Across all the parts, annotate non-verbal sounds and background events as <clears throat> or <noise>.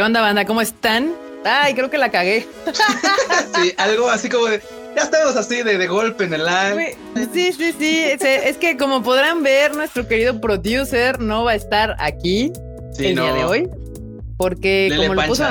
¿Qué onda, banda? ¿Cómo están? Ay, creo que la cagué. <laughs> sí, algo así como de. Ya estamos así de, de golpe en el aire. Sí, sí, sí. Es, que como podrán ver, nuestro querido producer no va a estar aquí el día de hoy. Porque como lo puso.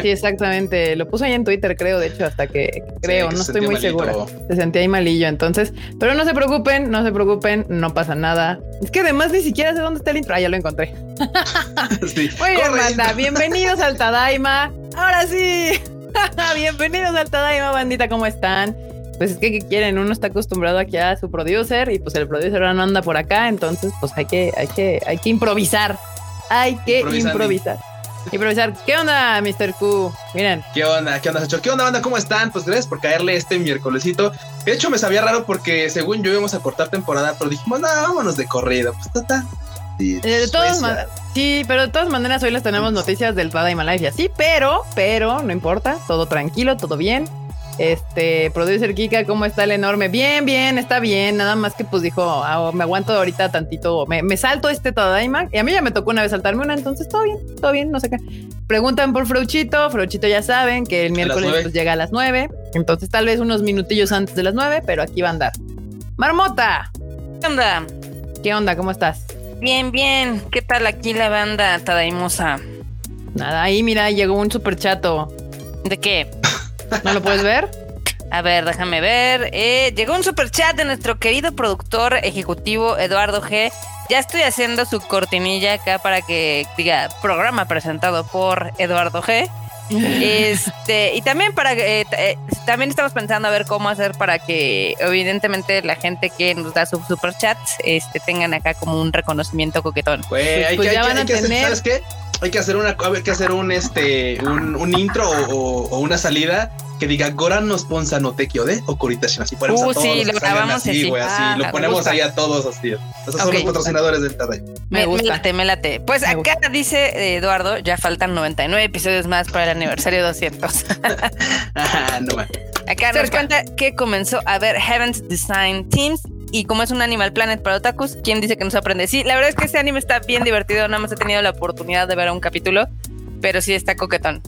Sí, exactamente. Lo puso ahí en Twitter, creo, de hecho, hasta que creo, no estoy muy segura. Se sentía ahí malillo. Entonces, pero no se preocupen, no se preocupen, no pasa nada. Es que además ni siquiera sé dónde está el intro. Ah, ya lo encontré. <laughs> sí. Muy bien, Bienvenidos al Tadaima. Ahora sí. <laughs> Bienvenidos al Tadaima, bandita. ¿Cómo están? Pues es que ¿qué quieren, uno está acostumbrado aquí a su producer y pues el producer ahora no anda por acá, entonces pues hay que, hay que, hay que improvisar. Hay que improvisar. Improvisar. ¿Qué onda, Mr. Q? Miren. ¿Qué onda? ¿Qué onda, Sacho? ¿Qué onda, banda? ¿Cómo están? Pues gracias por caerle este miércolesito. De hecho, me sabía raro porque según yo íbamos a cortar temporada, pero dijimos, no, vámonos de corrido. Pues tata. Sí, eh, de todas sí, pero de todas maneras hoy les tenemos noticias del Pada Malaysia. Sí, pero, pero, no importa, todo tranquilo, todo bien. Este, producer Kika, ¿cómo está el enorme? Bien, bien, está bien. Nada más que pues dijo, ah, me aguanto ahorita tantito, me, salto este Tadaima. Y a mí ya me tocó una vez saltarme una, entonces todo bien, todo bien, no sé qué. Preguntan por Frauchito, Frauchito ya saben que el miércoles pues, llega a las 9. Entonces tal vez unos minutillos antes de las 9, pero aquí va a andar. Marmota. ¿Qué onda? ¿Qué onda? ¿Cómo estás? Bien, bien. ¿Qué tal aquí la banda Tadaimosa? Nada, ahí mira, llegó un super chato. ¿De qué? ¿No lo puedes ver? A ver, déjame ver. Eh, llegó un super chat de nuestro querido productor ejecutivo Eduardo G. Ya estoy haciendo su cortinilla acá para que diga programa presentado por Eduardo G. <laughs> Este, y también para eh, eh, también estamos pensando a ver cómo hacer para que evidentemente la gente que nos da su super chat este tengan acá como un reconocimiento coquetón. Pues, hay pues que, ya van a tener... ¿sabes qué? Hay que hacer una, hay que hacer un este, un, intro o, una salida que diga Goran nos ponza no te de o Coritación. Así ponemos uh, a todos sí, lo grabamos así, güey, así. Ah, lo ponemos ahí a todos así. Esos son los patrocinadores del Tadai. Me, me, late, me late. Pues acá dice eh, Eduardo, ya faltan 99 episodios más para el aniversario 200. <laughs> no, Acá nos cuenta que comenzó a ver Heaven's Design Teams y como es un Animal Planet para otakus, ¿quién dice que no se aprende? Sí, la verdad es que este anime está bien divertido, nada más he tenido la oportunidad de ver un capítulo, pero sí está coquetón.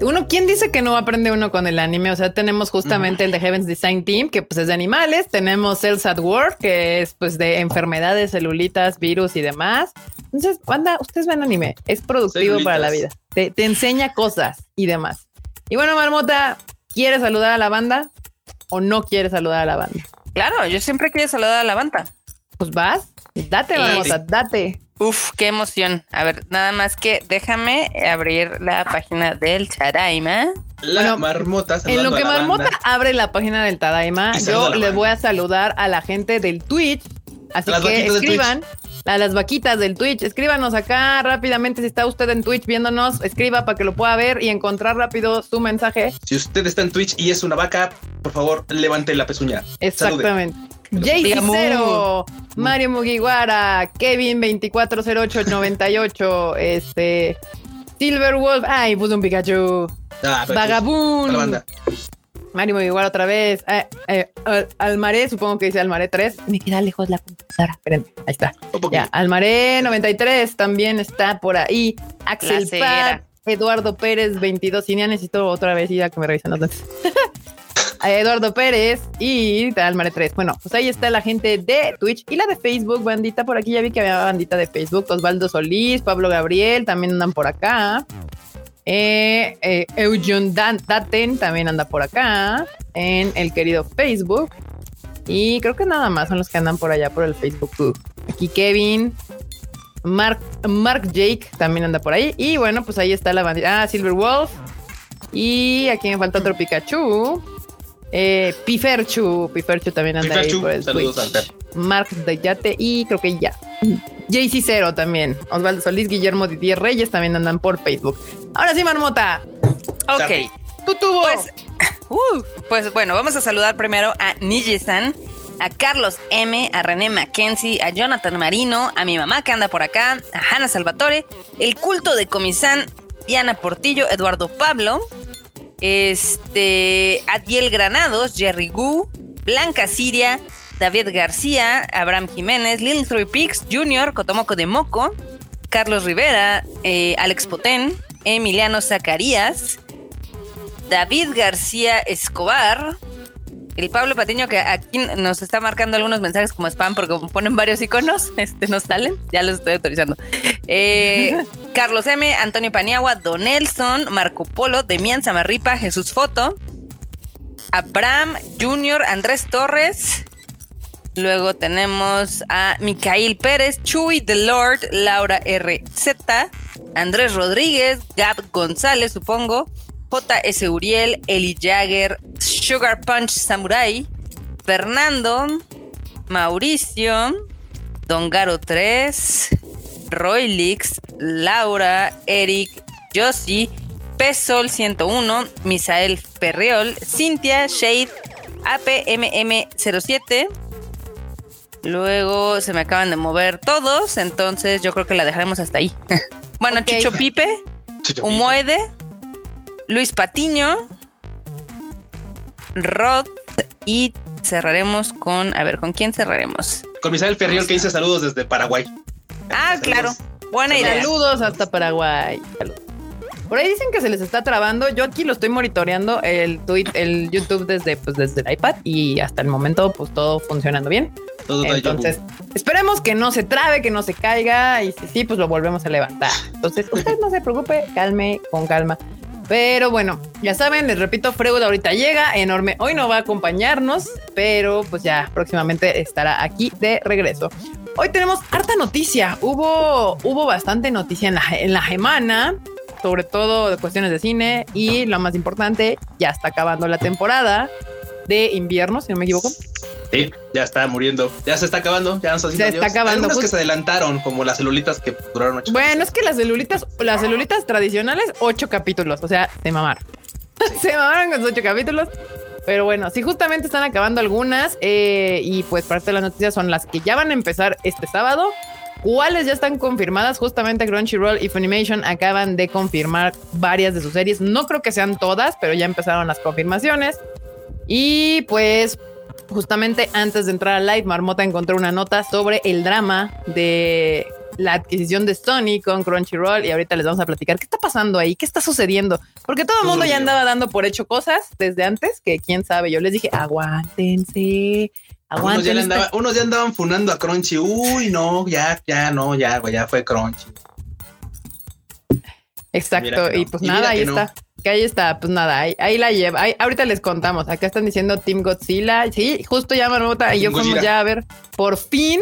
Uno, ¿quién dice que no aprende uno con el anime? O sea, tenemos justamente el de Heaven's Design Team, que pues es de animales, tenemos Cells at Work, que es pues de enfermedades, celulitas, virus y demás. Entonces, banda, ustedes ven anime, es productivo para la vida, te, te enseña cosas y demás. Y bueno, Marmota, ¿quieres saludar a la banda o no quieres saludar a la banda? Claro, yo siempre quiero saludar a la banda. Pues vas, date, vamos, date. Uf, qué emoción. A ver, nada más que déjame abrir la página del Tadaima. La marmota. En lo que Marmota abre la página del Tadaima, yo le voy a saludar a la gente del Twitch. Así que escriban a las vaquitas del Twitch. Escríbanos acá rápidamente si está usted en Twitch viéndonos. Escriba para que lo pueda ver y encontrar rápido su mensaje. Si usted está en Twitch y es una vaca, por favor, levante la pezuña. Exactamente. Jay Cero, Mario Mugiwara, Kevin 240898, este Silver Wolf, ay, puso un Pikachu. Ah, Vagabundo. Mario igual otra vez. Eh, eh, Almaré, supongo que dice Almaré 3. Me queda lejos la computadora. Espérenme, ahí está. Ya, Almaré 93 también está por ahí. Axel Paz, Eduardo Pérez 22. Y ya necesito otra vez ir a que me revisen los datos. <laughs> Eduardo Pérez y Almaré 3. Bueno, pues ahí está la gente de Twitch y la de Facebook, bandita. Por aquí ya vi que había bandita de Facebook. Osvaldo Solís, Pablo Gabriel también andan por acá. Eh, eh, Eugen Daten también anda por acá en el querido Facebook. Y creo que nada más son los que andan por allá por el Facebook. Aquí Kevin, Mark, Mark Jake también anda por ahí. Y bueno, pues ahí está la bandita. Ah, Silver Wolf. Y aquí me falta otro Pikachu. Eh, Piferchu. Piferchu también anda ahí por el Twitch. Mark Yate y creo que ya. JC Cero también. Osvaldo Solís, Guillermo Didier Reyes también andan por Facebook. Ahora sí, Marmota. Ok. Tú tuvo. Pues, uh, pues bueno, vamos a saludar primero a Nijisan, a Carlos M, a René Mackenzie, a Jonathan Marino, a mi mamá que anda por acá, a Hanna Salvatore, el culto de Comisán, Diana Portillo, Eduardo Pablo, este, Adiel Granados, Jerry Gu, Blanca Siria, David García, Abraham Jiménez, Lil Three Peaks Jr., Cotomoco de Moco, Carlos Rivera, eh, Alex Potén, Emiliano Zacarías, David García Escobar, el Pablo Patiño que aquí nos está marcando algunos mensajes como spam porque ponen varios iconos, <laughs> este no salen, ya los estoy autorizando. Eh, <laughs> Carlos M, Antonio Paniagua, Don Nelson, Marco Polo, Demian Samarripa, Jesús Foto, Abraham Junior, Andrés Torres. Luego tenemos a Micael Pérez, Chuy The Lord, Laura RZ, Andrés Rodríguez, Gab González, supongo, JS Uriel, Eli Jagger, Sugar Punch Samurai, Fernando, Mauricio, Don Garo 3, Roy Lix, Laura, Eric, Josie, Pesol 101, Misael Ferreol, Cintia, Shade, APMM07. Luego se me acaban de mover todos, entonces yo creo que la dejaremos hasta ahí. <laughs> bueno, Chicho Pipe, Humoide, Luis Patiño, Rod y cerraremos con, a ver, ¿con quién cerraremos? Con Misael Ferriol que dice saludos desde Paraguay. Ah, claro. Buena idea. Saludos hasta Paraguay. Por ahí dicen que se les está trabando. Yo aquí lo estoy monitoreando el tweet, el YouTube desde, pues, desde el iPad y hasta el momento, pues todo funcionando bien. Entonces, esperemos que no se trabe, que no se caiga y si sí, pues lo volvemos a levantar. Entonces, <laughs> usted no se preocupe, calme, con calma. Pero bueno, ya saben, les repito, Freud ahorita llega, enorme. Hoy no va a acompañarnos, pero pues ya próximamente estará aquí de regreso. Hoy tenemos harta noticia. Hubo, hubo bastante noticia en la, en la semana, sobre todo de cuestiones de cine. Y lo más importante, ya está acabando la temporada de invierno, si no me equivoco. Sí, ya está muriendo. Ya se está acabando. Ya se está acabando. Algunas que se adelantaron, como las celulitas que duraron ocho. Bueno, es que las celulitas, las celulitas tradicionales, ocho capítulos. O sea, se mamaron. <laughs> se mamaron con ocho capítulos. Pero bueno, sí, justamente están acabando algunas. Eh, y pues parte de las noticias son las que ya van a empezar este sábado. ¿Cuáles ya están confirmadas? Justamente Crunchyroll y Funimation acaban de confirmar varias de sus series. No creo que sean todas, pero ya empezaron las confirmaciones. Y pues justamente antes de entrar al live, Marmota encontró una nota sobre el drama de la adquisición de Sony con Crunchyroll y ahorita les vamos a platicar qué está pasando ahí, qué está sucediendo, porque todo el mundo ya andaba dando por hecho cosas desde antes, que quién sabe, yo les dije, aguántense, aguántense. Unos ya, andaban funando a Crunchy, uy, no, ya, ya, no, ya, ya fue Crunchy. Exacto, y pues nada, ahí está. Que ahí está, pues nada, ahí, la lleva. ahorita les contamos. Acá están diciendo Team Godzilla. Sí, justo ya Marmota y yo fuimos ya a ver por fin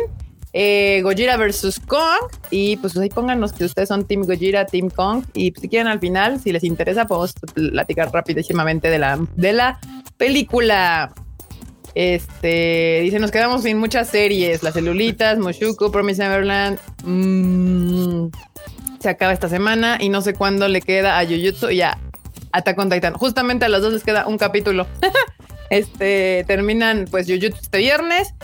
eh, Gojira versus Kong. Y pues ahí pónganos que ustedes son Team Gojira, Team Kong. Y si quieren al final, si les interesa, podemos platicar rapidísimamente de la, de la película. Este dice: Nos quedamos sin muchas series. Las celulitas, Moshuko, Promise Neverland. Mmm, se acaba esta semana y no sé cuándo le queda a Jujutsu. Ya Attack on Titan. Justamente a los dos les queda un capítulo. <laughs> este terminan pues Jujutsu este viernes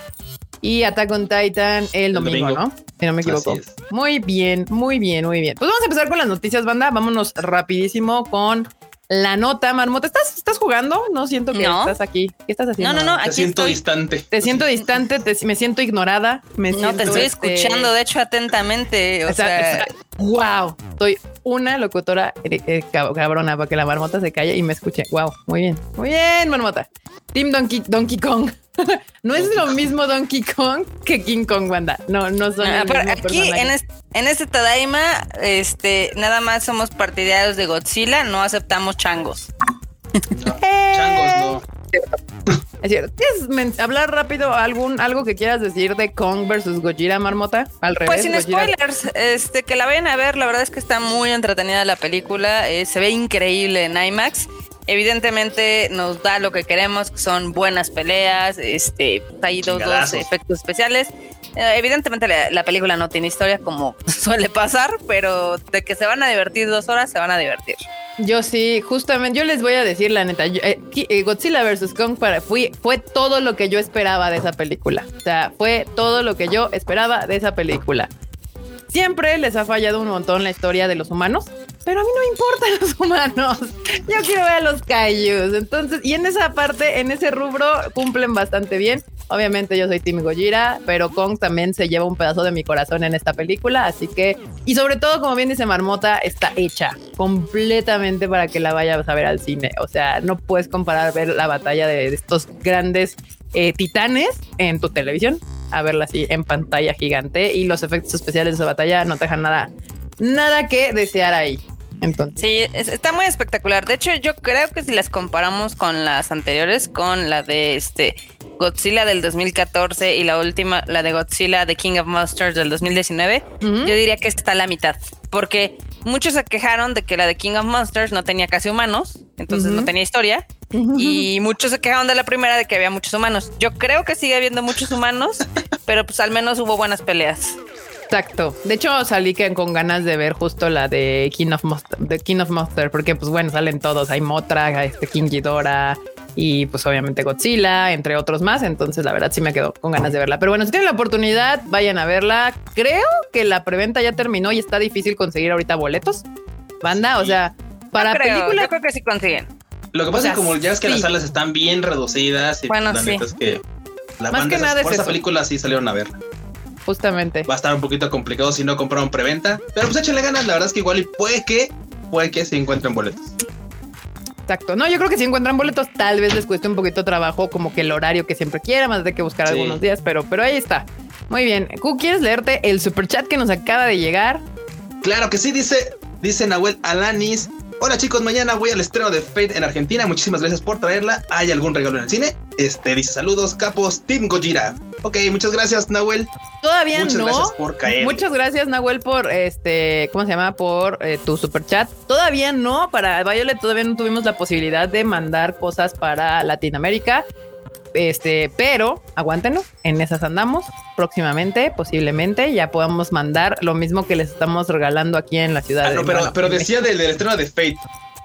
y Attack on Titan el, domingo, ¿no? Si no me equivoco. Muy bien, muy bien, muy bien. Pues vamos a empezar con las noticias, banda. Vámonos rapidísimo con la nota, Marmota. ¿Estás, estás jugando? No siento que estás aquí. ¿Qué estás haciendo? No, no, no. Te siento distante. Te siento distante, me siento ignorada. Me no, te estoy este, escuchando, de hecho, atentamente. O, sea, wow. Soy una locutora eh, eh, cabrona para que la marmota se calle y me escuche. Wow, muy bien. Muy bien, marmota. Team Donkey, Donkey Kong. <laughs> no es lo mismo Donkey Kong que King Kong, banda. No, no son. Ah, aquí en este, en este Tadaima, este, nada más somos partidarios de Godzilla, no aceptamos changos. changos no. Es cierto. ¿Quieres hablar rápido algún algo que quieras decir de Kong versus Gojira Marmota? Al revés. Pues sin spoilers, este que la vayan a ver, la verdad es que está muy entretenida la película, eh, se ve increíble en IMAX. Evidentemente nos da lo que queremos, que son buenas peleas, este, hay dos, dos efectos especiales. Eh, evidentemente la, película no tiene historia como <laughs> suele pasar, pero de que se van a divertir dos horas, se van a divertir. Yo sí, justamente, yo les voy a decir la neta, eh, eh, Godzilla vs. Kong para, fue, fue todo lo que yo esperaba de esa película. O sea, fue todo lo que yo esperaba de esa película. Siempre les ha fallado un montón la historia de los humanos, pero a mí no me importan los humanos. Yo quiero ver a los kaijus. Entonces, y en esa parte, en ese rubro, cumplen bastante bien. Obviamente yo soy Team Gojira, pero Kong también se lleva un pedazo de mi corazón en esta película, así que, y sobre todo, como bien dice Marmota, está hecha completamente para que la vayas a ver al cine. O sea, no puedes comparar ver la batalla de estos grandes eh, titanes en tu televisión a verla así en pantalla gigante y los efectos especiales de esa batalla no te dejan nada, nada que desear ahí. Entonces. Sí, está muy espectacular. De hecho, yo creo que si las comparamos con las anteriores, con la de este Godzilla del 2014 y la última, la de Godzilla The King of Monsters del 2019, yo diría que está a la mitad. Porque muchos se quejaron de que la de King of Monsters no tenía casi humanos, entonces no tenía historia. Y muchos se quejaron de la primera de que había muchos humanos. Yo creo que sigue habiendo muchos humanos, <laughs> pero pues al menos hubo buenas peleas. Exacto. De hecho, salí con ganas de ver justo la de King of Monster, de King of Monster, porque pues bueno, salen todos. Hay Motra, este King Ghidorah y pues obviamente Godzilla, entre otros más. Entonces, la verdad sí me quedo con ganas de verla. Pero bueno, si tienen la oportunidad, vayan a verla. Creo que la preventa ya terminó y está difícil conseguir ahorita boletos. Banda, o sea, para películas. creo que sí consiguen. Lo que pasa es que como ya es que las salas están bien reducidas y bueno, la sí. es que la Más que nada por esa película sí salieron a ver. Justamente. Va a estar un poquito complicado si no compraron preventa. Pero pues échale ganas, la verdad es que igual y puede que, puede que se encuentren boletos. Exacto. No, yo creo que si encuentran boletos, tal vez les cueste un poquito de trabajo, como que el horario que siempre quiera, más de que buscar algunos días, pero, pero ahí está. Muy bien. Q, ¿quieres leerte el super chat que nos acaba de llegar? Claro que sí, dice, dice Nahuel Alanis. Hola chicos, mañana voy al estreno de Fate en Argentina. Muchísimas gracias por traerla. ¿Hay algún regalo en el cine? Este dice saludos, capos, Team Gojira. Ok, muchas gracias, Nahuel. Todavía muchas Gracias por caer. Muchas gracias, Nahuel, por este, ¿cómo se llama? Por eh, tu super chat. Todavía no, para Violet todavía no tuvimos la posibilidad de mandar cosas para Latinoamérica. Este, pero aguántenos, en esas andamos. Próximamente, posiblemente, ya podamos mandar lo mismo que les estamos regalando aquí en la ciudad. Ah, no, pero, pero decía del, estreno de Fate.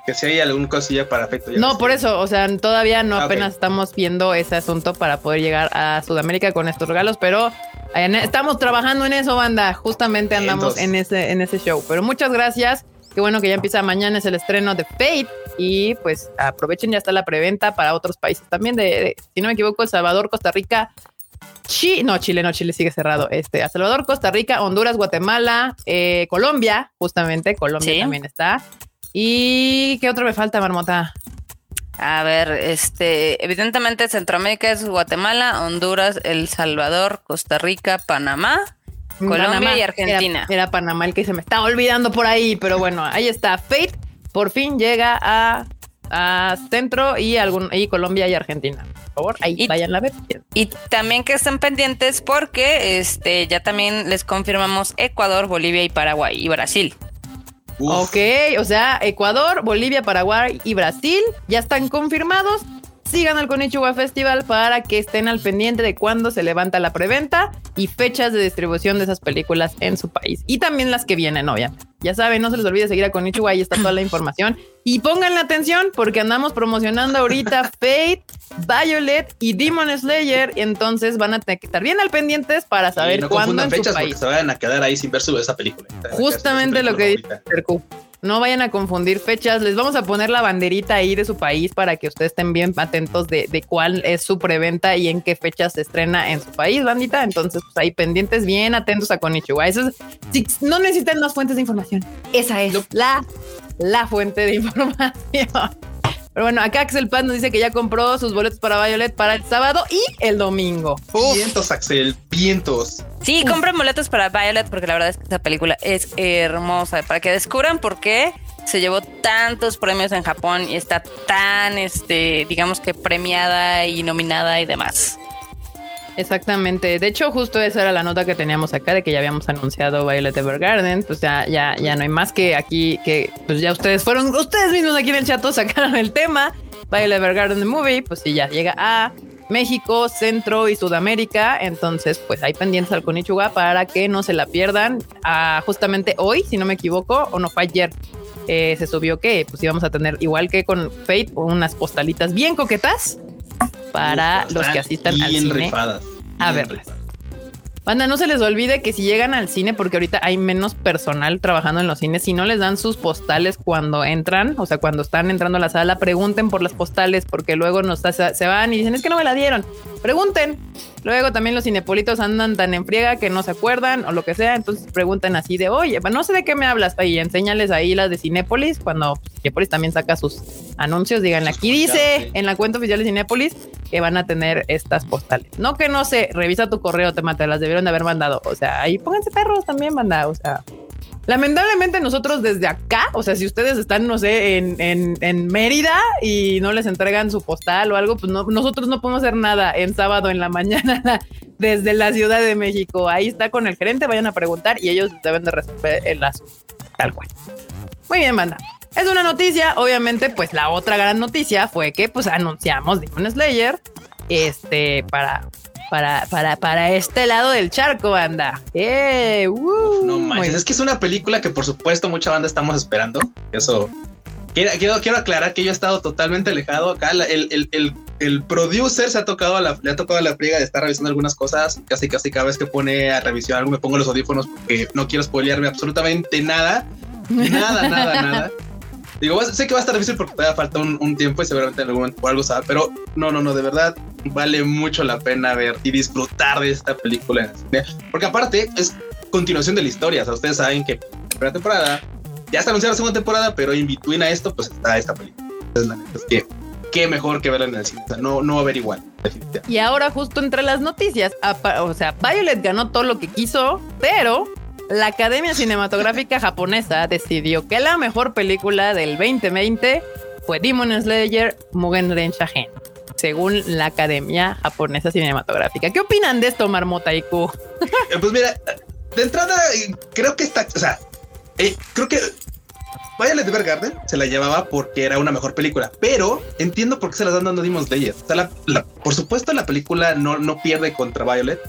Que si hay algún cosilla para Fate. No, por eso, o sea, todavía no ah, apenas estamos viendo ese asunto para poder llegar a Sudamérica con estos regalos, pero estamos trabajando en eso, banda. Justamente andamos en ese, en ese show. Pero muchas gracias. Qué bueno que ya empieza mañana, es el estreno de Fate. Y pues aprovechen, ya está la preventa para otros países también de, si no me equivoco, El Salvador, Costa Rica, Chile, no, Chile, no, Chile sigue cerrado. Este, a Salvador, Costa Rica, Honduras, Guatemala, eh, Colombia, justamente, Colombia también está. ¿Y qué otro me falta, Marmota? A ver, este, evidentemente Centroamérica es Guatemala, Honduras, El Salvador, Costa Rica, Panamá. Colombia y Argentina. Era, Panamá el que se me está olvidando por ahí, pero bueno, ahí está. Fate por fin llega a, Centro y, algún, y Colombia y Argentina. Por favor, ahí vayan a ver. Y también que estén pendientes porque este ya también les confirmamos Ecuador, Bolivia y Paraguay y Brasil. Ok, o sea, Ecuador, Bolivia, Paraguay y Brasil ya están confirmados sigan al Konichiwa Festival para que estén al pendiente de cuándo se levanta la preventa y fechas de distribución de esas películas en su país. Y también las que vienen, obviamente. Ya saben, no se les olvide seguir a Konichiwa, ahí está toda la información. Y pónganle atención porque andamos promocionando ahorita <laughs> Fate, Violet y Demon Slayer. Entonces van a tener que estar bien al pendientes para saber cuándo en fechas su país. se vayan a quedar ahí sin ver su, esa película. Justamente lo que dice. No vayan a confundir fechas. Les vamos a poner la banderita ahí de su país para que ustedes estén bien atentos de, cuál es su preventa y en qué fechas se estrena en su país, bandita. Entonces, pues ahí pendientes, bien atentos a Konichiwa. Eso es, no necesitan más fuentes de información. Esa es la, la fuente de <laughs> información. Pero bueno, acá Axel Paz nos dice que ya compró sus boletos para Violet para el sábado y el domingo. Vientos, Axel, vientos. Sí, compren boletos para Violet porque la verdad es que esta película es hermosa. Para que descubran por qué se llevó tantos premios en Japón y está tan, este, digamos que premiada y nominada y demás. Exactamente. De hecho, justo esa era la nota que teníamos acá de que ya habíamos anunciado Violet Evergarden. Pues ya, ya, no hay más que aquí que pues ya ustedes fueron, ustedes mismos aquí en el chat <laughs> sacaron el tema. Violet Evergarden the Movie, pues sí, ya llega a México, Centro y Sudamérica. Entonces, pues hay pendientes al Konichiwa para que no se la pierdan. Ah, justamente hoy, si no me equivoco, o no fue ayer, eh, se subió que pues íbamos a tener, igual que con Fate, unas postalitas bien coquetas para los que asistan al cine a verlas. Banda, no se les olvide que si llegan al cine, porque ahorita hay menos personal trabajando en los cines, si no les dan sus postales cuando entran, o sea, cuando están entrando a la sala, pregunten por las postales, porque luego nos se van y dicen, es que no me la dieron. Pregunten. Luego también los cinepolitos andan tan en friega que no se acuerdan o lo que sea, entonces preguntan así de, oye, no sé de qué me hablas, y enséñales ahí las de Cinépolis, cuando Cinépolis también saca sus anuncios, díganle, aquí dice en la cuenta oficial de Cinépolis que van a tener estas postales. No que no sé, revisa tu correo, te mata, las debieron de haber mandado. O sea, ahí pónganse perros también, manda. O sea, lamentablemente nosotros desde acá, o sea, si ustedes están, no sé, en, en, en Mérida y no les entregan su postal o algo, pues no, nosotros no podemos hacer nada en sábado en la mañana <laughs> desde la Ciudad de México. Ahí está con el gerente, vayan a preguntar y ellos deben de resolver el asunto. Tal cual. Muy bien, banda. Es una noticia, obviamente, pues la otra gran noticia fue que pues anunciamos Demon Slayer este para para, para, para este lado del charco, banda. Eh, uh, no manches, es que es una película que por supuesto mucha banda estamos esperando. Eso quiero, quiero, aclarar que yo he estado totalmente alejado acá. El, el, el, el producer se ha tocado a la, le ha tocado a la friega de estar revisando algunas cosas. Casi, casi cada vez que pone a revisión algo me pongo los audífonos porque no quiero spoilearme absolutamente nada. Nada, nada, nada. <laughs> Digo, sé que va a estar difícil porque todavía falta un, tiempo y seguramente en algún momento por algo sabe, pero no, no, no, de verdad vale mucho la pena ver y disfrutar de esta película. Porque aparte es continuación de la historia. O sea, ustedes saben que la primera temporada ya está anunciada la segunda temporada, pero in between a esto, pues está esta película. Es la es que qué mejor que verla en el cine. O sea, no, no va a haber igual. Y ahora, justo entre las noticias, o sea, Violet ganó todo lo que quiso, pero la Academia Cinematográfica Japonesa decidió que la mejor película del 2020 fue Demon Slayer Mugen Shahen, según la Academia Japonesa Cinematográfica. ¿Qué opinan de esto, Marmota Iku? Eh, pues mira, de entrada, creo que está, o sea, eh, creo que Violet Evergarden se la llevaba porque era una mejor película, pero entiendo por qué se la están dando Demon Slayer. O sea, por supuesto, la película no, no pierde contra Violet.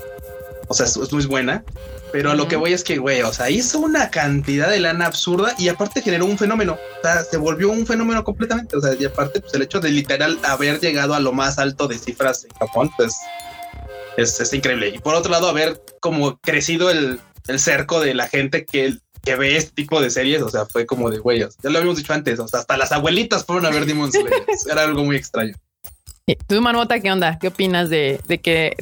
O sea, es muy buena, pero a lo que voy es que, güey, o sea, hizo una cantidad de lana absurda y aparte generó un fenómeno. O sea, se volvió un fenómeno completamente. O sea, y aparte, pues el hecho de literal haber llegado a lo más alto de cifras en Japón, pues es, increíble. Y por otro lado, haber como crecido el, cerco de la gente que, que ve este tipo de series. O sea, fue como de güeyes. Ya lo habíamos dicho antes. O sea, hasta las abuelitas fueron a ver Demon Slayer. <laughs> Era algo muy extraño. ¿Tú, Manota, qué onda? ¿Qué opinas de, que,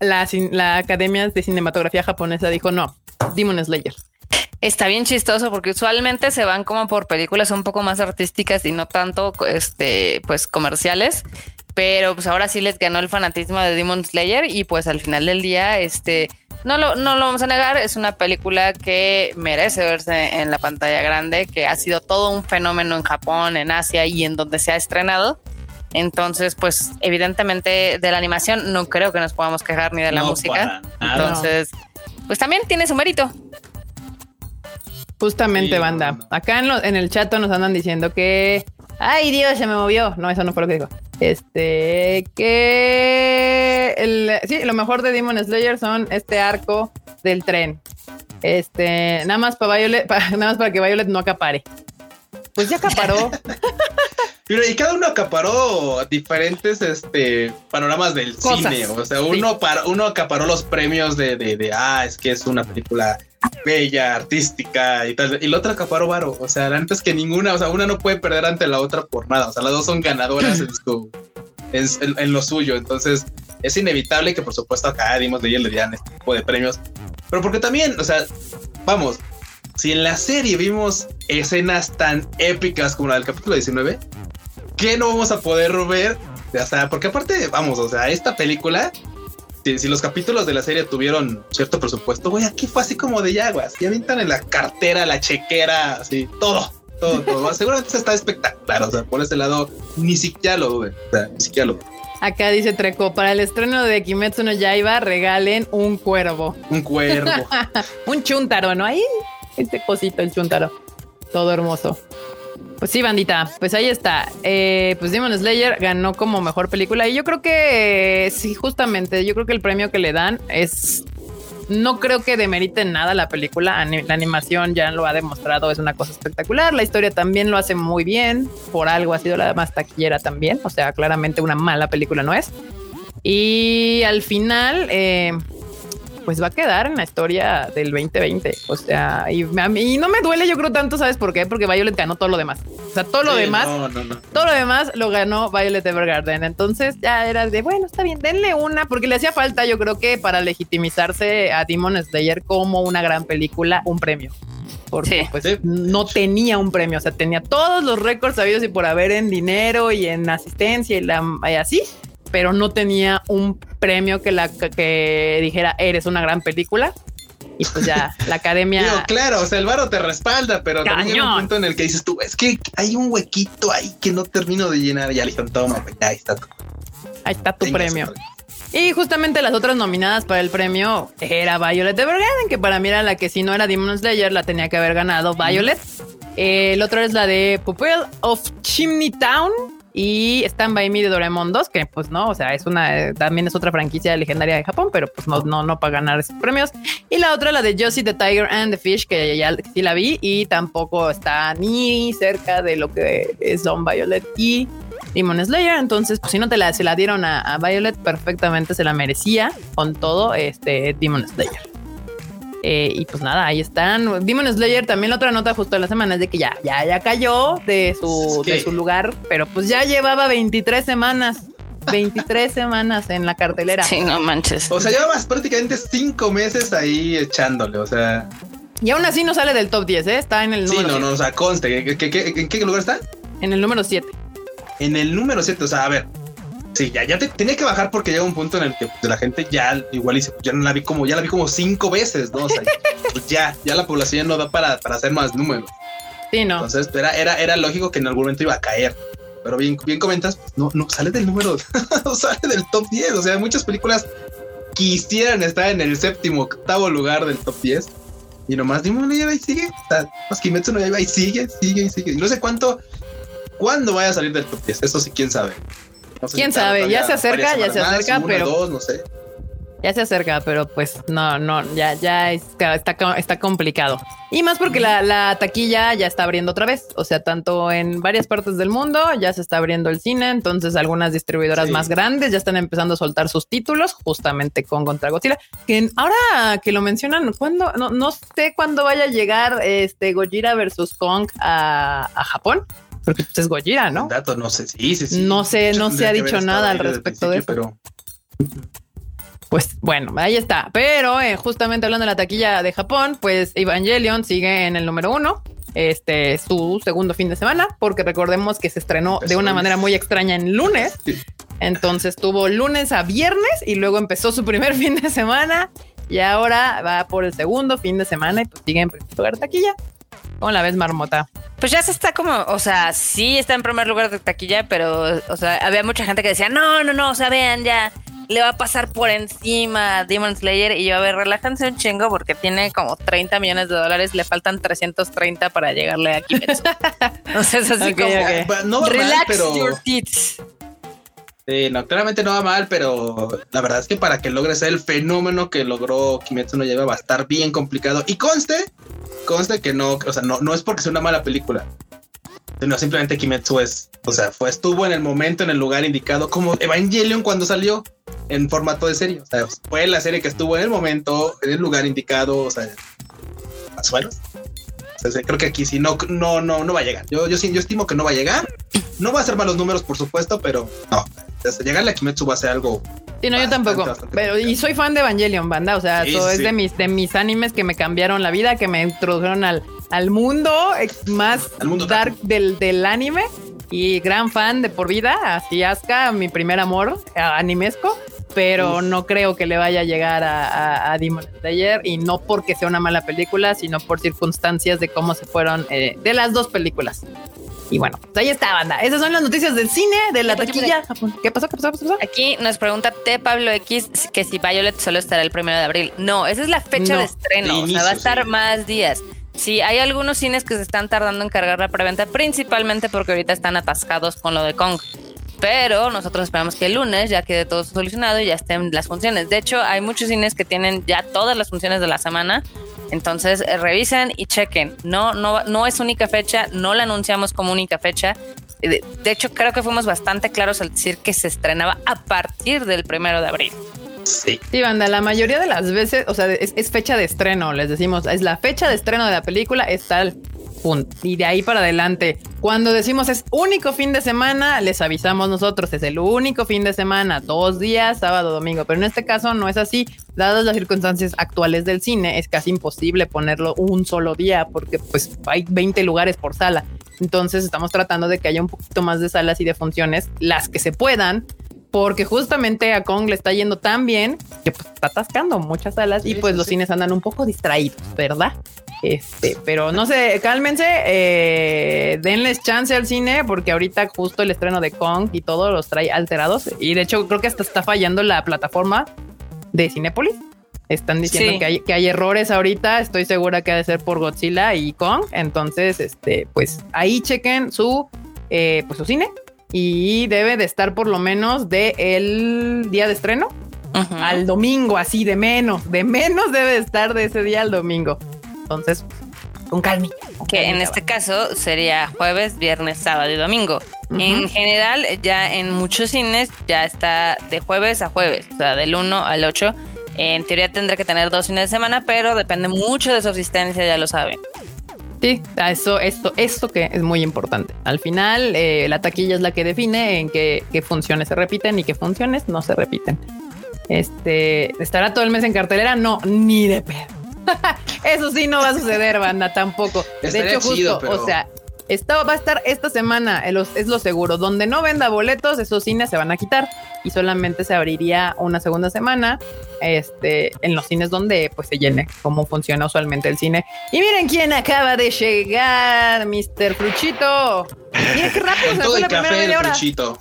la Academia de Cinematografía Japonesa dijo no, Demon Slayer? Está bien chistoso porque usualmente se van como por películas un poco más artísticas y no tanto este pues comerciales, pero pues ahora sí les ganó el fanatismo de Demon Slayer y pues al final del día este no lo, no lo vamos a negar, es una película que merece verse en la pantalla grande, que ha sido todo un fenómeno en Japón, en Asia y en donde se ha estrenado. Entonces, pues evidentemente de la animación no creo que nos podamos quejar ni de la música. Entonces, pues también tiene su mérito. Justamente, banda. Acá en, en el chat nos andan diciendo que... Ay, Dios, se me movió. No, eso no fue lo que digo. Este, que el, sí, lo mejor de Demon Slayer son este arco del tren. Este, nada más para Violet, <laughs> nada más para que Violet no acapare. Pues ya acaparó. <laughs> y cada uno acaparó diferentes este, panoramas del cine. O sea, uno, para, uno acaparó los premios de, de, ah, es que es una película bella, artística y tal. Y el otro acaparó varo. O sea, antes que ninguna, o sea, una no puede perder ante la otra por nada. O sea, las dos son ganadoras en, en, lo suyo. Entonces, es inevitable que, por supuesto, acá dimos de le dieran este tipo de premios. Pero porque también, o sea, vamos, si en la serie vimos escenas tan épicas como la del capítulo 19, ¿qué no vamos a poder ver? O sea, porque aparte, vamos, o sea, esta película, si, los capítulos de la serie tuvieron cierto presupuesto, güey, aquí fue así como de yaguas. Y avientan en la cartera, la chequera, así, todo, todo, todo. <laughs> Seguramente está espectacular. O sea, por ese lado, ni siquiera lo duden. O sea, ni siquiera lo. Acá dice Treco, para el estreno de Kimetsu no Yaiba regalen un cuervo. Un cuervo. <laughs> un chuntaro, ¿no? Ahí, este cosito, el chuntaro. Todo hermoso. Pues sí, bandita, pues ahí está. Eh, pues Demon Slayer ganó como mejor película y yo creo que sí, justamente, yo creo que el premio que le dan es... No creo que demerite nada la película. La animación ya lo ha demostrado, es una cosa espectacular. La historia también lo hace muy bien. Por algo ha sido la más taquillera también. O sea, claramente una mala película no es. Y al final, eh, pues va a quedar en la historia del 2020. O sea, y a mí no me duele, yo creo tanto, ¿sabes por qué? Porque Violet ganó todo lo demás. O sea, todo lo demás, todo lo demás lo ganó Violet Evergarden. Entonces ya era de, bueno, está bien, denle una, porque le hacía falta, yo creo que para legitimizarse a Demon Slayer como una gran película, un premio porque pues no tenía un premio, o sea, tenía todos los récords sabidos y por haber en dinero y en asistencia y, la, y así, pero no tenía un premio que la que dijera eres una gran película. Y pues ya la academia. claro, o sea, el varo te respalda, pero también hay un punto en el que dices tú, es que hay un huequito ahí que no termino de llenar. Ya le dijeron, toma, ahí está tu, ahí está tu premio. Y justamente las otras nominadas para el premio era Violet Evergarden, que para mí era la que si no era Demon Slayer la tenía que haber ganado Violet. el otro es la de Pupil of Chimney Town, y Stand By Me de Doraemon 2, que pues no, o sea, es una, también es otra franquicia legendaria de Japón, pero pues no, no, no para ganar esos premios. Y la otra, la de Josie the Tiger and the Fish, que ya sí la vi y tampoco está ni cerca de lo que es Violet y Demon Slayer. Entonces, pues si no te la, se la dieron a Violet, perfectamente se la merecía con todo este Demon Slayer. Eh, y pues nada, ahí están. Demon Slayer también la otra nota justo de la semana es de que ya, ya, ya cayó de su, de su lugar, pero pues ya llevaba 23 semanas. 23 semanas en la cartelera. Sí, no manches. O sea, llevabas prácticamente 5 meses ahí echándole, o sea. Y aún así no sale del top 10, ¿eh? Está en el número. Sí, no, no, o sea, conste. ¿En qué lugar está? En el número 7. En el número 7, o sea, a ver, Sí, ya, ya te, tenía que bajar porque llega un punto en el que pues, la gente ya igual dice, ya no la vi como, ya la vi como cinco veces, ¿no? O sea, <laughs> pues ya, ya la población no da para, para hacer más números. Sí, no. Entonces era, era, era lógico que en algún momento iba a caer. Pero bien, bien comentas, pues, no, no sale del número, <laughs> no sale del top 10. O sea, muchas películas quisieran estar en el séptimo, octavo lugar del top 10. Y nomás Demon Slayer ahí sigue. O sea, más Kimetsu no ahí sigue, sigue y sigue. Y no sé cuánto, cuándo vaya a salir del top 10. Eso sí, quién sabe. Quién sabe, ya se acerca, ya se acerca, pero. no sé. Ya se acerca, pero pues no, no, ya, ya está, está, complicado. Y más porque la, taquilla ya está abriendo otra vez. O sea, tanto en varias partes del mundo ya se está abriendo el cine. Entonces, algunas distribuidoras más grandes ya están empezando a soltar sus títulos justamente con Contra Godzilla. Que ahora que lo mencionan, ¿cuándo? No, no sé cuándo vaya a llegar este Gojira versus Kong a, a Japón porque pues es Gojira, ¿no? Dato, no sé, sí, sí, sí. No sé, no se ha dicho nada al respecto de eso. Pero... Pues bueno, ahí está. Pero eh, justamente hablando de la taquilla de Japón, pues Evangelion sigue en el número uno. Este su segundo fin de semana, porque recordemos que se estrenó de una manera muy extraña en lunes. Entonces tuvo lunes a viernes y luego empezó su primer <laughs> fin de semana y ahora va por el segundo fin de semana y pues sigue en primer lugar taquilla. ¿Cómo la ves, Marmota? Pues ya se está como, o sea, sí está en primer lugar de taquilla, pero, o sea, había mucha gente que decía, no, no, no, o sea, vean, ya le va a pasar por encima a Demon Slayer y yo, a ver, relájense un chingo porque tiene como 30 millones de dólares, le faltan 330 para llegarle a Kimetsu. <laughs> Entonces, así como, no relax pero... your tits. No, claramente no va mal, pero la verdad es que para que logre ser el fenómeno que logró Kimetsu no lleva va a estar bien complicado. Y conste conste que no, o sea, no, no es porque sea una mala película, sino simplemente Kimetsu es, o sea, fue, estuvo en el momento, en el lugar indicado, como Evangelion cuando salió en formato de serie. O sea, fue la serie que estuvo en el momento, en el lugar indicado, o sea, más o menos. Sea, creo que aquí sí no, no, no, no va a llegar. Yo, yo, yo estimo que no va a llegar. No va a ser malos números, por supuesto, pero no. Desde llegarle a Kimetsu va a ser algo. Sí, no, yo tampoco. pero, y soy fan de Evangelion, banda. O sea, eso es de mis, de mis animes que me cambiaron la vida, que me introdujeron al, al mundo más dark del, del anime. Y gran fan de por vida. Así Asuka, mi primer amor animesco pero no creo que le vaya a llegar a, a, Demon Slayer y no porque sea una mala película, sino por circunstancias de cómo se fueron eh, de las dos películas. Y bueno, pues ahí está, banda. Esas son las noticias del cine, de la taquilla. ¿Qué pasó? ¿Qué pasó? ¿Qué pasó? Aquí nos pregunta T. Pablo X que si Violet solo estará el primero de abril. No, esa es la fecha de estreno. o sea, va a estar más días. Sí, hay algunos cines que se están tardando en cargar la preventa, principalmente porque ahorita están atascados con lo de Kong. Pero nosotros esperamos que el lunes ya quede todo solucionado y ya estén las funciones. De hecho, hay muchos cines que tienen ya todas las funciones de la semana. Entonces, eh, revisen y chequen. No, no, no es única fecha, no la anunciamos como única fecha. Eh, de, hecho, creo que fuimos bastante claros al decir que se estrenaba a partir del primero de abril. Sí. Sí, banda, la mayoría de las veces, o sea, es, fecha de estreno, les decimos, es la fecha de estreno de la película, es tal. Y de ahí para adelante, cuando decimos es único fin de semana, les avisamos nosotros, es el único fin de semana, dos días, sábado, domingo. Pero en este caso no es así. Dadas las circunstancias actuales del cine, es casi imposible ponerlo un solo día porque pues hay 20 lugares por sala. Entonces estamos tratando de que haya un poquito más de salas y de funciones, las que se puedan, porque justamente a Kong le está yendo tan bien que pues, está atascando muchas salas y pues los cines andan un poco distraídos, ¿verdad? Este, pero no sé, cálmense, eh, denles chance al cine porque ahorita justo el estreno de Kong y todo los trae alterados y de hecho creo que hasta está fallando la plataforma de Cinepolis. Están diciendo que, hay, que hay errores ahorita. Estoy segura que ha de ser por Godzilla y Kong. Entonces, este, pues ahí chequen su, eh, pues su cine y debe de estar por lo menos de el día de estreno al domingo, así de menos, de menos debe de estar de ese día al domingo. Entonces, con calma. Que en este caso sería jueves, viernes, sábado y domingo. En general, ya en muchos cines ya está de jueves a jueves, o sea, del 1 al 8. En teoría tendrá que tener dos fines de semana, pero depende mucho de su asistencia, ya lo saben. Sí, eso, esto, esto que es muy importante. Al final, eh, la taquilla es la que define en qué, qué funciones se repiten y qué funciones no se repiten. Este, ¿estará todo el mes en cartelera? No, ni de pedo. <laughs> Eso sí no va a suceder, banda, tampoco. de hecho, justo, o sea, esto va a estar esta semana, es lo seguro. Donde no venda boletos, esos cines se van a quitar y solamente se abriría una segunda semana este, en los cines donde pues se llene, como funciona usualmente el cine. Y miren quién acaba de llegar, Mr. Fruchito. Miren qué rápido se <laughs> fue la primera media hora. Fruchito.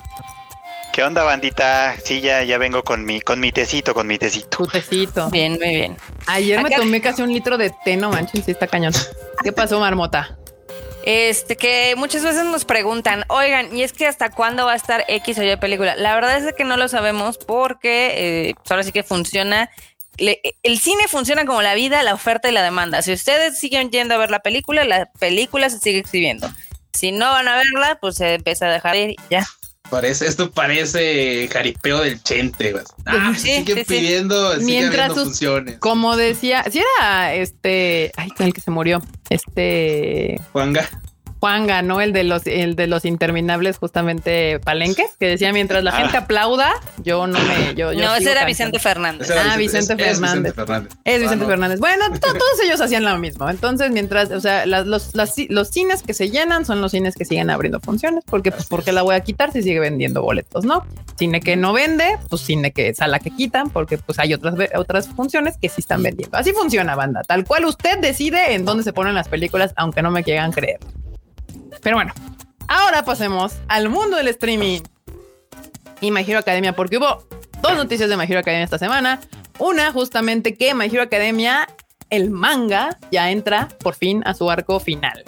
¿Qué onda, bandita? Sí, ya, ya vengo con mi, con mi tecito, con mi tecito. Tu tecito. Bien, muy bien. Ayer me tomé casi un litro de té, no manches, sí está cañón. ¿Qué pasó, marmota? Este, que muchas veces nos preguntan, oigan, ¿y es que hasta cuándo va a estar X o Y película? La verdad es que no lo sabemos porque eh, pues ahora sí que funciona. el cine funciona como la vida, la oferta y la demanda. Si ustedes siguen yendo a ver la película, la película se sigue exhibiendo. Si no van a verla, pues se empieza a dejar ir y ya. Parece, esto parece jaripeo del chente, Ah, sí, sigue pidiendo, Mientras funciones. Como decía, si era este, ay, el que se murió, este Juanga. Juan ganó el de los el de los interminables justamente palenques que decía mientras la gente ah. aplauda yo no me yo, no ese era Vicente Fernández. Ah Vicente, Fernández. es Vicente Fernández. Bueno <laughs> todos ellos hacían lo mismo. Entonces mientras o sea los, los cines que se llenan son los cines que siguen abriendo funciones porque pues porque la voy a quitar si sigue vendiendo boletos no cine que no vende pues cine que sala que quitan porque pues hay otras otras funciones que sí están vendiendo. Así funciona banda. Tal cual usted decide en dónde se ponen las películas aunque no me quieran creer pero bueno, ahora pasemos al mundo del streaming y My Hero Academia, porque hubo dos noticias de My Hero Academia esta semana. Una, justamente que My Hero Academia, el manga, ya entra por fin a su arco final.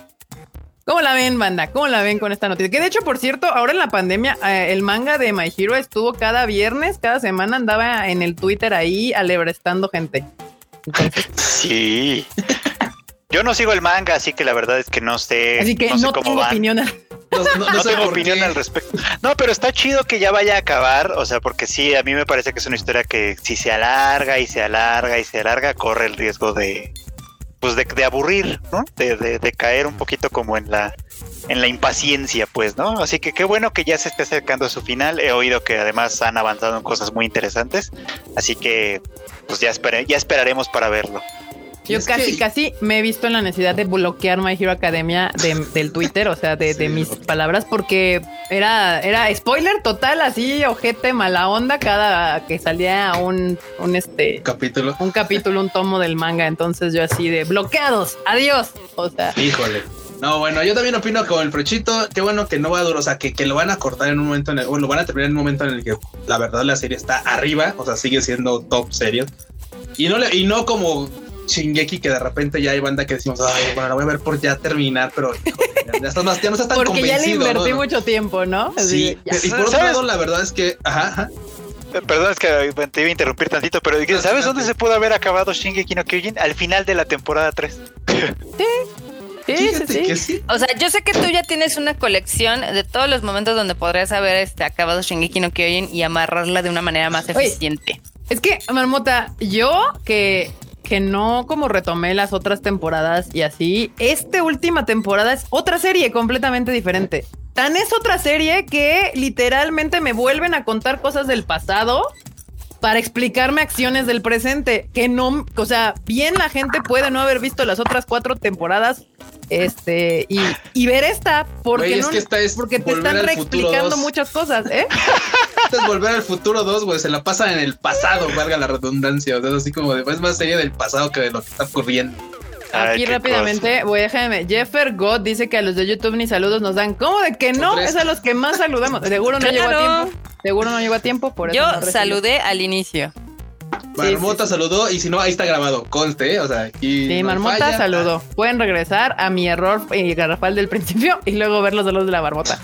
¿Cómo la ven, banda? ¿Cómo la ven con esta noticia? Que de hecho, por cierto, ahora en la pandemia, eh, el manga de My Hero estuvo cada viernes, cada semana andaba en el Twitter ahí alebrestando gente. <laughs> Sí. Yo no sigo el manga, así que la verdad es que no sé. Así que no, tengo opinión. No, tengo opinión al respecto. No, pero está chido que ya vaya a acabar, o sea, porque sí, a mí me parece que es una historia que si se alarga y se alarga y se alarga, corre el riesgo de, pues de, aburrir, ¿no? De, de, caer un poquito como en la, en la impaciencia, pues, ¿no? Así que qué bueno que ya se esté acercando a su final. He oído que además han avanzado en cosas muy interesantes, así que pues ya, ya esperaremos para verlo. Yo casi, casi me he visto en la necesidad de bloquear My Hero Academia del Twitter, o sea, de, mis palabras, porque era, era spoiler total, así, ojete, mala onda, cada que salía un, un este capítulo, un capítulo, un tomo del manga. Entonces yo así de bloqueados, adiós. O sea, híjole. No, bueno, yo también opino con el Prochito. Qué bueno que no va a durar, o sea, que, que, lo van a cortar en un momento, en el, o lo van a terminar en un momento en el que la verdad la serie está arriba, o sea, sigue siendo top serio. Y no, le, y no como Shingeki que de repente ya hay banda que decimos, ay, bueno, la voy a ver por ya terminar, pero ya, estás más, ya no estás tan Porque convencido. Porque ya le invertí mucho tiempo, ¿no? Sí, y por otro lado, la verdad es que, ajá, eh, Perdón, es que te iba a interrumpir tantito, pero ¿sabes dónde se pudo haber acabado Shingeki no Kyojin? Al final de la temporada 3. Sí. Sí, sí, sí. O sea, yo sé que tú ya tienes una colección de todos los momentos donde podrías haber este, acabado Shingeki no Kyojin y amarrarla de una manera más eficiente. Es que, Marmota, yo que, que no como retomé las otras temporadas y así, esta última temporada es otra serie completamente diferente. Tan es otra serie que literalmente me vuelven a contar cosas del pasado para explicarme acciones del presente que no, o sea, bien la gente puede no haber visto las otras cuatro temporadas este y, y ver esta porque no porque te están reexplicando muchas cosas, ¿eh? <laughs> Esta es volver al futuro 2, güey, se la pasan en el pasado, valga la redundancia, o sea, así como de, es más serie del pasado que de lo que está ocurriendo. Aquí rápidamente voy a dejarme. Jeffer God dice que a los de YouTube ni saludos nos dan. ¿Cómo de que no? Es a los que más saludamos. Seguro no llegó a tiempo. Seguro no llegó a tiempo. Por eso Yo saludé al inicio. Marmota saludó y si no, ahí está grabado, conste, ¿eh? o sea, aquí. Sí, Marmota saludó. Pueden regresar a mi error y garrafal del principio <laughs> y luego ver los los de la Marmota.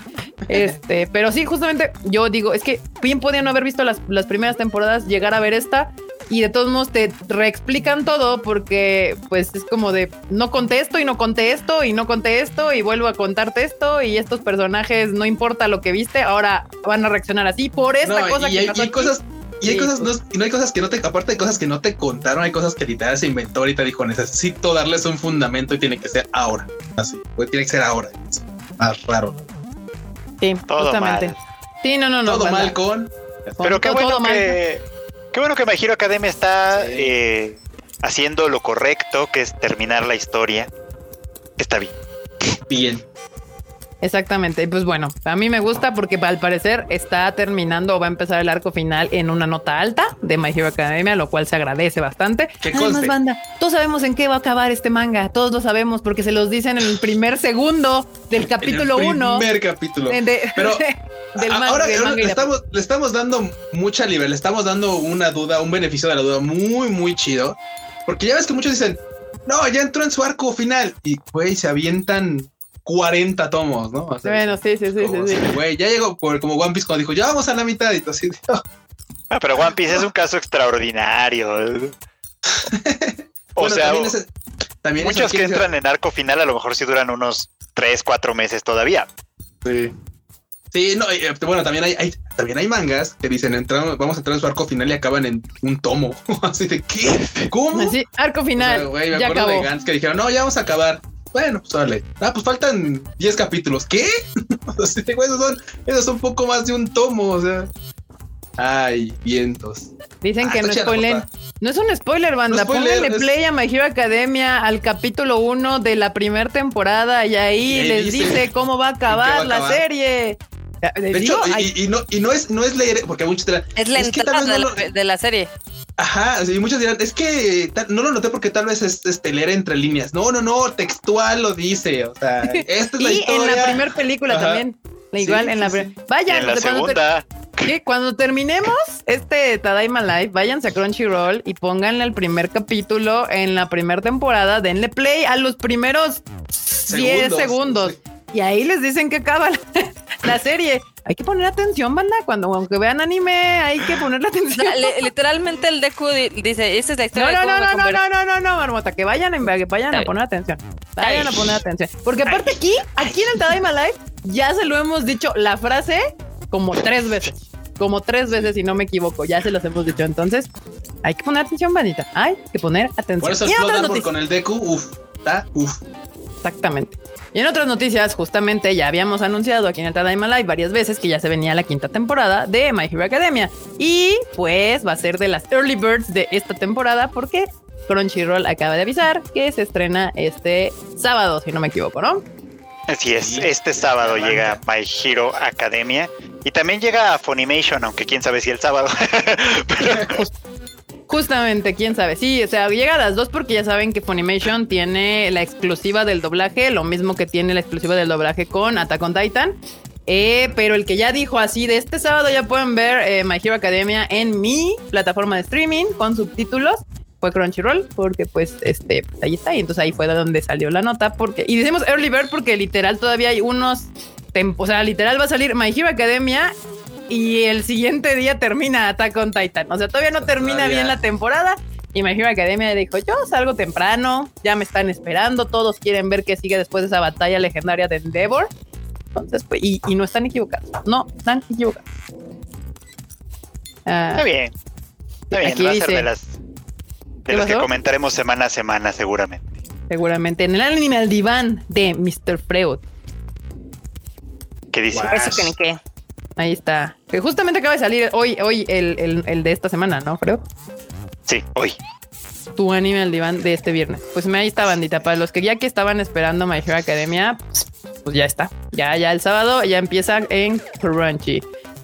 Este, pero sí, justamente yo digo, es que bien podían no haber visto las, las primeras temporadas, llegar a ver esta y de todos modos te reexplican todo porque pues es como de no contesto y no contesto y no contesto y vuelvo a contarte esto y estos personajes no importa lo que viste ahora van a reaccionar así por esta cosa y hay, cosas y hay cosas no, y no hay cosas que no te aparte de cosas que no te contaron hay cosas que literal se inventó ahorita dijo necesito darles un fundamento y tiene que ser ahora así pues tiene que ser ahora. Más raro. Sí justamente. sí no no no todo mal con pero qué bueno que Qué bueno que My Hero Academia está eh, haciendo lo correcto, que es terminar la historia. Está bien. Bien. Exactamente. Pues bueno, a mí me gusta porque al parecer está terminando o va a empezar el arco final en una nota alta de My Hero Academia, lo cual se agradece bastante. Además, banda, todos sabemos en qué va a acabar este manga. Todos lo sabemos porque se los dicen en el primer segundo del capítulo 1. Primer capítulo. Pero <laughs> ahora le, estamos, le estamos dando mucha libertad, le estamos dando una duda, un beneficio de la duda muy, muy chido. Porque ya ves que muchos dicen, no, ya entró en su arco final y güey, se avientan 40 tomos, ¿no? bueno, sí, sí, sí, sí. Güey, ya llegó por, como One Piece cuando dijo, ya vamos a la mitad y todo así. Ah, pero One Piece es un caso extraordinario. o sea, también muchos que entran en arco final a lo mejor sí duran unos 3, 4 meses todavía. Sí. Sí, no, eh, bueno, también hay, también hay mangas que dicen entramos, vamos a entrar en su arco final y acaban en un tomo. <laughs> Así de qué? ¿Cómo? Sí, arco final. güey, me acuerdo de Gans que dijeron, no, ya vamos a acabar. Bueno, pues vale. Ah, pues faltan 10 capítulos. ¿Qué? <laughs> esos son, esos son poco más de un tomo, o sea. Ay, vientos. Dicen ah, que no spoilen. No es un spoiler, banda. No Pónganle play a My Hero Academia al capítulo 1 de la primera temporada y ahí les dice, cómo <laughs> va a acabar la serie. De hecho, y, no, y no es, no es leer, porque muchos te Es la entrada de, la, serie. Ajá, y muchos dirán, es que no lo noté porque tal vez es este, leer entre líneas. No, no, no, textual lo dice. O sea, <laughs> esta es la y en la primera película también. Igual en la Vaya, en la segunda. cuando terminemos este Tadaima Live, váyanse a Crunchyroll y pónganle el primer capítulo en la primera temporada, denle play a los primeros 10 segundos. Y ahí les dicen que acaba la serie hay que poner atención, banda. Cuando aunque vean anime, hay que ponerle <laughs> atención. literalmente el Deku dice, esa es la historia. No, no, no, no, no, no, no, no, marmota, que vayan, en, que vayan a poner atención. Vayan a poner atención. Porque aparte aquí, aquí en el Tadaima Live, ya se lo hemos dicho la frase como tres veces. Como tres veces, si no me equivoco. Ya se los hemos dicho. Entonces, hay que poner atención, bandita. Hay que poner atención. Por eso el con el Deku, uff, está, uff. Exactamente. Y en otras noticias, justamente ya habíamos anunciado aquí en el Tadaima Live varias veces que ya se venía la quinta temporada de My Hero Academia. Y pues va a ser de las early birds de esta temporada porque Crunchyroll acaba de avisar que se estrena este sábado, si no me equivoco, ¿no? Así es, este sábado llega My Hero Academia y también llega Funimation, aunque quién sabe si el sábado. <laughs> Justamente, quién sabe. Sí, o sea, llega a las dos porque ya saben que Funimation tiene la exclusiva del doblaje, lo mismo que tiene la exclusiva del doblaje con Attack on Titan. Eh, pero el que ya dijo así de este sábado ya pueden ver eh, My Hero Academia en mi plataforma de streaming con subtítulos fue Crunchyroll porque pues este ahí está y entonces ahí fue de donde salió la nota porque y decimos early bird porque literal todavía hay unos o sea literal va a salir My Hero Academia y el siguiente día termina Attack on Titan. O sea, todavía no termina bien la temporada. Y My Hero Academia dijo, yo salgo temprano, ya me están esperando, todos quieren ver qué sigue después de esa batalla legendaria de Endeavor. Entonces, pues, y, no están equivocados. No, están equivocados. Ah, Está bien. Está bien, va a ser de las, de las que comentaremos semana a semana, seguramente. Seguramente. En el anime al diván de Mr. Freud. ¿Qué dice? Eso que ni qué. Ahí está. Que justamente acaba de salir hoy, hoy el, el, de esta semana, ¿no, Freud? Sí, hoy. Tu anime al diván de este viernes. Pues me ahí está, bandita. Para los que ya que estaban esperando My Hero Academia, pues, pues ya está. Ya, ya el sábado ya empieza en Crunchy.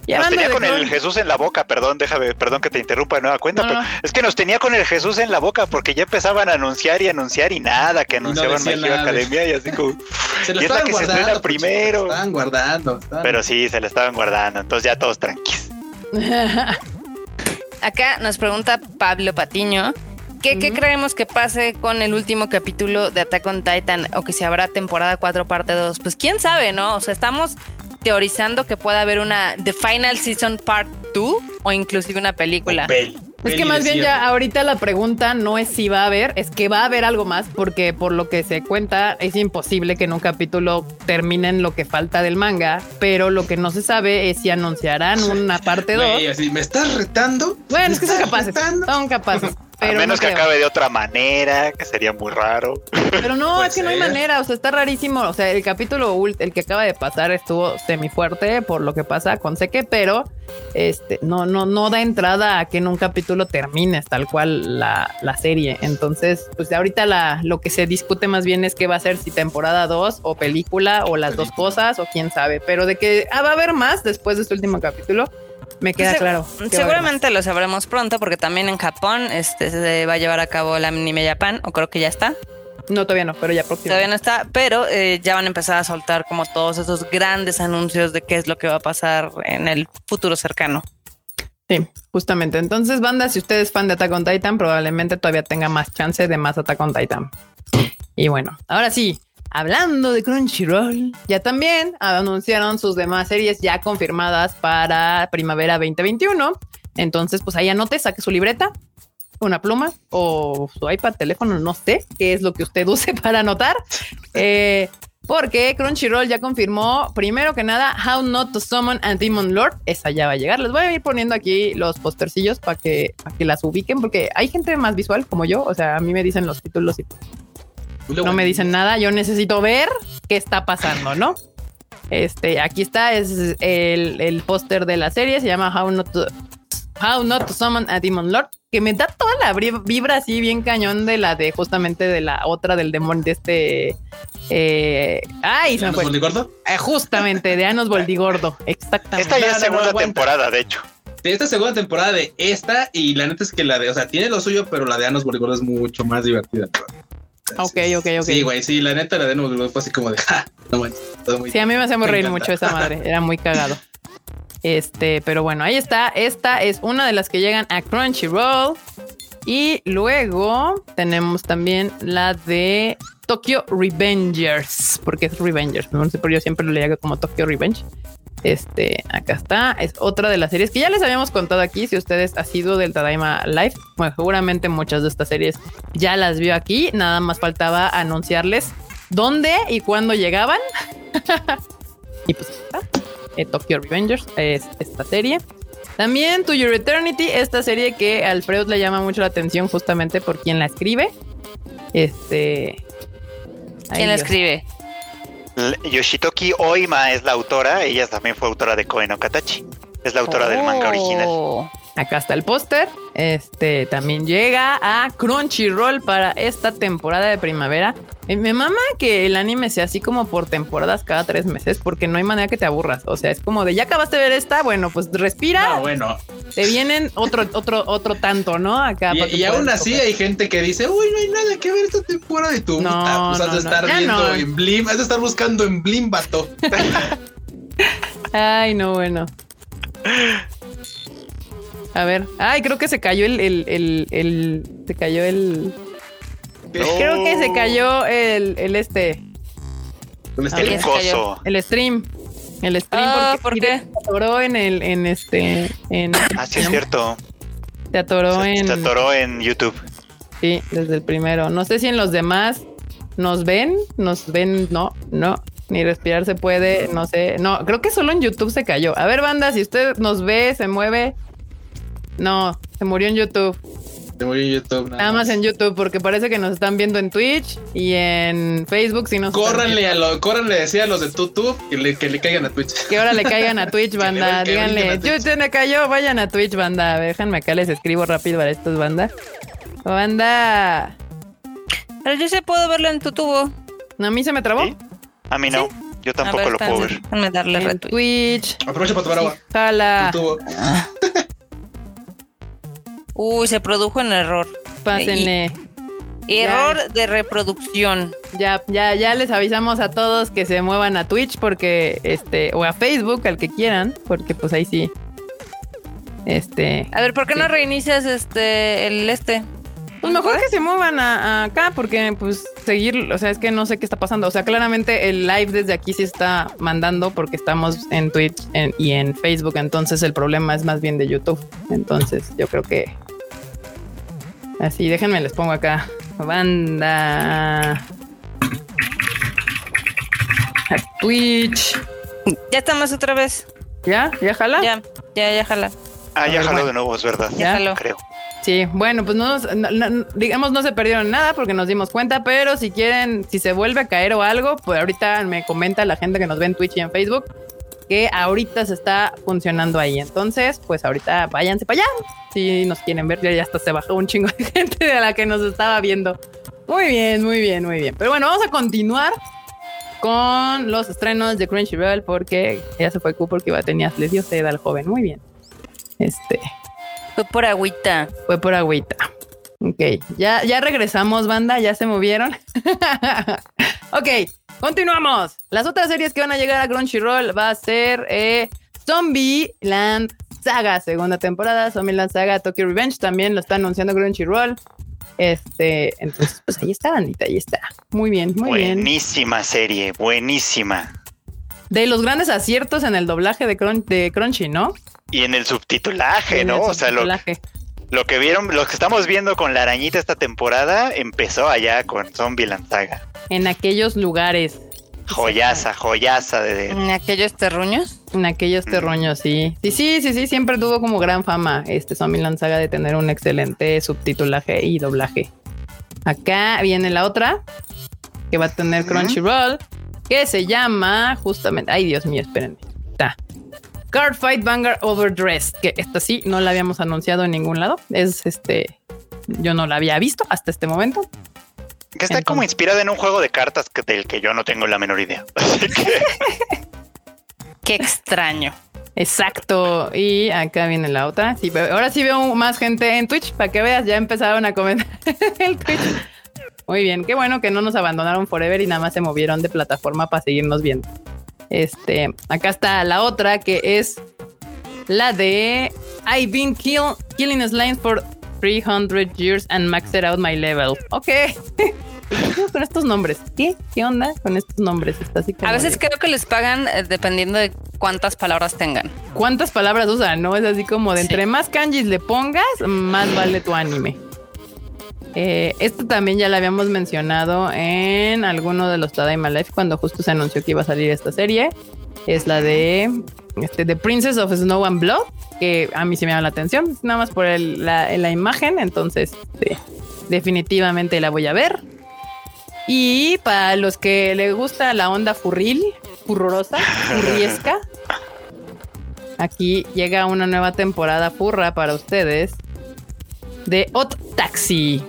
Nos tenía con el Jesús en la boca, perdón, déjame, perdón que te interrumpa de nueva cuenta, pero es que nos tenía con el Jesús en la boca porque ya empezaban a anunciar y anunciar y nada, que anunciaban no Academia y así como. <laughs> Se lo estaban guardando, primero. Se estaban guardando. Pero sí, se lo estaban guardando, entonces ya todos tranquilos. <laughs> Acá nos pregunta Pablo Patiño. ¿Qué, ¿Qué, creemos que pase con el último capítulo de Attack on Titan o que si habrá temporada 4 parte 2? Pues quién sabe, ¿no? O sea, estamos teorizando que pueda haber una The Final Season Part 2 o inclusive una película. Es que más bien ya ahorita la pregunta no es si va a haber, es que va a haber algo más, porque por lo que se cuenta es imposible que en un capítulo terminen lo que falta del manga, pero lo que no se sabe es si anunciarán una parte 2. ¿Me estás retando? Bueno, es que son capaces. Son capaces. A menos que acabe de otra manera, que sería muy raro. Pero no, es que no hay manera, o sea, está rarísimo. O sea, el capítulo el que acaba de pasar estuvo semi fuerte por lo que pasa con Seque, pero este no, no, no da entrada a que en un capítulo termines tal cual la, la serie. Entonces, pues ahorita la, lo que se discute más bien es qué va a ser, si temporada 2 o película o las dos cosas o quién sabe. Pero de que ah, va a haber más después de este último capítulo me queda claro. Seguramente lo sabremos pronto porque también en Japón este, se va a llevar a cabo la Anime Japan, o creo que ya está. No, todavía no, pero ya próximo. Todavía no está, pero eh, ya van a empezar a soltar como todos esos grandes anuncios de qué es lo que va a pasar en el futuro cercano. Sí, justamente. Entonces, banda, si usted es fan de Attack on Titan, probablemente todavía tenga más chance de más Attack on Titan. Y bueno, ahora sí, Hablando de Crunchyroll, ya también anunciaron sus demás series ya confirmadas para primavera 2021. Entonces, pues ahí anote, saque su libreta, una pluma o su iPad, teléfono, no sé qué es lo que usted <laughs> use para anotar. Eh, porque Crunchyroll ya confirmó, primero que nada, How Not to Summon a Demon Lord. Esa ya va a llegar. Les voy a ir poniendo aquí los postercillos para que, para que las ubiquen, porque hay gente más visual como yo. O sea, a mí me dicen los títulos y no me dicen nada, yo necesito ver qué está pasando, ¿no? Este, aquí está, es el, el póster de la serie, se llama How Not to, How Not to Summon a Demon Lord, que me da toda la vibra así bien cañón de la de justamente de la otra del demonio de este. Eh, ay, se me fue. Eh, justamente, de Anos Boldigordo, exactamente. Esta ya es segunda temporada, de hecho. Esta segunda temporada de esta, y la neta es que la de, o sea, tiene lo suyo, pero la de Anos Boldigordo es mucho más divertida. Ok, ok, ok. Sí, güey, sí, la neta la de nuevo fue así como de, <laughs> ja, no manches. Sí, a mí me hacemos reír mucho esa madre, era muy cagado. <laughs> Este, pero bueno, ahí está. Esta es una de las que llegan a Crunchyroll. Y luego tenemos también la de Tokyo Revengers, porque es Revengers, no sé por yo siempre lo leía como Tokyo Revenge. Este, acá está, es otra de las series que ya les habíamos contado aquí. Si ustedes han sido del Tadaima Live, bueno, seguramente muchas de estas series ya las vio aquí. Nada más faltaba anunciarles dónde y cuándo llegaban. <laughs> y pues está. Eh, Tokyo Revengers es esta serie. También To Your Eternity, esta serie que a Alfredo le llama mucho la atención justamente por quien la escribe. Este. ¿Quién la escribe? Yoshitoki Oima es la autora, ella también fue autora de Koe no Katachi. Es la autora del manga original. Acá está el póster. Este también llega a Crunchyroll para esta temporada de primavera. Eh, me mama que el anime sea así como por temporadas cada tres meses, porque no hay manera que te aburras. O sea, es como de ya acabaste de ver esta, bueno, pues respira. No, bueno. Te vienen otro, otro, otro tanto, ¿no? Acá. Y, aún así hay gente que dice, uy, no hay nada que ver esta temporada. Y tú, no, pues has de estar viendo en Blim, has de estar buscando en Blim, vato. <laughs> Ay, no, bueno. A ver. Ay, creo que se cayó el. el, el, el se cayó el. Creo que se cayó el, el este. El, coso. El stream. El stream ah, porque ¿por qué? se atoró en el, en este, en. Ah, sí es cierto. Se atoró en. Se atoró en YouTube. Sí, desde el primero. No sé si en los demás nos ven, nos ven, no, no, ni respirar se puede, no sé, no, creo que solo en YouTube se cayó. A ver, banda, si usted nos ve, se mueve, no, Se murió en YouTube. Se murió en YouTube. Nada, más. en YouTube, porque parece que nos están viendo en Twitch y en Facebook. Si nos córranle a lo, córranle decía a los de YouTube que le, que le caigan a Twitch. Que ahora le caigan a <laughs> Twitch, banda. Díganle, YouTube me cayó, vayan a Twitch, banda. Déjenme acá, les escribo rápido a estos, banda. Banda. Pero yo sí puedo verlo en tu tubo. ¿No, ¿A mí se me trabó? A mí no. Yo tampoco lo puedo ver. Déjame darle en Twitch. Aprovecha para tomar agua. Jala. <laughs> Uy, se produjo un error. Pásenle. error de reproducción. Ya, ya, ya les avisamos a todos que se muevan a Twitch porque, este, o a Facebook, al que quieran, porque pues ahí sí. Este. A ver, ¿por qué no reinicias este, el este? Pues mejor que se muevan a, acá, porque pues seguir, o sea, es que no sé qué está pasando. O sea, claramente el live desde aquí sí está mandando porque estamos en Twitch y en Facebook, entonces el problema es más bien de YouTube. Entonces yo creo que así, déjenme les pongo acá. Banda. Twitch. Ya estamos otra vez. ¿Ya? ¿Ya jala? Ya, ya, ya jala. Ah, ya jaló de nuevo, es verdad. Ya jaló. Creo. Sí, bueno, pues no, digamos no se perdieron nada porque nos dimos cuenta, pero si quieren, si se vuelve a caer o algo, pues ahorita me comenta la gente que nos ve en Twitch y en Facebook que ahorita se está funcionando ahí. Entonces, pues ahorita váyanse para allá. Si nos quieren ver, ya hasta se bajó un chingo de <laughs> gente de la que nos estaba viendo. Muy bien, muy bien, muy bien. Pero bueno, vamos a continuar con los estrenos de Crunchyroll porque ya se fue Q porque iba, tenía, les dio sed al joven. Muy bien. Este, fue por agüita. Fue por agüita. Ok, ya, ya regresamos, banda, ya se movieron. <laughs> ok, continuamos. Las otras series que van a llegar a Crunchyroll va a ser eh, Zombie Land Saga, segunda temporada. Zombie Land Saga, Tokyo Revenge también lo está anunciando Crunchyroll. Este, entonces, pues ahí está, bandita, ahí está. Muy bien, muy bien. Buenísima serie, buenísima. De los grandes aciertos en el doblaje de, de Crunchy, ¿no? Y en el subtitulaje, ¿no? O sea, lo, lo, que vieron, lo que estamos viendo con la arañita esta temporada empezó allá con Zombie Lanzaga. En aquellos lugares. Joyaza, joyaza de... ¿En aquellos terruños? En aquellos terruños, sí. Sí, sí, sí, sí, siempre tuvo como gran fama este Zombie Lanzaga de tener un excelente subtitulaje y doblaje. Acá viene la otra, que va a tener Crunchyroll, que se llama justamente... Ay, Dios mío, espérenme. Está. Card Fight Vanguard Overdressed, que esta sí no la habíamos anunciado en ningún lado. Es este, yo no la había visto hasta este momento. Que está como inspirada en un juego de cartas del que yo no tengo la menor idea. <laughs> <laughs> Qué extraño. Exacto. Y acá viene la otra. Sí, ahora sí veo más gente en Twitch para que veas. Ya empezaron a comentar <laughs> el Twitch. Muy bien. Qué bueno que no nos abandonaron forever y nada más se movieron de plataforma para seguirnos viendo. Este, acá está la otra que es la de I've been killing slime for 300 years and maxed out my level. Ok. <laughs> con estos nombres? ¿Qué? ¿Qué onda con estos nombres? Está así a veces creo que les pagan eh, dependiendo de cuántas palabras tengan. ¿Cuántas palabras usan? No es así como de entre más kanjis le pongas, más vale tu anime. Eh, esto también ya lo habíamos mencionado en alguno de los Tadaima Life cuando justo se anunció que iba a salir esta serie. Es la de este, The Princess of Snow and Blood, que a mí se me llama la atención, nada más por la, imagen, entonces definitivamente la voy a ver. Y para los que les gusta la onda furril, furrorosa, <laughs> furriesca, aquí llega una nueva temporada furra para ustedes de Hot Taxi.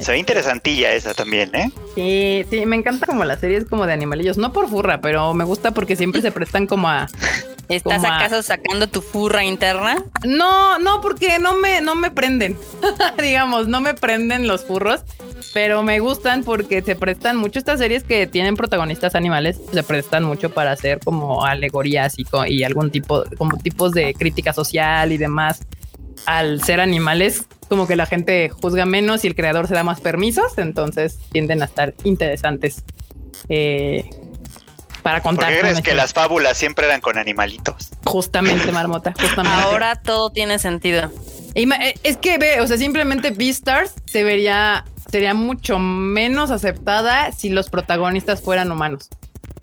Se ve interesantilla esa también, ¿eh? Sí, sí, me encanta como las series como de animalillos, no por furra, pero me gusta porque siempre se prestan como a <laughs> ¿Estás acaso sacando tu furra interna? No, no, porque no me, no me prenden. <laughs> Digamos, no me prenden los furros, pero me gustan porque se prestan mucho estas series que tienen protagonistas animales, se prestan mucho para hacer como alegorías y, y algún tipo, como tipos de crítica social y demás al ser animales, como que la gente juzga menos y el creador se da más permisos, entonces tienden a estar interesantes eh, para contar. ¿Por qué crees que las fábulas siempre eran con animalitos? Justamente, <laughs> Marmota, justamente. Ahora todo tiene sentido. Eh, es que ve, o sea, simplemente Beastars se vería, sería mucho menos aceptada si los protagonistas fueran humanos.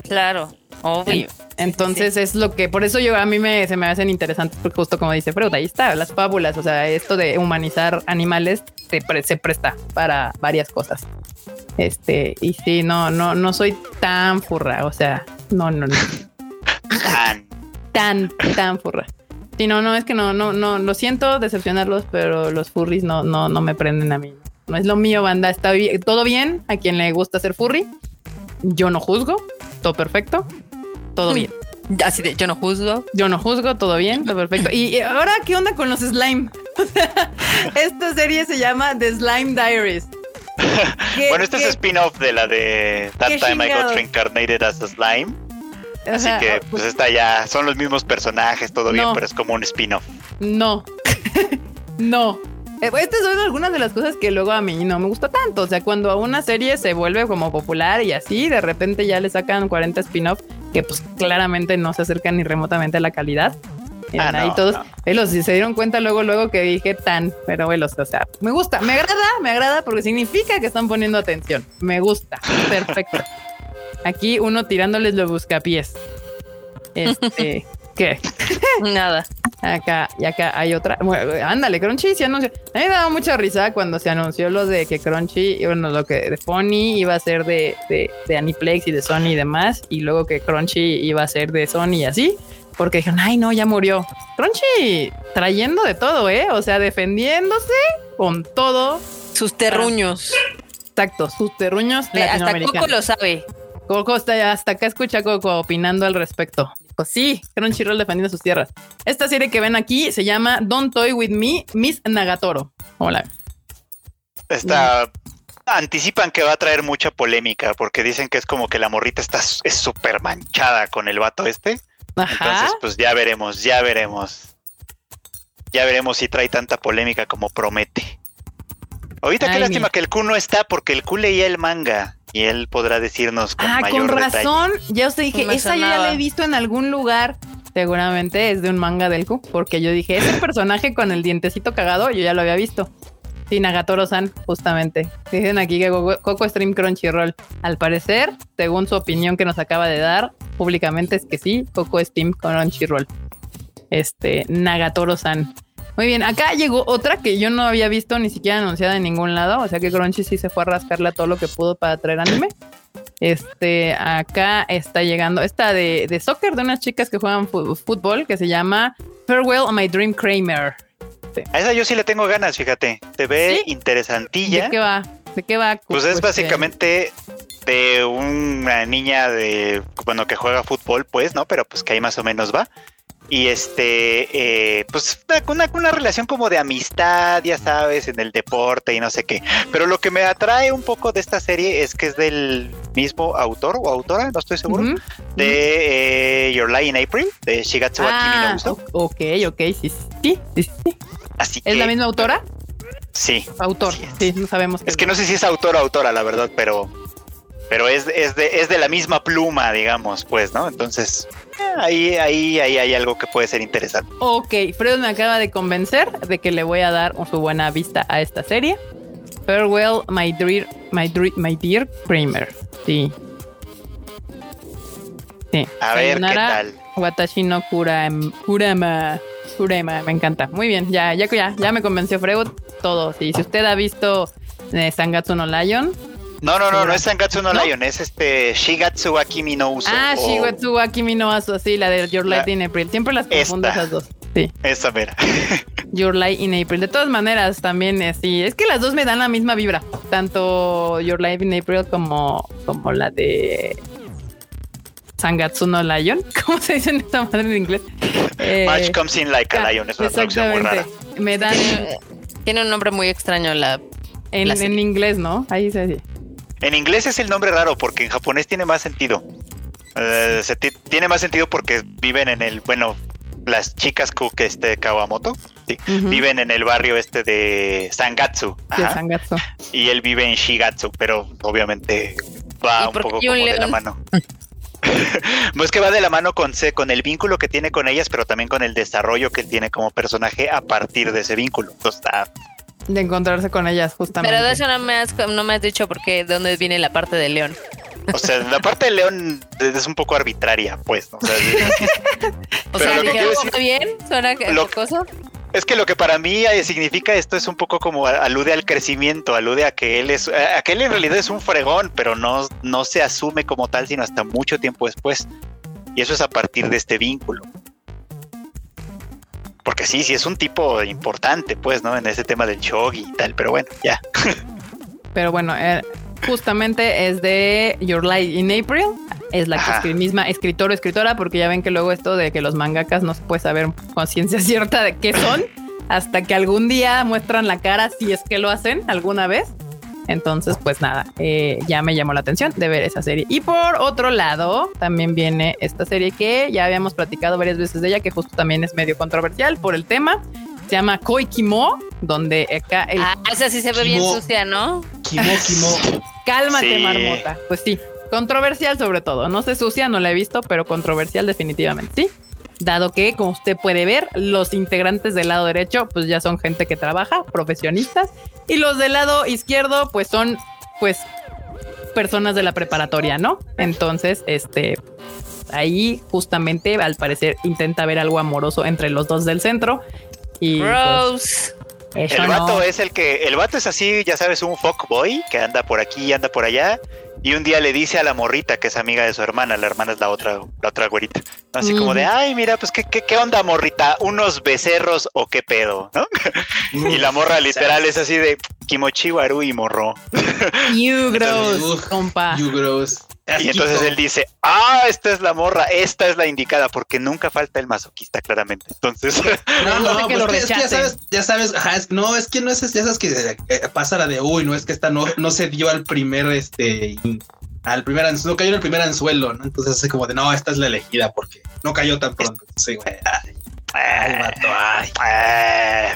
Claro, obvio. Entonces es lo que, por eso yo a mí me, se me hacen interesantes, porque justo como dice Freud, ahí está, las fábulas, o sea, esto de humanizar animales se presta para varias cosas. Este, y sí, no, no, no soy tan furra, o sea, no, no, no. Tan. Tan, tan furra. Sí, no, no, es que no, no, no, lo siento decepcionarlos, pero los furries no, no, no me prenden a mí. No es lo mío, banda. Está bien, todo bien a quien le gusta ser furry. Yo no juzgo, todo perfecto, todo bien. Así de, yo no juzgo. Yo no juzgo, todo bien, todo perfecto. Y, ahora, ¿qué onda con los slime? <laughs> Esta serie se llama The Slime Diaries. <laughs> bueno, este es spin-off de la de That Time I Got Reincarnated as a Slime. Así que, pues, pues esta ya son los mismos personajes, todo bien, pero es como un spin-off. No, <laughs> no. Eh, estas son algunas de las cosas que luego a mí no me gusta tanto. O sea, cuando a una serie se vuelve como popular y así, de repente ya le sacan 40 spin-off que pues claramente no se acercan ni remotamente a la calidad. Ah, ahí todos, velos, si se dieron cuenta luego, luego que dije tan, pero velos, o sea, me gusta, me agrada, me agrada porque significa que están poniendo atención. Me gusta, perfecto. <laughs> Aquí uno tirándoles los buscapiés. Este, <laughs> ¿qué? Nada. Acá, y acá hay otra. ándale, Crunchy se anunció. A mí me daba mucha risa cuando se anunció lo de que Crunchy, bueno, lo que de Pony iba a ser de, de, de Aniplex y de Sony y demás, y luego que Crunchy iba a ser de Sony y así, porque dijeron, ay, no, ya murió. Crunchy trayendo de todo, ¿eh? O sea, defendiéndose con todo. Sus terruños. Exacto, sus terruños. Hasta Coco lo sabe. Coco está hasta acá escucha Coco opinando al respecto. Pues sí, Crunchyroll defendiendo sus tierras. Esta serie que ven aquí se llama Don't Toy With Me, Miss Nagatoro. Hola. Esta anticipan que va a traer mucha polémica porque dicen que es como que la morrita está es súper manchada con el vato este. Ajá. Entonces, pues ya veremos, ya veremos. Ya veremos si trae tanta polémica como promete. Ahorita qué lástima que el Q no está porque el Q leía el manga y él podrá decirnos con ah, con razón. Ya os dije, esa yo ya la he visto en algún lugar. Seguramente es de un manga del Q, porque yo dije, ese personaje con el dientecito cagado, yo ya lo había visto. Sí, Nagatoro-san, justamente. Dicen aquí que Coco Stream Crunchyroll. Al parecer, según su opinión que nos acaba de dar públicamente, es que sí, Coco Stream Crunchyroll. Este, Nagatoro-san. Muy bien, acá llegó otra que yo no había visto ni siquiera anunciada en ningún lado, o sea que Crunchy sí se fue a rascarle a todo lo que pudo para traer anime. Este, acá está llegando esta de, de soccer de unas chicas que juegan fútbol que se llama Farewell a My Dream Kramer. A esa yo sí le tengo ganas, fíjate. Se ve interesantilla. ¿De qué va? ¿De qué va? Pues es básicamente de una niña de, bueno, que juega fútbol, pues, ¿no? Pero pues que ahí más o menos va y este, eh, pues una, una relación como de amistad, ya sabes, en el deporte y no sé qué. Pero lo que me atrae un poco de esta serie es que es del mismo autor o autora, no estoy seguro, de eh, Your Lie in April, de Shigatsu ah, Akimi no Ok, ok, sí, sí, sí. Así ¿Es la misma autora? Sí. Autor, sí, no sabemos. Es que no sé si es autor o autora, la verdad, pero pero es, es, de, es de la misma pluma, digamos, pues, ¿no? Entonces, ahí, ahí, ahí hay algo que puede ser interesante. Ok, Fred me acaba de convencer de que le voy a dar su buena vista a esta serie. Farewell, my dear, my, my dear Kramer. Sí. Sí. A ver qué tal. Watashi no Kurama. Kurama, me encanta. Muy bien, ya, ya, ya, ya me convenció Freud todo. Sí, si usted ha visto eh, Sangatsu no Lion, no, no, no, no es Sangatsu no, Lion, es este Shigatsu Akimi no Uso. Ah, Shigatsu Akimi no Uso, sí, la de Your Light in April. Siempre las confundo esas dos. Sí. Esa mera. <laughs> Your Light in April. De todas maneras, también es sí. Es que las dos me dan la misma vibra. Tanto Your Light in April como, como la de Sangatsu no Lion. <laughs> ¿Cómo se dice en esta madre en inglés? Eh, Much comes in like a lion. Es una traducción muy rara. Me dan. Tiene un nombre muy extraño la. En, en inglés, ¿no? Ahí se dice. En inglés es el nombre raro porque en japonés tiene más sentido. Eh, tiene más sentido porque viven en el, bueno, las chicas que este Kawamoto viven en el barrio este de Sangatsu. Sangatsu. Y él vive en Shigatsu, pero obviamente va un poco como de la mano. <laughs> pues que va de la mano con, con el vínculo que tiene con ellas, pero también con el desarrollo que tiene como personaje a partir de ese vínculo. Entonces está de encontrarse con ellas, justamente. Pero de eso no me has, no me has dicho porque de dónde viene la parte de león. O sea, la parte de León es un poco arbitraria, pues. O sea, <laughs> o sea lo bien? ¿Suena lo, cosa? Es que lo que para mí eh, significa esto es un poco como alude al crecimiento, alude a que él es, a que él en realidad es un fregón, pero no, no se asume como tal, sino hasta mucho tiempo después. Y eso es a partir de este vínculo. Porque sí, sí es un tipo importante, pues, ¿no? En ese tema del shogi y tal, pero bueno, ya. Pero bueno, eh, justamente es de Your Light in April. Es la que misma escritor o escritora, porque ya ven que luego esto de que los mangakas no se puede saber con ciencia <laughs> cierta de qué son, hasta que algún día muestran la cara si es que lo hacen alguna vez. Entonces, pues nada, eh, ya me llamó la atención de ver esa serie. Y por otro lado, también viene esta serie que ya habíamos platicado varias veces de ella, que justo también es medio controversial por el tema. Se llama Koi Kimo, donde acá el... Ah, esa sí se ve bien sucia, ¿no? Kimo, Kimo. <laughs> Cálmate, marmota. Pues sí, controversial sobre todo. No sé sucia, no la he visto, pero controversial definitivamente, sí dado que, como usted puede ver, los integrantes del lado derecho, pues ya son gente que trabaja, profesionistas, y los del lado izquierdo, pues son, pues, personas de la preparatoria, ¿no? Entonces, este, ahí justamente, al parecer, intenta ver algo amoroso entre los dos del centro. Y pues, el vato es el que, el vato es así, ya sabes, un fuckboy que anda por aquí y anda por allá y un día le dice a la morrita, que es amiga de su hermana, la hermana es la otra, la otra güerita. Así como de, ay, mira, pues ¿qué, qué, onda, morrita, unos becerros o qué pedo, ¿no? y la morra literal es así de Kimochi Waru y morro. You gross, compa. You gross. Y entonces él dice, ah, esta es la morra, esta es la indicada, porque nunca falta el masoquista, claramente. Entonces, no, <laughs> no, que pues es que ya sabes, ya sabes, no, es que no es, ya sabes que eh, pasa la de, uy, no es que esta no, no se dio al primer, este, al primer, no cayó en el primer anzuelo, ¿no? Entonces es como de, no, esta es la elegida porque no cayó tan pronto. Sí, güey. Eh,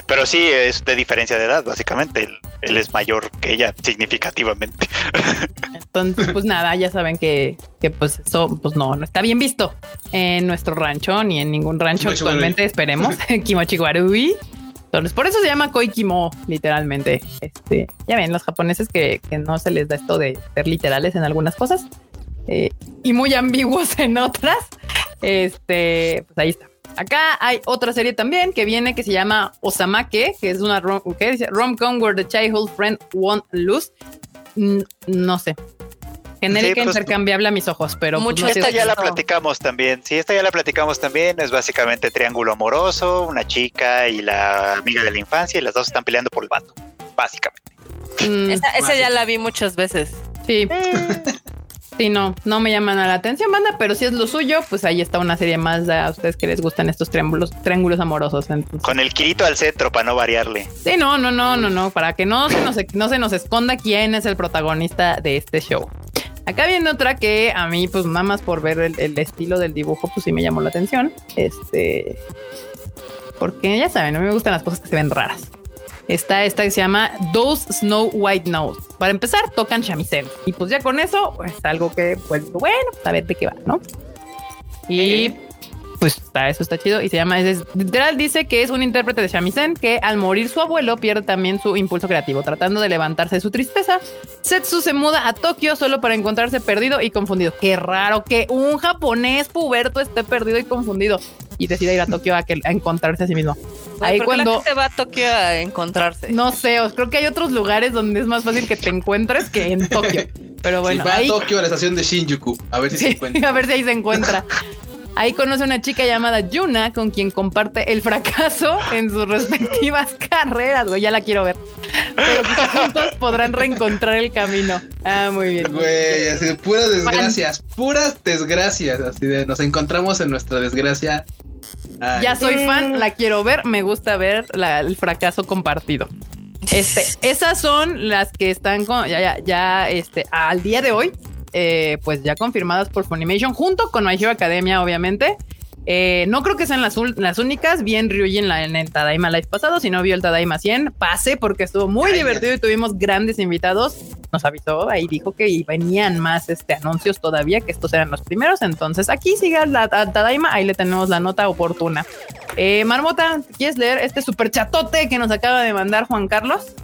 pero sí, es de diferencia de edad, básicamente. Él, es mayor que ella, significativamente. <laughs> Entonces, pues nada, ya saben que, que, pues eso, pues no, no está bien visto en nuestro rancho ni en ningún rancho actualmente, esperemos. <laughs> <laughs> Kimochi Warui. Entonces, por eso se llama Koikimo, literalmente. Este, ya ven, los japoneses que, que no se les da esto de ser literales en algunas cosas eh, y muy ambiguos en otras. Este, pues ahí está. Acá hay otra serie también que viene que se llama Osamake, que es una rom, ¿qué dice? rom-com where the childhood friend won't lose. no sé. Genérica pues, intercambiable a mis ojos, pero pues, mucho esta ya la platicamos también. Sí, esta ya la platicamos también. Es básicamente triángulo amoroso, una chica y la amiga de la infancia, y las dos están peleando por el vato, básicamente. Mm, esa, ya la vi muchas veces. Sí. Sí, no, no me llaman a la atención, banda, pero si es lo suyo, pues ahí está una serie más de a ustedes que les gustan estos triángulos, triángulos amorosos. Con el Kirito al centro para no variarle. Sí, no, no, no, no, no, para que no se nos, no se nos esconda quién es el protagonista de este show. Acá viene otra que a mí, pues nada más por ver el, estilo del dibujo, pues sí me llamó la atención. Este, porque ya saben, a mí me gustan las cosas que se ven raras. Está esta que se llama Those Snow White Nose. Para empezar, tocan shamisen. Y pues ya con eso, pues algo que, pues bueno, pues a ver de qué va, ¿no? Y pues está, eso está chido y se llama, es, literal dice que es un intérprete de shamisen que al morir su abuelo pierde también su impulso creativo, tratando de levantarse de su tristeza. Setsu se muda a Tokio solo para encontrarse perdido y confundido. Qué raro que un japonés puberto esté perdido y confundido y decida ir a Tokio a, que, a encontrarse a sí mismo. Ahí cuando se va a Tokio a encontrarse. No sé, creo que hay otros lugares donde es más fácil que te encuentres que en Tokio. Pero bueno, va a Tokio a la estación de Shinjuku, a ver si se encuentra. A ver si ahí se encuentra. Ahí conoce a una chica llamada Yuna con quien comparte el fracaso en sus respectivas <laughs> carreras, güey, ya la quiero ver. Pero juntos podrán reencontrar el camino. Ah, muy bien. Güey, así de puras desgracias, puras desgracias, así de nos encontramos en nuestra desgracia. Ya soy fan, la quiero ver, me gusta ver el fracaso compartido. Este, esas son las que están con, ya, ya, ya, este, al día de hoy eh, pues ya confirmadas por Funimation, junto con My Hero Academia, obviamente. Eh, no creo que sean las, las únicas. Bien Ryuji en, la, en el Tadaima Live pasado. Si no vio el Tadaima 100, pase porque estuvo muy divertido y tuvimos grandes invitados. Nos avisó, ahí dijo que venían más este, anuncios todavía, que estos eran los primeros. Entonces aquí siga la, Tadaima, ahí le tenemos la nota oportuna. Eh, Marmota, ¿quieres leer este super chatote que nos acaba de mandar Juan Carlos?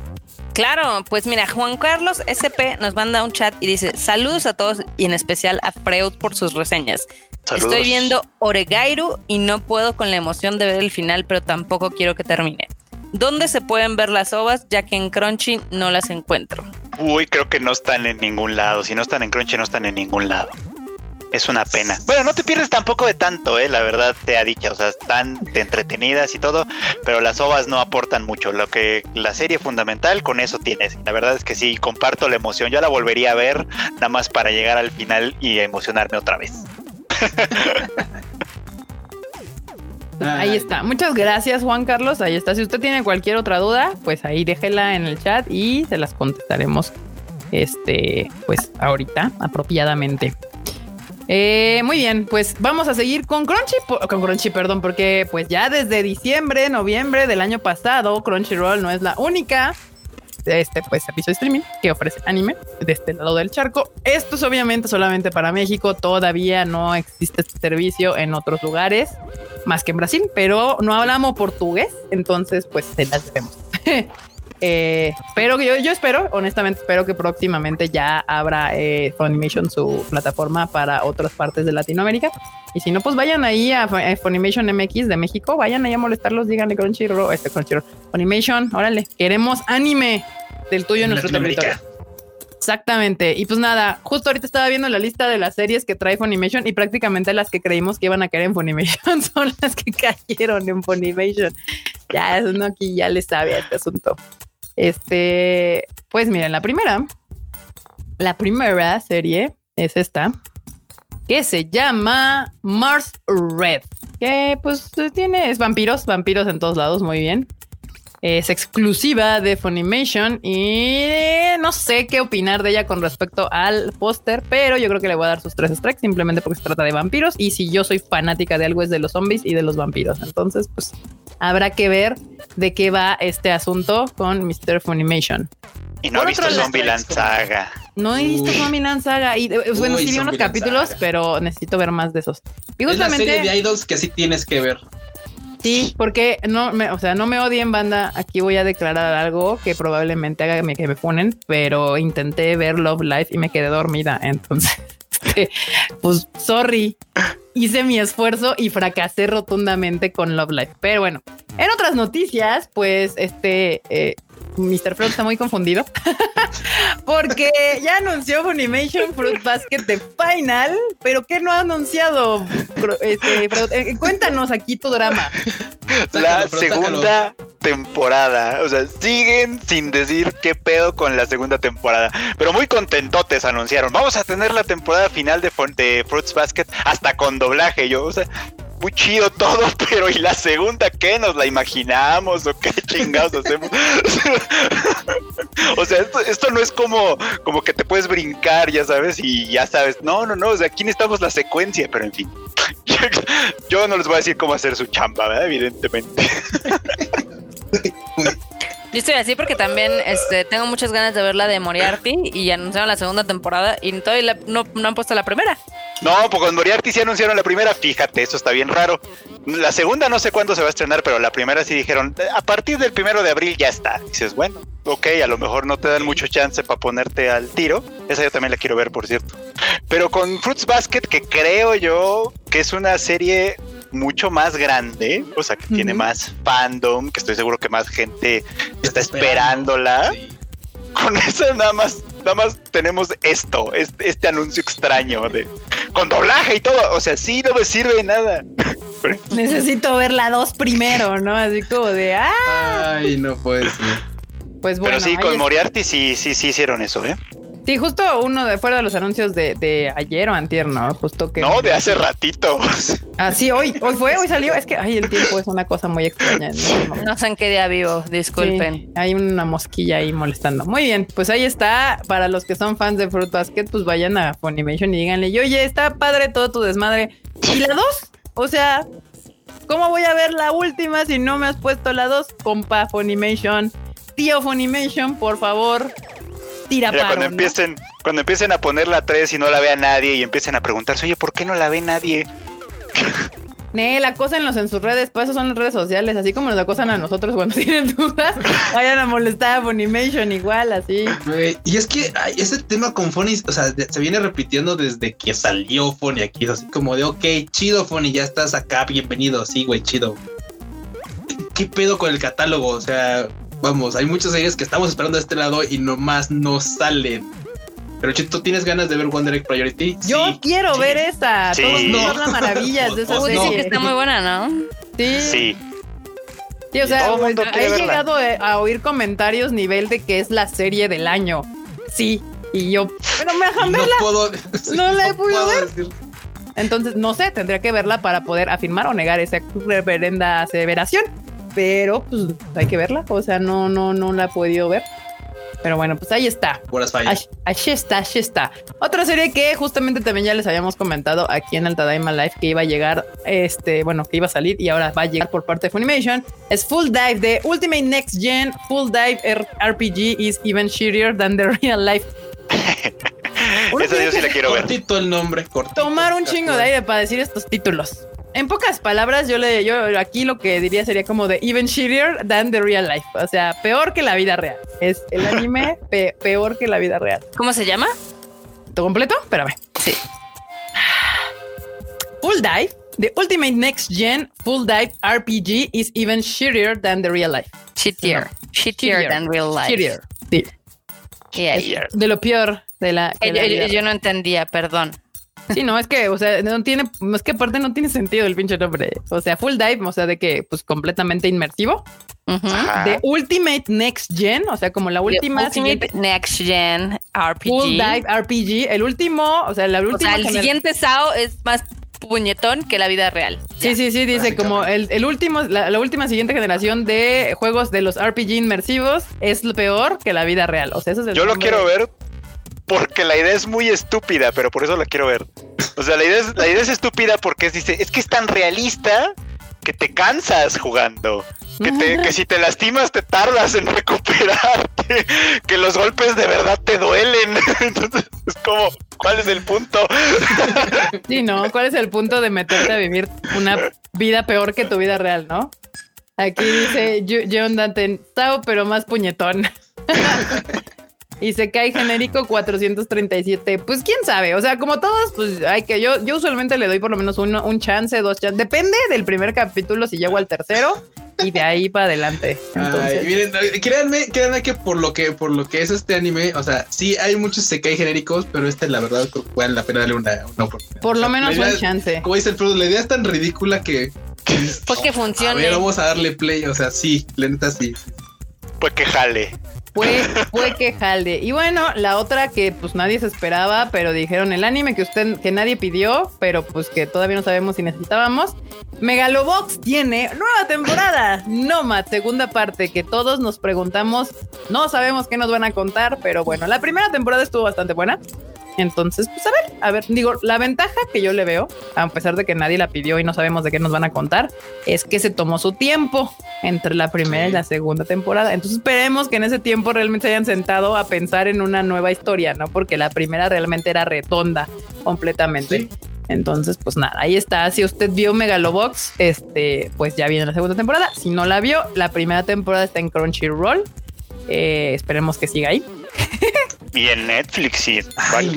Claro, pues mira, Juan Carlos SP nos manda un chat y dice saludos a todos y en especial a Freud por sus reseñas. Estoy viendo Oregairu y no puedo con la emoción de ver el final, pero tampoco quiero que termine. ¿Dónde se pueden ver las ovas? Ya que en Crunchy no las encuentro. Uy, creo que no están en ningún lado. Si no están en Crunchy, no están en ningún lado. Es una pena. Bueno, no te pierdes tampoco de tanto, eh, la verdad te ha dicho. O sea, están entretenidas y todo, pero las ovas no aportan mucho. Lo que la serie fundamental con eso tienes. La verdad es que sí, comparto la emoción. Yo la volvería a ver nada más para llegar al final y emocionarme otra vez. <laughs> Ahí está. Muchas gracias, Juan Carlos. Ahí está. Si usted tiene cualquier otra duda, pues ahí déjela en el chat y se las contestaremos. Este, pues ahorita, apropiadamente. Eh, muy bien, pues vamos a seguir con Crunchy, con Crunchy, perdón, porque pues ya desde diciembre, noviembre del año pasado, Crunchyroll no es la única este pues servicio de streaming que ofrece anime de este lado del charco. Esto es obviamente solamente para México, todavía no existe este servicio en otros lugares más que en Brasil, pero no hablamos portugués, entonces pues se las debemos. <laughs> Eh, pero yo, yo espero, honestamente, espero que próximamente ya abra eh, Funimation su plataforma para otras partes de Latinoamérica. Y si no, pues vayan ahí a, Funimation MX de México, vayan ahí a molestarlos, díganle Crunchyroll, este Crunchyroll, Funimation, órale, queremos anime del tuyo en nuestro territorio. Exactamente. Y pues nada, justo ahorita estaba viendo la lista de las series que trae Funimation y prácticamente las que creímos que iban a caer en Funimation <laughs> son las que cayeron en Funimation. Ya, eso no aquí ya le sabe este asunto. Este, pues miren, la primera, la primera serie es esta, que se llama Mars Red, que pues tiene, es vampiros, vampiros en todos lados, muy bien. Es exclusiva de Funimation y no sé qué opinar de ella con respecto al póster, pero yo creo que le voy a dar sus tres strikes simplemente porque se trata de vampiros y si yo soy fanática de algo es de los zombies y de los vampiros. Entonces, pues habrá que ver de qué va este asunto con Mr. Funimation. Y no he visto Zombieland Saga. No he visto Zombieland Saga. Y eh, bueno, sí vi unos capítulos, pero necesito ver más de esos. Y justamente, es la serie de idols que sí tienes que ver. Sí, porque no me, o sea, no me odien, banda. Aquí voy a declarar algo que probablemente haga que me ponen, pero intenté ver Love Life y me quedé dormida. Entonces, <laughs> pues sorry. Hice mi esfuerzo y fracasé rotundamente con Love Life. Pero bueno, en otras noticias, pues este eh, Mr. Fruit está muy confundido <laughs> porque ya anunció Funimation Fruit Basket de Final, pero ¿qué no ha anunciado? Este, eh, cuéntanos aquí tu drama. La segunda temporada, o sea, siguen sin decir qué pedo con la segunda temporada, pero muy contentotes anunciaron, vamos a tener la temporada final de, de Fruits Basket hasta con doblaje, yo, o sea, muy chido todo, <laughs> pero ¿y la segunda qué? ¿Nos la imaginamos o qué chingados hacemos? <laughs> o sea, esto, no es como, como que te puedes brincar, ya sabes, y ya sabes. No, no, no, o sea, aquí necesitamos la secuencia, pero en fin. <laughs> Yo no les voy a decir cómo hacer su chamba. Evidentemente. Yo estoy así porque también este, tengo muchas ganas de ver la de Moriarty y anunciaron la segunda temporada y todavía no, no han puesto la primera. No, pues con Moriarty sí anunciaron la primera, fíjate, eso está bien raro. La segunda no sé cuándo se va a estrenar, pero la primera sí dijeron, a partir del primero de abril ya está. dices, bueno, ok, a lo mejor no te dan mucho chance para ponerte al tiro. Esa yo también la quiero ver, por cierto. Pero con Fruits Basket, que creo yo que es una serie mucho más grande, o sea, que tiene más fandom, que estoy seguro que más gente está esperándola. Con eso nada más, nada más tenemos esto, este, este, anuncio extraño de con doblaje y todo. O sea, sí, no me sirve de nada. <laughs> Necesito ver la dos primero, ¿no? Así como de ¡ah! Ay, no puede ser. Pues bueno. Pero sí, con Moriarty sí, sí, sí hicieron eso, ¿eh? Sí, justo uno de fuera de los anuncios de, de ayer o antier, ¿no? Justo que. No, de hace ratito. <laughs> Ah, sí, hoy, hoy fue, hoy salió. Es que ay, el tiempo es una cosa muy extraña. No, sé en qué día vivo, disculpen. hay una mosquilla ahí molestando. Muy bien, pues ahí está. Para los que son fans de Fruit Basket, pues vayan a Funimation y díganle, y, oye, está padre todo tu desmadre. ¿Y la dos? O sea, ¿cómo voy a ver la última si no me has puesto la dos? Compa Funimation. Tío Funimation, por favor, tira cuando empiecen cuando empiecen a poner la 3 y no la vea nadie y empiecen a preguntarse, oye, ¿por qué no la ve nadie? Ne, la acosan en sus redes, pues eso son las redes sociales, así como nos acosan a nosotros cuando <laughs> tienen dudas, vayan a molestar a Funimation igual, así. Y es que ese tema con Funny, o sea, se viene repitiendo desde que salió Funny aquí, así como de, ok, chido Funny, ya estás acá, bienvenido, sí, güey, chido. ¿Qué pedo con el catálogo? O sea, vamos, hay muchas series que estamos esperando de este lado y nomás no salen. Pero Chito, ¿tienes ganas de ver Wonder Egg Priority? Yo quiero ver esa. Todos no. las <laughs> maravillas de esa serie. que está muy buena, ¿no? Sí. Sí. Sí, o sea, he llegado a oír comentarios nivel de que es la serie del año. Sí. Y yo, pero me dejan no verla. Puedo, <laughs> no la he podido ver. Entonces, no sé, tendría que verla para poder afirmar o negar esa reverenda aseveración. Pero, pues, hay que verla. O sea, no, no, no la he podido ver. Pero bueno, pues ahí está. Puras fallas. Ahí está, ahí está. Otra serie que justamente también ya les habíamos comentado aquí en Altadaima Life que iba a llegar, este, bueno, que iba a salir y ahora va a llegar por parte de Funimation. Es Full Dive de Ultimate Next Gen. Full Dive RPG is even shittier than the <laughs> real life. <laughs> Eso yo sí la quiero ver. Cortito el nombre, cortito. Tomar un chingo de aire para decir estos títulos en pocas palabras, yo le yo aquí lo que diría sería como de even shittier than the real life. O sea, peor que la vida real. Es el <laughs> anime peor que la vida real. ¿Cómo se llama? ¿Todo completo? Espérame. Sí. Full Dive, the ultimate next gen full dive RPG is even shittier than the real life. Shittier. Shittier, than real life. Shittier. Sí. De lo peor de la. yo no entendía, perdón. Sí, no, es que, o sea, no tiene, es que aparte no tiene sentido el pinche nombre. O sea, full dive, o sea, de que, pues completamente inmersivo. De Ultimate Next Gen, o sea, como la última. Ultimate Next Gen RPG. Full Dive RPG. El último, o sea, la última. O sea, el siguiente SAO es más puñetón que la vida real. Sí, sí, sí, dice como el, el último, la, la, última siguiente generación de juegos de los RPG inmersivos es lo peor que la vida real. O sea, eso es el Yo lo quiero ver porque la idea es muy estúpida, pero por eso la quiero ver. O sea, la idea es, la idea es estúpida porque es, dice, es que es tan realista que te cansas jugando. Que, te, que si te lastimas te tardas en recuperarte, <laughs> que los golpes de verdad te duelen. <laughs> Entonces es como, ¿cuál es el punto? <laughs> Sí, no, ¿cuál es el punto de meterte a vivir una vida peor que tu vida real, no? Aquí dice John Dante, pero más puñetón. Y se cae genérico 437. Pues quién sabe, o sea, como todos, pues hay que yo, yo usualmente le doy por lo menos uno, un chance, dos chances, depende del primer capítulo si llego al tercero y de ahí para adelante. Entonces... miren, créanme, créanme que por lo que por lo que es este anime, o sea, sí hay muchos se cae genéricos, pero este la verdad vale la pena darle una, oportunidad. Por lo menos un chance. Como dice el Fruit, la idea es tan ridícula que, porque funciona. A ver, vamos a darle play, o sea, sí, lenta sí. Pues que jale. Fue, fue que jalde. Y bueno, la otra que pues nadie se esperaba, pero dijeron el anime que usted, que nadie pidió, pero pues que todavía no sabemos si necesitábamos. Megalobox tiene nueva temporada, Nomad, segunda parte, que todos nos preguntamos, no sabemos qué nos van a contar, pero bueno, la primera temporada estuvo bastante buena. Entonces, pues a ver, a ver, digo, la ventaja que yo le veo, a pesar de que nadie la pidió y no sabemos de qué nos van a contar, es que se tomó su tiempo entre la primera y la segunda temporada. Entonces esperemos que en ese tiempo realmente se hayan sentado a pensar en una nueva historia, ¿no? Porque la primera realmente era redonda completamente. Entonces, pues nada, ahí está. Si usted vio Megalobox, este, pues ya viene la segunda temporada. Si no la vio, la primera temporada está en Crunchyroll. Eh, esperemos que siga ahí. Y en Netflix, sí.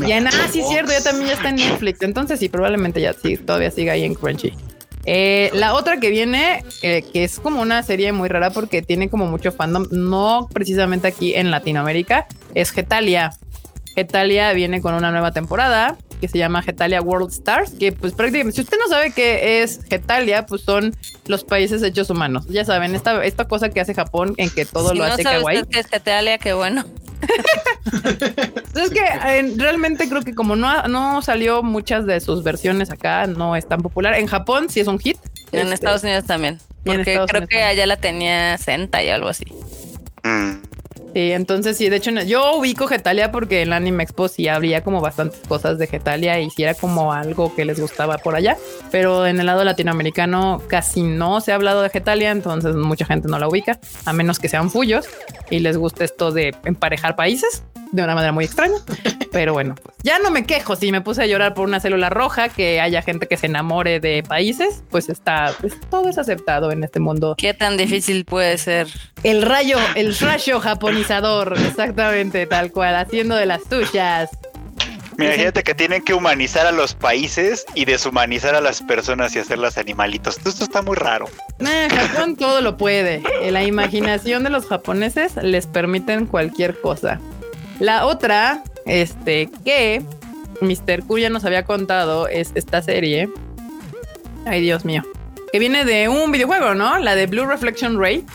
y en, ah, sí, cierto, ya también ya está en <laughs> Netflix. Entonces, sí, probablemente ya sí, todavía siga ahí en Crunchy. Eh, la otra que viene, eh, que es como una serie muy rara porque tiene como mucho fandom, no precisamente aquí en Latinoamérica, es Getalia. Getalia viene con una nueva temporada que se llama Getalia World Stars, que pues prácticamente, si usted no sabe qué es Getalia, pues son los países hechos humanos. Ya saben, esta, esta cosa que hace Japón en que todo lo hace kawaii. qué es Getalia, qué bueno. Es que eh, realmente creo que como no, no salió muchas de sus versiones acá, no es tan popular. En Japón sí es un hit. en este, Estados Unidos también. Porque creo que allá la tenía Senta y algo así. Mm. Sí, entonces sí, de hecho yo ubico Getalia porque en Anime Expo sí habría como bastantes cosas de Getalia y si era como algo que les gustaba por allá, pero en el lado latinoamericano casi no se ha hablado de Getalia, entonces mucha gente no la ubica, a menos que sean fullos y les guste esto de emparejar países. De una manera muy extraña. Pero bueno, pues ya no me quejo. Si me puse a llorar por una célula roja, que haya gente que se enamore de países, pues está, pues todo es aceptado en este mundo. ¿Qué tan difícil puede ser? El rayo, el rayo japonizador, exactamente, tal cual, haciendo de las tuyas. Imagínate que tienen que humanizar a los países y deshumanizar a las personas y hacerlas animalitos. Esto está muy raro. Eh, Japón todo lo puede. La imaginación de los japoneses les permiten cualquier cosa. La otra, este, que Mr. Q ya nos había contado es esta serie. Ay, Dios mío. Que viene de un videojuego, ¿no? La de Blue Reflection Ray.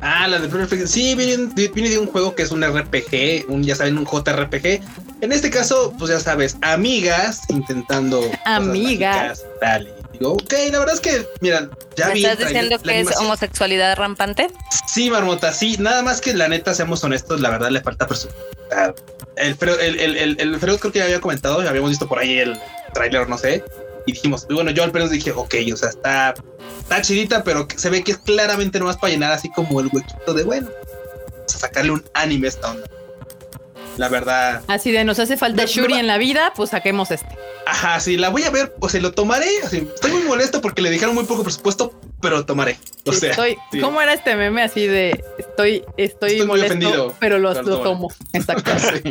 Ah, la de Blue Reflection. Sí, viene, viene, de un juego que es un RPG, un, ya saben, un JRPG. En este caso, pues ya sabes, amigas intentando. Amigas. Dale. Digo, ok, la verdad es que, mira, ya vi. ¿Estás diciendo que es homosexualidad rampante? Sí, Marmota, sí. Nada más que la neta, seamos honestos, la verdad le falta personalidad. El, el, el, el, el creo que ya había comentado, ya habíamos visto por ahí el tráiler, no sé. Y dijimos, bueno, yo al menos dije, ok, o sea, está, está chidita, pero se ve que es claramente nomás para llenar así como el huequito de, bueno, sacarle un anime a esta onda la verdad. Así de nos hace falta Shuri en la vida, pues saquemos este. Ajá, sí, la voy a ver, o sea, lo tomaré. estoy muy molesto porque le dijeron muy poco presupuesto, pero lo tomaré. O sea, ¿cómo era este meme así de estoy, estoy, molesto, pero lo, tomo? Exacto. <laughs>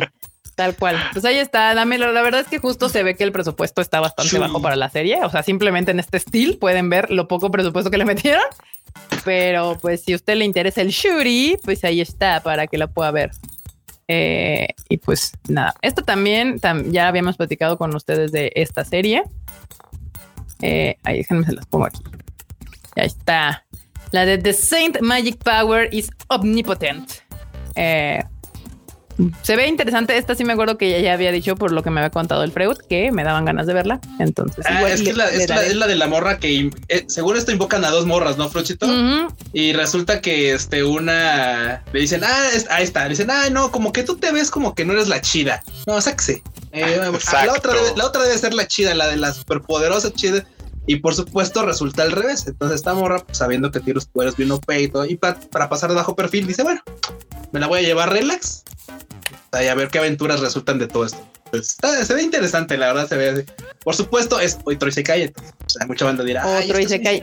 Tal cual. Pues ahí está. Dame, la verdad es que justo se ve que el presupuesto está bastante bajo para la serie. O sea, simplemente en este estilo pueden ver lo poco presupuesto que le metieron. Pero pues si a usted le interesa el Shuri, pues ahí está para que la pueda ver. Eh, y pues nada, esto también ya habíamos platicado con ustedes de esta serie. Eh, ahí déjenme se las pongo aquí. Ya está. La de The Saint Magic Power is Omnipotent. Eh, se ve interesante. Esta sí me acuerdo que ya había dicho por lo que me había contado el Freud que me daban ganas de verla. Entonces, ah, es, la, de la morra que eh, según esto invocan a dos morras, ¿no, Frochito? Y resulta que este una le dicen, ah, ahí está, le dicen, ah, no, como que tú te ves como que no eres la chida. No, sáquese. Eh, la, otra debe, la otra debe ser la chida, la de la superpoderosa chida. Y por supuesto resulta al revés. Entonces esta morra, pues, sabiendo que tiene los poderes bien OP y todo, y para, para pasar de bajo perfil, dice, bueno, me la voy a llevar relax y a ver qué aventuras resultan de todo esto. Pues, se ve interesante, la verdad se ve así. Por supuesto, es otro Isekai. O sea, mucha banda dirá, otro Isekai.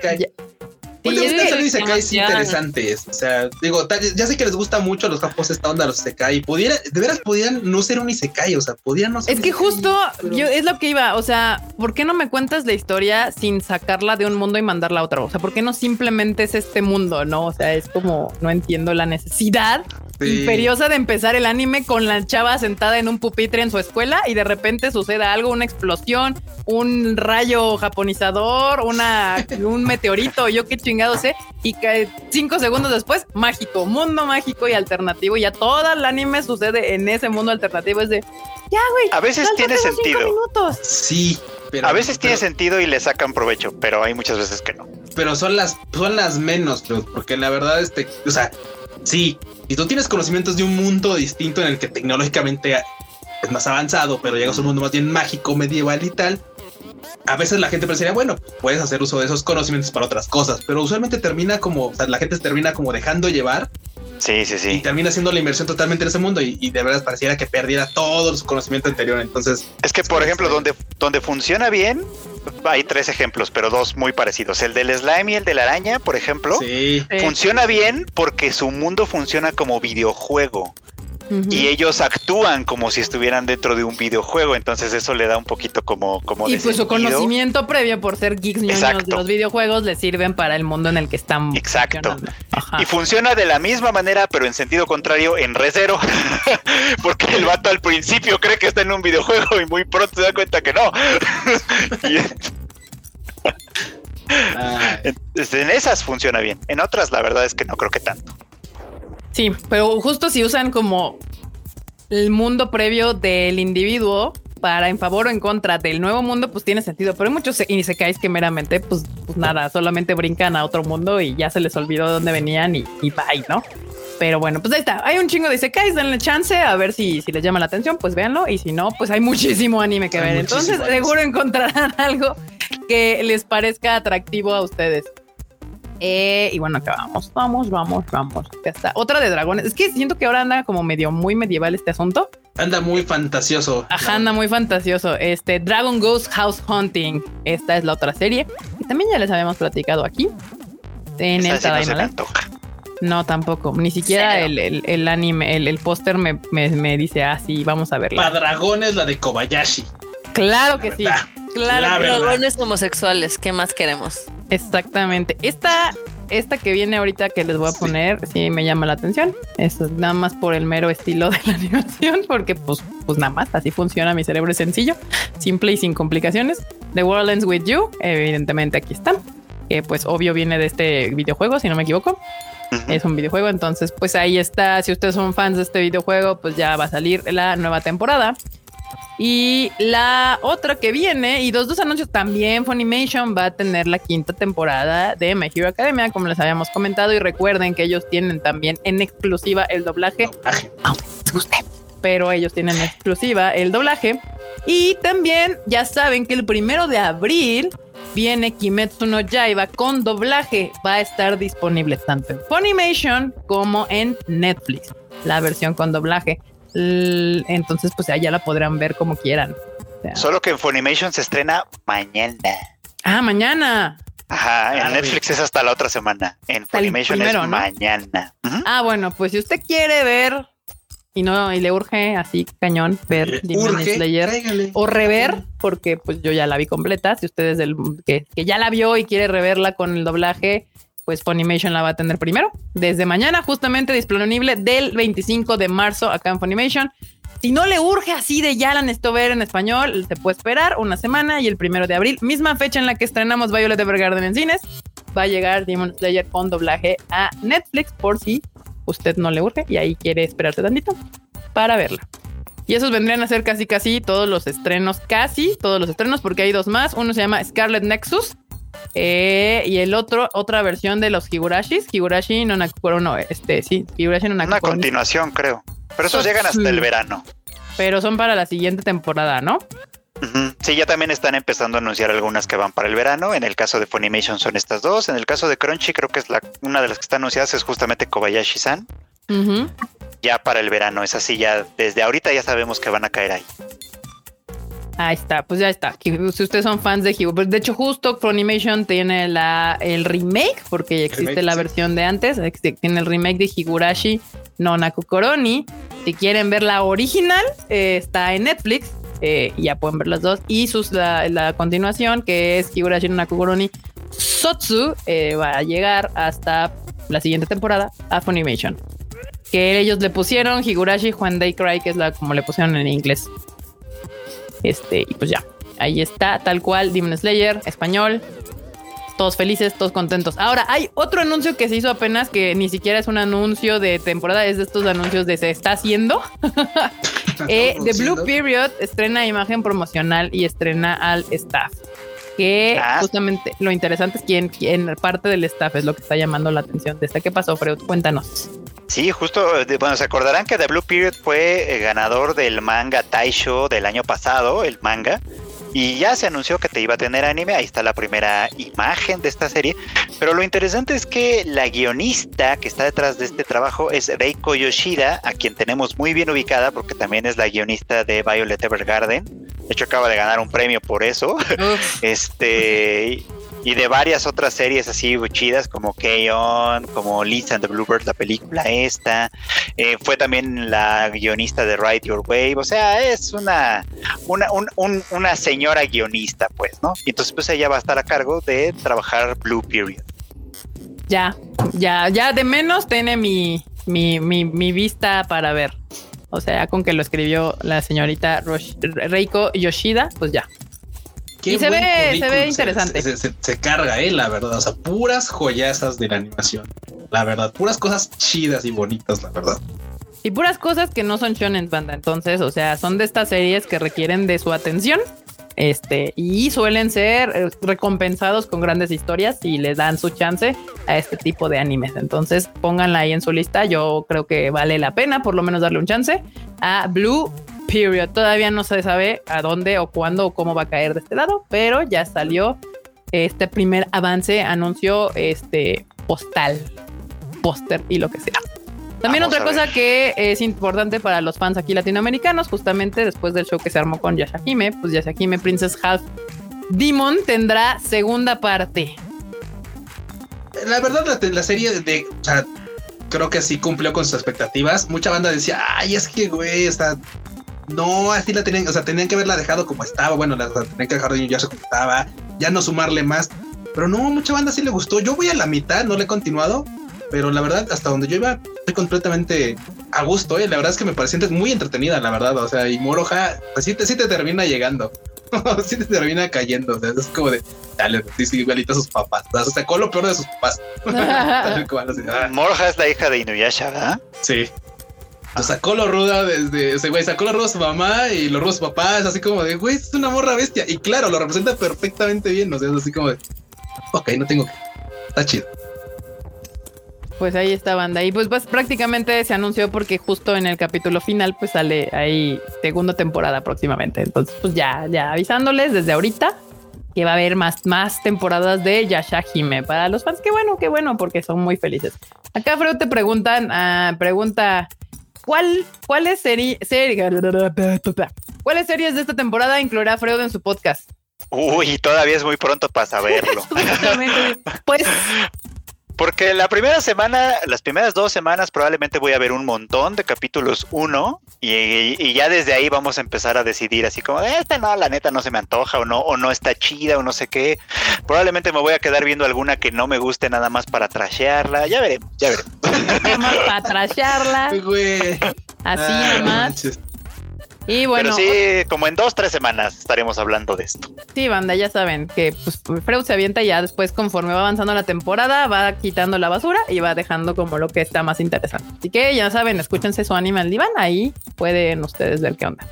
Pues sí, Isekais interesantes. O sea, digo, ya sé que les gusta mucho a los japos esta onda, los Isekai. Pudiera, de veras podían no ser un Isekai, o sea, podían no ser. Es que justo yo, es lo que iba. O sea, ¿por qué no me cuentas la historia sin sacarla de un mundo y mandarla a otro? O sea, ¿por qué no simplemente es este mundo? No, o sea, es como no entiendo la necesidad imperiosa de empezar el anime con la chava sentada en un pupitre en su escuela y de repente sucede algo, una explosión, un rayo japonizador, una, un meteorito, yo qué chingado sé, y cae cinco segundos después, mágico, mundo mágico y alternativo, y ya todo el anime sucede en ese mundo alternativo, es de, ya güey. A veces tiene sentido. Sí. Pero, a veces tiene sentido y le sacan provecho, pero hay muchas veces que no. Pero son las, son las menos, porque la verdad, este, o sea, sí, y tú tienes conocimientos de un mundo distinto en el que tecnológicamente es más avanzado, pero llegas a un mundo más bien mágico, medieval y tal, a veces la gente pensaría, bueno, puedes hacer uso de esos conocimientos para otras cosas, pero usualmente termina como, o sea, la gente termina como dejando llevar. Sí, sí, sí. Y termina haciendo la inversión totalmente en ese mundo y, de verdad pareciera que perdiera todo su conocimiento anterior. Entonces, es que, por ejemplo, donde, donde funciona bien, hay tres ejemplos, pero dos muy parecidos. El del slime y el de la araña, por ejemplo, sí. funciona bien porque su mundo funciona como videojuego y ellos actúan como si estuvieran dentro de un videojuego, entonces eso le da un poquito como como y pues su conocimiento previo por ser geeks ñoños de los videojuegos le sirven para el mundo en el que están exacto. y funciona de la misma manera pero en sentido contrario en Resero <laughs> porque el vato al principio cree que está en un videojuego y muy pronto se da cuenta que no. <laughs> En esas funciona bien en otras la verdad es que no creo que tanto Sí, pero justo si usan como el mundo previo del individuo para en favor o en contra del nuevo mundo, pues tiene sentido. Pero hay muchos caes que meramente, pues, pues, nada, solamente brincan a otro mundo y ya se les olvidó de dónde venían y, y bye, ¿no? Pero bueno, pues ahí está. Hay un chingo de Isekais, denle chance a ver si, si les llama la atención, pues véanlo. Y si no, pues hay muchísimo anime que ver. Entonces, seguro encontrarán <laughs> algo que les parezca atractivo a ustedes. Eh, y bueno, acá vamos, vamos, vamos, vamos. Ya está. Otra de dragones. Es que siento que ahora anda como medio muy medieval este asunto. Anda muy fantasioso. Ajá, anda muy fantasioso. Este Dragon Ghost House Hunting. Esta es la otra serie. Y también ya les habíamos platicado aquí. En el no, no, tampoco. Ni siquiera el, anime, el, póster me, dice, ah, sí, vamos a verla. Para dragones, la de Kobayashi. Claro que sí. Claro, dragones homosexuales. ¿Qué más queremos? Exactamente. Esta esta que viene ahorita que les voy a poner, sí, me llama la atención. Eso nada más por el mero estilo de la <laughs> animación, porque pues, pues nada más así funciona mi cerebro es sencillo, simple y sin complicaciones. The World Ends With You, evidentemente aquí está, que pues obvio viene de este videojuego, si no me equivoco. Es un videojuego, entonces pues ahí está. Si ustedes son fans de este videojuego, pues ya va a salir la nueva temporada. Y la otra que viene, y dos, dos anuncios también, Funimation va a tener la quinta temporada de My Hero Academia, como les habíamos comentado. Y recuerden que ellos tienen también en exclusiva el doblaje. Pero ellos tienen en exclusiva el doblaje. Y también ya saben que el primero de abril viene Kimetsu no Yaiba con doblaje. Va a estar disponible tanto en Funimation como en Netflix. La versión con doblaje entonces pues ya la podrán ver como quieran. Solo que en Funimation se estrena mañana. Ah, mañana. Ajá, en ah, Netflix es hasta la otra semana. En Funimation es mañana. Ah, bueno, pues si usted quiere ver y no y le urge así cañón ver Demon Slayer o rever porque pues yo ya la vi completa si ustedes del que, que, ya la vio y quiere reverla con el doblaje pues Funimation la va a tener primero. Desde mañana, justamente disponible del 25 de marzo acá en Funimation. Si no le urge así de ya la necesito ver en español, se puede esperar una semana y el primero de abril, misma fecha en la que estrenamos Violet Evergarden en cines, va a llegar Demon Slayer con doblaje a Netflix por si usted no le urge y ahí quiere esperarse tantito para verla. Y esos vendrían a ser casi casi todos los estrenos, casi todos los estrenos, porque hay dos más. Uno se llama Scarlet Nexus, eh, y el otro, otra versión de los Higurashis, Higurashi no Nakukoro, no, este, sí, Higurashi no Nakukoro. Una continuación, creo. Pero esos llegan hasta el verano. Pero son para la siguiente temporada, ¿no? Sí, ya también están empezando a anunciar algunas que van para el verano. En el caso de Funimation son estas dos. En el caso de Crunchy, creo que es la una de las que están anunciadas es justamente Kobayashi-san. Ya para el verano, es así, ya desde ahorita ya sabemos que van a caer ahí. Ahí está, pues ya está. Si ustedes son fans de Higurashi, pues de hecho justo Funimation tiene la, el remake, porque existe la versión de antes, tiene el remake de Higurashi no Nakukoroni. Si quieren ver la original, eh, está en Netflix, eh, ya pueden ver las dos. Y sus, la, continuación, que es Higurashi no Nakukoroni Sotsu, eh, va a llegar hasta la siguiente temporada a Funimation. Que ellos le pusieron Higurashi When They Cry, que es la como le pusieron en inglés. Este, y pues ya, ahí está, tal cual, Demon Slayer, español. Todos felices, todos contentos. Ahora, hay otro anuncio que se hizo apenas que ni siquiera es un anuncio de temporada, es de estos anuncios de se está haciendo. <laughs> eh, The Blue Period estrena imagen promocional y estrena al staff. Que ah. justamente lo interesante es quién, quién parte del staff es lo que está llamando la atención de esta. ¿Qué pasó, Freud? Cuéntanos. Sí, justo, bueno, se acordarán que The Blue Period fue el ganador del manga Taisho del año pasado, el manga, y ya se anunció que te iba a tener anime, ahí está la primera imagen de esta serie, pero lo interesante es que la guionista que está detrás de este trabajo es Reiko Yoshida, a quien tenemos muy bien ubicada porque también es la guionista de Violet Evergarden, de hecho acaba de ganar un premio por eso, <laughs> este y de varias otras series así chidas como K-On, como Lisa and the Bluebird, la película esta. Eh, fue también la guionista de Ride Your Wave. O sea, es una, una, una señora guionista, pues, ¿no? Y entonces, pues ella va a estar a cargo de trabajar Blue Period. Ya, ya, ya de menos tiene mi, mi, mi, vista para ver. O sea, con que lo escribió la señorita Reiko Yoshida, pues ya, y se ve, se ve interesante. Se, carga, eh, la verdad. O sea, puras joyazas de la animación. La verdad, puras cosas chidas y bonitas, la verdad. Y puras cosas que no son shonen banda. Entonces, o sea, son de estas series que requieren de su atención. Este, y suelen ser eh, recompensados con grandes historias y le dan su chance a este tipo de animes. Entonces, pónganla ahí en su lista. Yo creo que vale la pena, por lo menos, darle un chance a Blue Period. Todavía no se sabe a dónde o cuándo o cómo va a caer de este lado, pero ya salió este primer avance, anunció este postal, póster y lo que sea. También otra cosa que es importante para los fans aquí latinoamericanos, justamente después del show que se armó con Yashahime, pues Yashahime Princess Half Demon tendrá segunda parte. La verdad, la, serie de, o sea, creo que sí cumplió con sus expectativas. Mucha banda decía, ay, es que, güey, está... No, así la tenían, o sea, tenían que haberla dejado como estaba. Bueno, la, tenían que dejar de ya se estaba, ya no sumarle más. Pero no, mucha banda sí le gustó. Yo voy a la mitad, no le he continuado, pero la verdad, hasta donde yo iba, estoy completamente a gusto. ¿eh? La verdad es que me parece muy entretenida, la verdad. O sea, y Moroja, pues sí te, sí te termina llegando. <laughs> sí te termina cayendo. O sea, es como de, dale, sí, igualito a sus papás. O sea, sacó lo peor de sus papás. <laughs> Ah. Moroja es la hija de Inuyasha, ¿verdad? Sí. Lo sacó lo ruda desde, o sea, güey, sacó lo ruda a su mamá y lo ruda a su papá. Es así como de, güey, es una morra bestia. Y claro, lo representa perfectamente bien. O sea, es así como de, ok, no tengo que. Está chido. Pues ahí está banda. Y pues, pues, prácticamente se anunció porque justo en el capítulo final pues sale ahí segunda temporada próximamente. Entonces pues ya, ya avisándoles desde ahorita que va a haber más, más temporadas de Yashahime para los fans. Qué bueno, qué bueno, porque son muy felices. Acá Freud te preguntan, uh, pregunta, ¿cuál, cuáles series, cuáles series de esta temporada incluirá Freud en su podcast? Uy, todavía es muy pronto para saberlo. <laughs> pues porque la primera semana, las primeras dos semanas probablemente voy a ver un montón de capítulos uno y, ya desde ahí vamos a empezar a decidir así como, esta no, la neta no se me antoja o no, o no está chida o no sé qué. Probablemente me voy a quedar viendo alguna que no me guste nada más para trashearla. Ya veremos, ya veremos. para trashearla. Así nomás. Y bueno. Pero sí, como en dos, tres semanas estaremos hablando de esto. Sí, banda, ya saben que pues, Freud se avienta y ya después, conforme va avanzando la temporada, va quitando la basura y va dejando como lo que está más interesante. Así que ya saben, escúchense su Animal Divan, ahí pueden ustedes ver qué onda.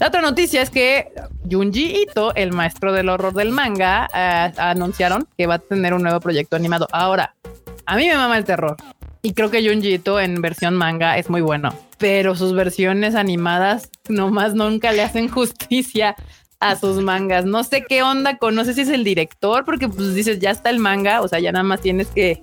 La otra noticia es que Junji Ito, el maestro del horror del manga, eh, anunciaron que va a tener un nuevo proyecto animado. Ahora, a mí me mama el terror. Y creo que Junji Ito en versión manga es muy bueno, pero sus versiones animadas nomás nunca le hacen justicia a sus mangas. No sé qué onda con, no sé si es el director, porque pues dices, ya está el manga, o sea, ya nada más tienes que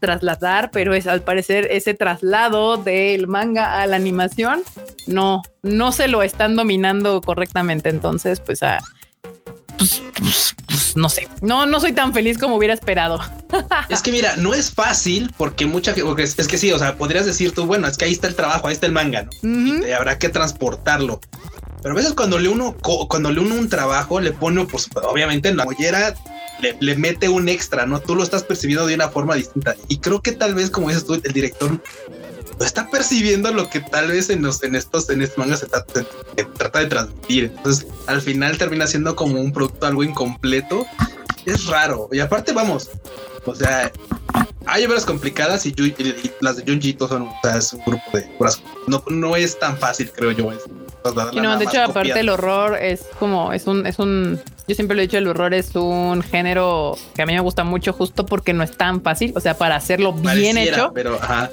trasladar, pero es al parecer ese traslado del manga a la animación, no, no se lo están dominando correctamente. Entonces, pues pues, pues, pues, no sé, no, no soy tan feliz como hubiera esperado. es que mira, no es fácil porque mucha porque es, que sí, o sea, podrías decir tú, bueno, es que ahí está el trabajo, ahí está el manga, ¿no? y habrá que transportarlo. Pero a veces cuando le uno, cuando le uno un trabajo, le pone, pues obviamente en la mollera le, le, mete un extra, ¿no? Tú lo estás percibiendo de una forma distinta. Y creo que tal vez, como dices tú, el director está percibiendo lo que tal vez en, los, en estos en estos mangas se trata, de transmitir. Entonces, al final termina siendo como un producto algo incompleto. Es raro. Y aparte, vamos, o sea, hay obras complicadas y, las de Junji son o sea, es un grupo de No, no es tan fácil, creo yo. no, de hecho, aparte el horror es como, es un, es un yo siempre lo he dicho, el horror es un género que a mí me gusta mucho justo porque no es tan fácil. O sea, para hacerlo bien hecho,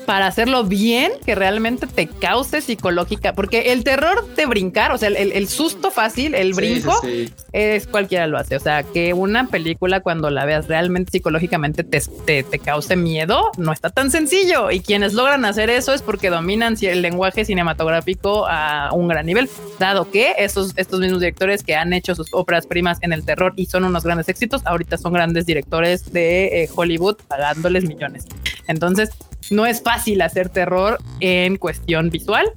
para hacerlo bien, que realmente te cause psicológica. Porque el terror de brincar, o sea, el, susto fácil, el brinco, es cualquiera lo hace. O sea, que una película cuando la veas realmente psicológicamente te, te, cause miedo, no está tan sencillo. Y quienes logran hacer eso es porque dominan el lenguaje cinematográfico a un gran nivel. Dado que esos, estos mismos directores que han hecho sus óperas primas en el terror y son unos grandes éxitos. Ahorita son grandes directores de eh, Hollywood pagándoles millones. Entonces, no es fácil hacer terror en cuestión visual.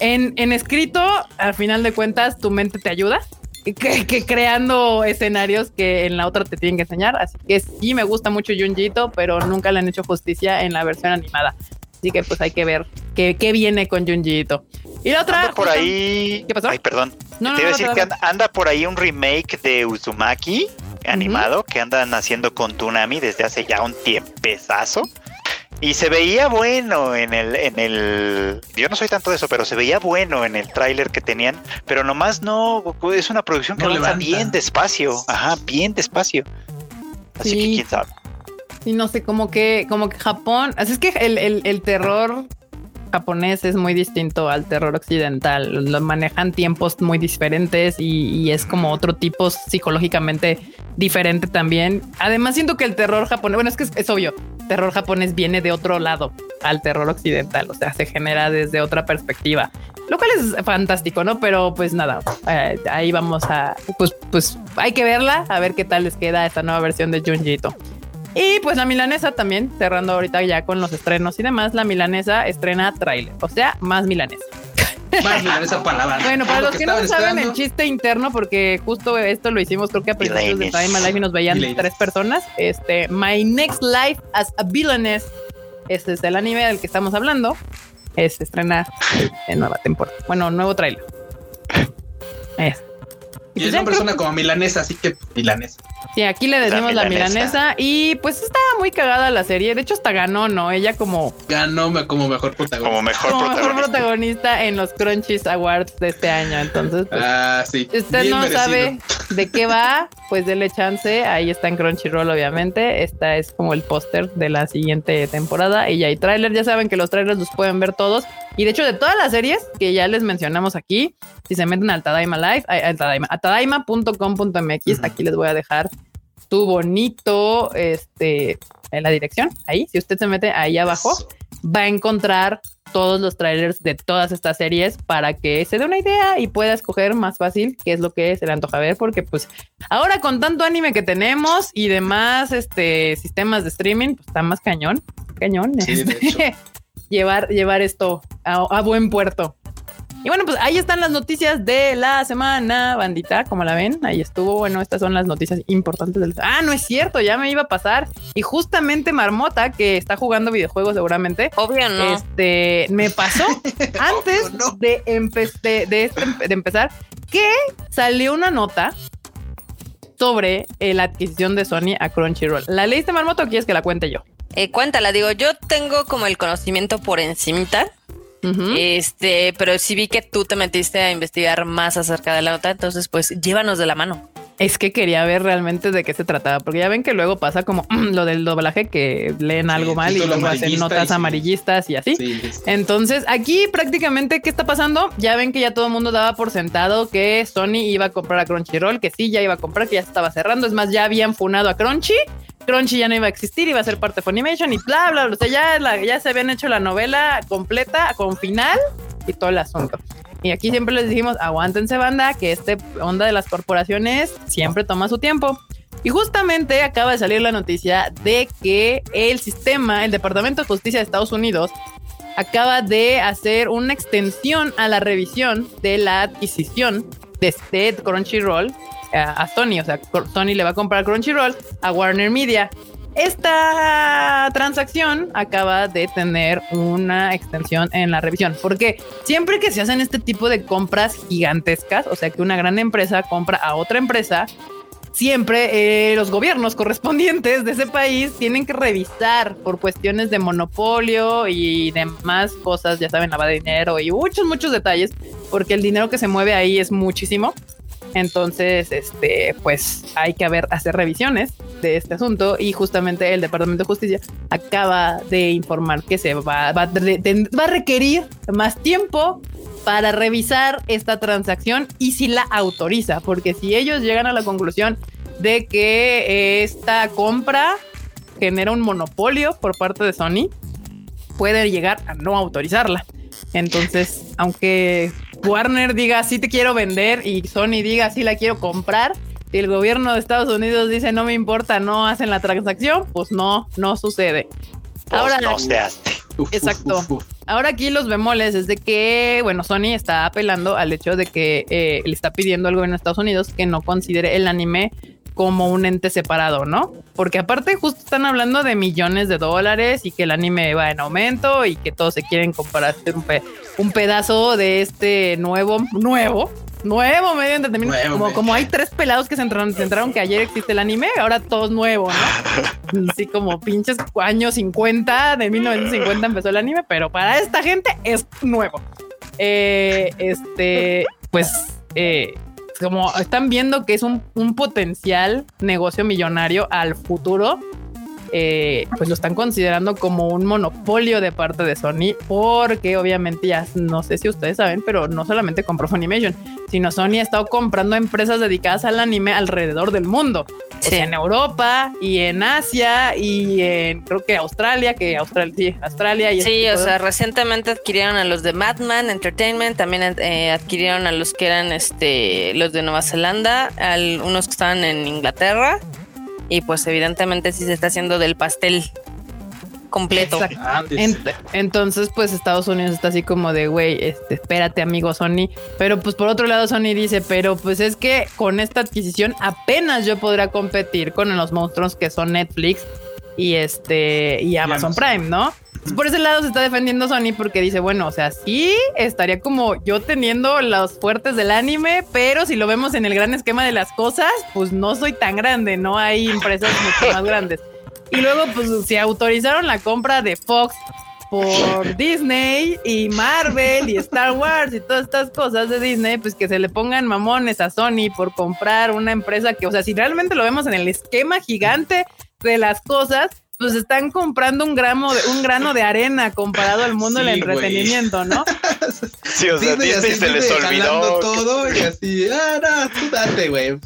En, en escrito, al final de cuentas, tu mente te ayuda. Que, creando escenarios que en la otra te tienen que enseñar. Así que sí me gusta mucho Junjito, pero nunca le han hecho justicia en la versión animada. Así que pues hay que ver qué, qué viene con Junjito. Y la otra. Anda por ahí. ¿Qué pasó? Ay, perdón. No, Te iba a decir que anda, por ahí un remake de Uzumaki animado que andan haciendo con Tunami desde hace ya un tiempezazo. Y se veía bueno en el, en el. Yo no soy tanto de eso, pero se veía bueno en el tráiler que tenían. Pero nomás no. Es una producción que no bien despacio. Ajá, bien despacio. Así que quién sabe. Y no sé, como que, como que Japón. Así es que el, el, terror japonés es muy distinto al terror occidental. Lo manejan tiempos muy diferentes y, es como otro tipo psicológicamente diferente también. Además, siento que el terror japonés, bueno, es que es, obvio, terror japonés viene de otro lado. al terror occidental, o sea, se genera desde otra perspectiva, lo cual es fantástico, ¿no? Pero pues nada, eh, ahí vamos a, pues, pues hay que verla, a ver qué tal les queda esta nueva versión de Junjito. Y pues la milanesa también, cerrando ahorita ya con los estrenos y demás, la milanesa estrena trailer, o sea, más milanesa. Más milanesa para la Bueno, para los que no saben el chiste interno, porque justo esto lo hicimos creo que a principios de Time Life y nos veían tres personas. Este, My Next Life as a Villainess, este es el anime del que estamos hablando. Es estrena en nueva temporada. Bueno, nuevo trailer. <laughs> Es. Y, el nombre suena como milanesa, así que milanesa. Sí, aquí le decimos la milanesa. y pues estaba muy cagada la serie. De hecho, hasta ganó, ¿no? Ella como ganó como mejor protagonista. Como mejor, protagonista. en los Crunchies Awards de este año. Entonces, pues, ah, sí. Si usted no sabe <laughs> de qué va, pues dele chance. Ahí está en Crunchyroll, obviamente. Esta es como el póster de la siguiente temporada. Y ya hay tráiler. Ya saben que los trailers los pueden ver todos. Y de hecho, de todas las series que ya les mencionamos aquí, si se meten al Tadaima Live, al Tadaima, a tadaima.com.mx, aquí les voy a dejar tu bonito, este, en la dirección, ahí, si usted se mete ahí abajo, va a encontrar todos los trailers de todas estas series para que se dé una idea y pueda escoger más fácil qué es lo que se le antoja ver, porque pues ahora con tanto anime que tenemos y demás este, sistemas de streaming, pues está más cañón, cañón. Este, <laughs> llevar, llevar esto a, buen puerto. Y bueno, pues ahí están las noticias de la semana, bandita, como la ven, ahí estuvo. Bueno, estas son las noticias importantes del... Ah, no es cierto, ya me iba a pasar. Y justamente Marmota, que está jugando videojuegos seguramente. Obvio no. Este, me pasó <laughs> antes de, este, de, empezar que salió una nota sobre la adquisición de Sony a Crunchyroll. ¿La leíste, Marmota, o quieres que la cuente yo? Eh, cuéntala, digo, yo tengo como el conocimiento por encimita. Este, pero sí vi que tú te metiste a investigar más acerca de la nota, entonces pues llévanos de la mano. Es que quería ver realmente de qué se trataba, porque ya ven que luego pasa como <clears throat> lo del doblaje que leen algo mal y luego hacen notas amarillistas y así. Entonces, aquí prácticamente, ¿qué está pasando? Ya ven que ya todo el mundo daba por sentado que Sony iba a comprar a Crunchyroll, que sí, ya iba a comprar, que ya se estaba cerrando. Es más, ya habían funado a Crunchy Crunchy ya no iba a existir, iba a ser parte de Funimation y bla, bla, bla. O sea, ya, ya se habían hecho la novela completa con final y todo el asunto. Y aquí siempre les dijimos, aguántense banda, que este onda de las corporaciones siempre toma su tiempo. Y justamente acaba de salir la noticia de que el sistema, el Departamento de Justicia de Estados Unidos, acaba de hacer una extensión a la revisión de la adquisición de este Crunchyroll a, Sony. O sea, Sony le va a comprar Crunchyroll a Warner Media. Esta transacción acaba de tener una extensión en la revisión, porque siempre que se hacen este tipo de compras gigantescas, o sea que una gran empresa compra a otra empresa, siempre eh, los gobiernos correspondientes de ese país tienen que revisar por cuestiones de monopolio y demás cosas, ya saben, lavado de dinero y muchos, muchos detalles, porque el dinero que se mueve ahí es muchísimo. Entonces, este, pues hay que hacer revisiones de este asunto y justamente el Departamento de Justicia acaba de informar que se va, va, va a requerir más tiempo para revisar esta transacción y si la autoriza, porque si ellos llegan a la conclusión de que esta compra genera un monopolio por parte de Sony, puede llegar a no autorizarla. Entonces, aunque Warner diga sí te quiero vender y Sony diga sí la quiero comprar, si el gobierno de Estados Unidos dice no me importa, no hacen la transacción, pues no, no sucede. Pues Ahora no se Exacto. Ahora aquí los bemoles es de que, bueno, Sony está apelando al hecho de que eh, le está pidiendo al gobierno de Estados Unidos que no considere el anime como un ente separado, ¿no? Porque aparte justo están hablando de millones de dólares y que el anime va en aumento y que todos se quieren comprar un, un pedazo de este nuevo, nuevo, nuevo medio de entretenimiento. como, como hay tres pelados que se entraron, que ayer existe el anime, ahora todo es nuevo, ¿no? <laughs> Así como pinches años 50, de 1950 empezó el anime, pero para esta gente es nuevo. Eh, este, pues, eh, como están viendo que es un, potencial negocio millonario al futuro, eh, pues lo están considerando como un monopolio de parte de Sony, porque obviamente ya no sé si ustedes saben, pero no solamente compró Funimation, sino Sony ha estado comprando empresas dedicadas al anime alrededor del mundo. en Europa y en Asia y en creo que Australia, que Australia, sí, Australia y Sí, o sea, recientemente adquirieron a los de Madman Entertainment, también eh, adquirieron a los que eran este los de Nueva Zelanda, a unos que estaban en Inglaterra y pues evidentemente sí se está haciendo del pastel completo. entonces, pues Estados Unidos está así como de, güey, este, espérate, amigo Sony. Pero pues por otro lado, Sony dice, pero pues es que con esta adquisición apenas yo podré competir con los monstruos que son Netflix y este y Amazon Prime, ¿no? por ese lado se está defendiendo Sony porque dice, bueno, o sea, sí estaría como yo teniendo los fuertes del anime, pero si lo vemos en el gran esquema de las cosas, pues no soy tan grande, no hay empresas mucho más <laughs> grandes. Y luego, pues, se autorizaron la compra de Fox por <laughs> Disney y Marvel y Star Wars y todas estas cosas de Disney, pues que se le pongan mamones a Sony por comprar una empresa que, o sea, si realmente lo vemos en el esquema gigante de las cosas, pues están comprando un gramo de, un grano de arena comparado al mundo del entretenimiento, ¿no? <laughs> Sí, o sea, Disney, se les olvidó todo y así, ah, no, tú date, güey.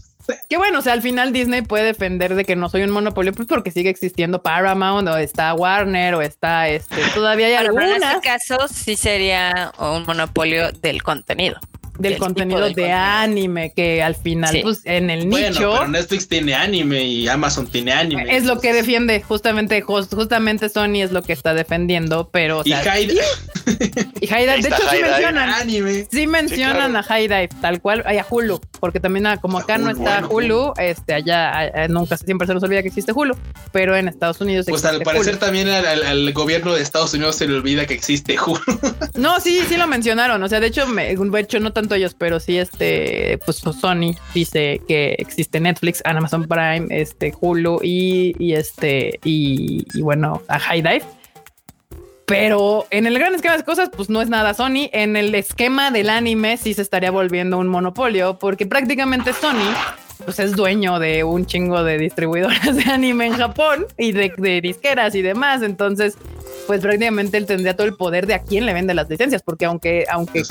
Que bueno, o sea, al final Disney puede defender de que no soy un monopolio, pues porque sigue existiendo Paramount o está Warner o está este, todavía hay algunas. en este caso sí sería un monopolio del contenido del contenido de, anime que al final pues en el bueno, nicho pero Netflix tiene anime y Amazon tiene anime es lo que defiende justamente justamente Sony es lo que está defendiendo pero y Haida y Haida de hecho sí mencionan anime. sí mencionan a Haida tal cual hay a Hulu porque también ah, como acá no está Hulu. Este allá nunca siempre se nos olvida que existe Hulu pero en Estados Unidos pues al parecer también al, gobierno de Estados Unidos se le olvida que existe Hulu. No sí sí lo mencionaron o sea de hecho me, de hecho no tanto ellos, pero sí, este, pues Sony dice que existe Netflix, Amazon Prime, este, Hulu y, este, y, bueno, a High Dive. Pero en el gran esquema de cosas, pues no es nada Sony. En el esquema del anime sí se estaría volviendo un monopolio, porque prácticamente Sony pues es dueño de un chingo de distribuidoras de anime en Japón y de disqueras y demás. Entonces, pues prácticamente él tendría todo el poder de a quién le vende las licencias, porque aunque, aunque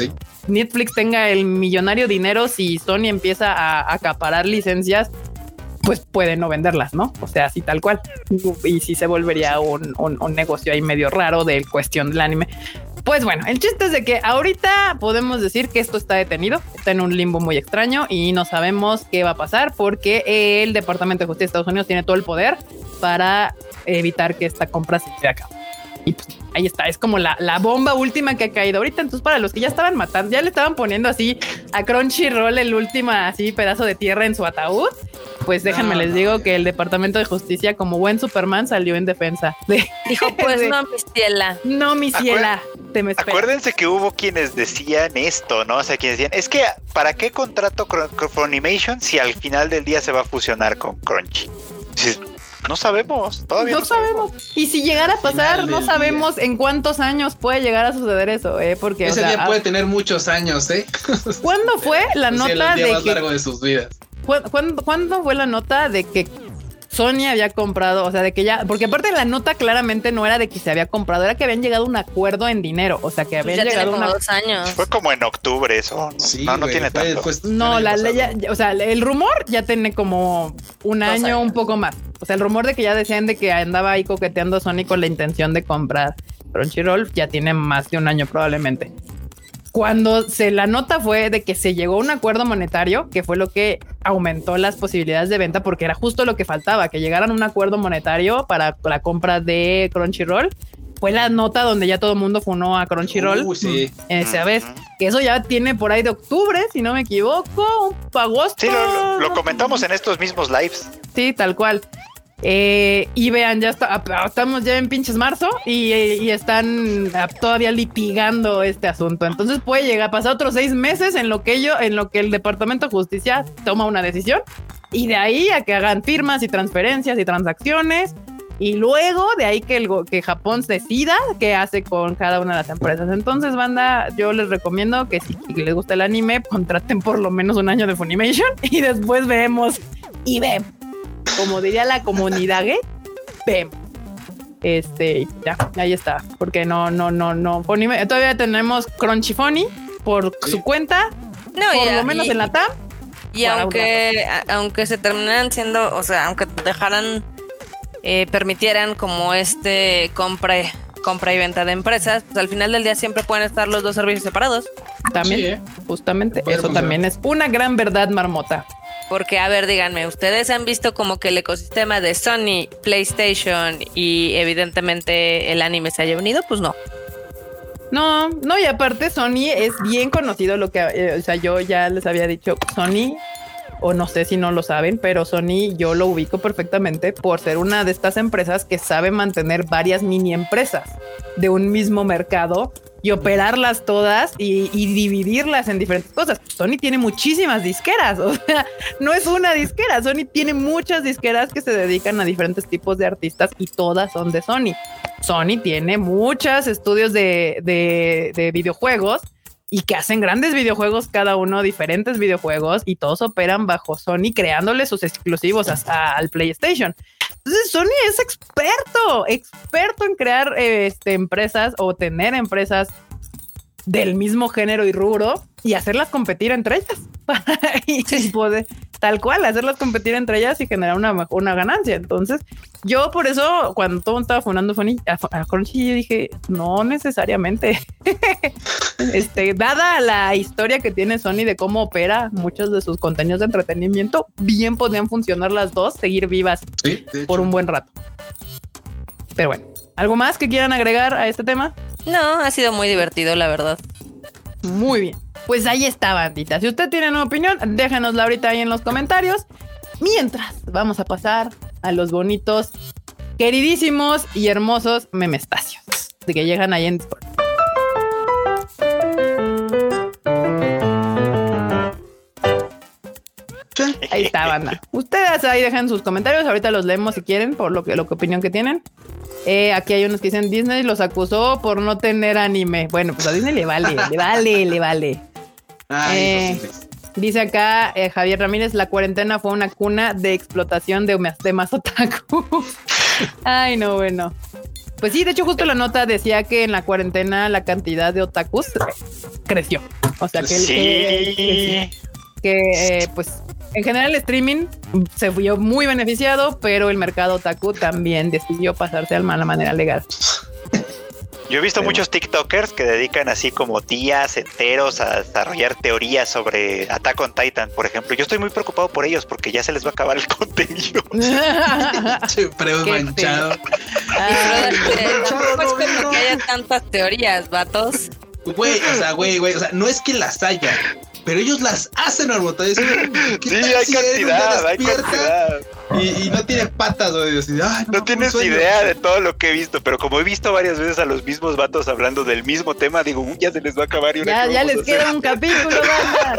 Netflix tenga el millonario dinero, si Sony empieza a acaparar licencias, pues puede no venderlas, ¿no? O sea, así tal cual. Y si se volvería un, un, negocio ahí medio raro de cuestión del anime. Pues bueno, el chiste es de que ahorita podemos decir que esto está detenido, está en un limbo muy extraño y no sabemos qué va a pasar porque el Departamento de Justicia de Estados Unidos tiene todo el poder para evitar que esta compra se lleve a cabo. Y pues ahí está, es como la, la, bomba última que ha caído ahorita. Entonces, para los que ya estaban matando, ya le estaban poniendo así a Crunchyroll el último así pedazo de tierra en su ataúd. Pues déjenme les digo que el Departamento de Justicia, como buen Superman, salió en defensa. <laughs> Dijo, <laughs> pues no, mi ciela. No, mi ciela. Te me Acuérdense que hubo quienes decían esto, ¿no? O sea, quienes decían, es que ¿para qué contrato con Animation si al final del día se va a fusionar con Crunchy? No sabemos, todavía no, sabemos. Y si llegara a pasar, no sabemos en cuántos años puede llegar a suceder eso, ¿eh? Porque ese día puede tener muchos años, ¿eh? ¿Cuándo fue la <laughs> nota de más largo de sus vidas? ¿cuándo, fue la nota de que Sony había comprado, o sea, de que ya, porque aparte la nota claramente no era de que se había comprado, era que habían llegado a un acuerdo en dinero, o sea, que habían llegado a dos años. Fue como en octubre eso, no, no, tiene tanto. no, la ley, o sea, el rumor ya tiene como un año, un poco más. O sea, el rumor de que ya decían de que andaba ahí coqueteando Sony con la intención de comprar Crunchyroll ya tiene más de un año probablemente cuando se la nota fue de que se llegó a un acuerdo monetario, que fue lo que aumentó las posibilidades de venta, porque era justo lo que faltaba, que llegaran a un acuerdo monetario para la compra de Crunchyroll. Fue la nota donde ya todo el mundo funó a Crunchyroll. Uh, sí. Esa vez. Que eso ya tiene por ahí de octubre, si no me equivoco, un agosto. Sí, lo comentamos en estos mismos lives. Sí, tal cual. Eh, y vean, ya está, estamos ya en pinches marzo y, están todavía litigando este asunto. Entonces puede llegar a pasar otros seis meses en lo que ello, en lo que el Departamento de Justicia toma una decisión y de ahí a que hagan firmas y transferencias y transacciones y luego de ahí que, el, que Japón decida qué hace con cada una de las empresas. Entonces, banda, yo les recomiendo que si les gusta el anime, contraten por lo menos un año de Funimation y después vemos y vemos como diría la comunidad, ¿eh? Este, ya, ahí está. Porque no, no, no, no. Todavía tenemos Crunchy Funny por su cuenta. No, por lo menos en la TAM. Y aunque, aunque se terminaran siendo, o sea, aunque dejaran, eh, permitieran como este compra, compra y venta de empresas, pues al final del día siempre pueden estar los dos servicios separados. También, ¿eh? justamente, eso también es una gran verdad marmota. Porque, a ver, díganme, ¿ustedes han visto como que el ecosistema de Sony, PlayStation y evidentemente el anime se haya unido? Pues no. No, no, y aparte Sony es bien conocido lo que, eh, o sea, yo ya les había dicho, Sony, o no sé si no lo saben, pero Sony yo lo ubico perfectamente por ser una de estas empresas que sabe mantener varias mini empresas de un mismo mercado y operarlas todas y, dividirlas en diferentes cosas. Sony tiene muchísimas disqueras, <laughs> o sea, no es una disquera, Sony tiene muchas disqueras que se dedican a diferentes tipos de artistas y todas son de Sony. Sony tiene muchos estudios de, de videojuegos y que hacen grandes videojuegos, cada uno diferentes videojuegos y todos operan bajo Sony creándole sus exclusivos hasta al PlayStation. Entonces Sony es experto, experto en crear este, empresas o tener empresas del mismo género y rubro y hacerlas competir entre ellas. <laughs> y poder, tal cual, hacerlas competir entre ellas y generar una, una ganancia. Entonces, yo por eso, cuando todo estaba fundando a, Crunchy, dije, no necesariamente. <laughs> este, dada la historia que tiene Sony de cómo opera muchos de sus contenidos de entretenimiento, bien podrían funcionar las dos, seguir vivas por un buen rato. Pero bueno, ¿algo más que quieran agregar a este tema? No, ha sido muy divertido, la verdad. Muy bien. Pues ahí está, bandita. Si usted tiene una opinión, déjanosla ahorita ahí en los comentarios. Mientras, vamos a pasar a los bonitos, queridísimos y hermosos memestacios de que llegan ahí en Discord. Ahí está, banda. Ustedes ahí dejan sus comentarios. Ahorita los leemos si quieren, por lo que, lo que opinión que tienen. Eh, aquí hay unos que dicen Disney los acusó por no tener anime. Bueno, pues a Disney le vale, le vale, le vale. Eh, dice acá eh, Javier Ramírez, la cuarentena fue una cuna de explotación de, de más otaku. <laughs> Ay, no, bueno. Pues sí, de hecho justo la nota decía que en la cuarentena la cantidad de otakus creció. O sea que, que, que pues en general el streaming se vio muy beneficiado, pero el mercado otaku también decidió pasarse a la manera legal. Yo he visto muchos TikTokers que dedican así como días enteros a desarrollar teorías sobre Attack on Titan, por ejemplo. Yo estoy muy preocupado por ellos porque ya se les va a acabar el contenido. Pero manchado. Ah, pues como que haya tantas teorías, vatos. Güey, o sea, güey, güey, o sea, no es que las haya, pero ellos las hacen, Marmota. sí, hay cantidad, hay cantidad. Y, no tiene patas, güey. no, tienes idea de todo lo que he visto, pero como he visto varias veces a los mismos vatos hablando del mismo tema, digo, ya se les va a acabar. Y ya, ya les queda un capítulo,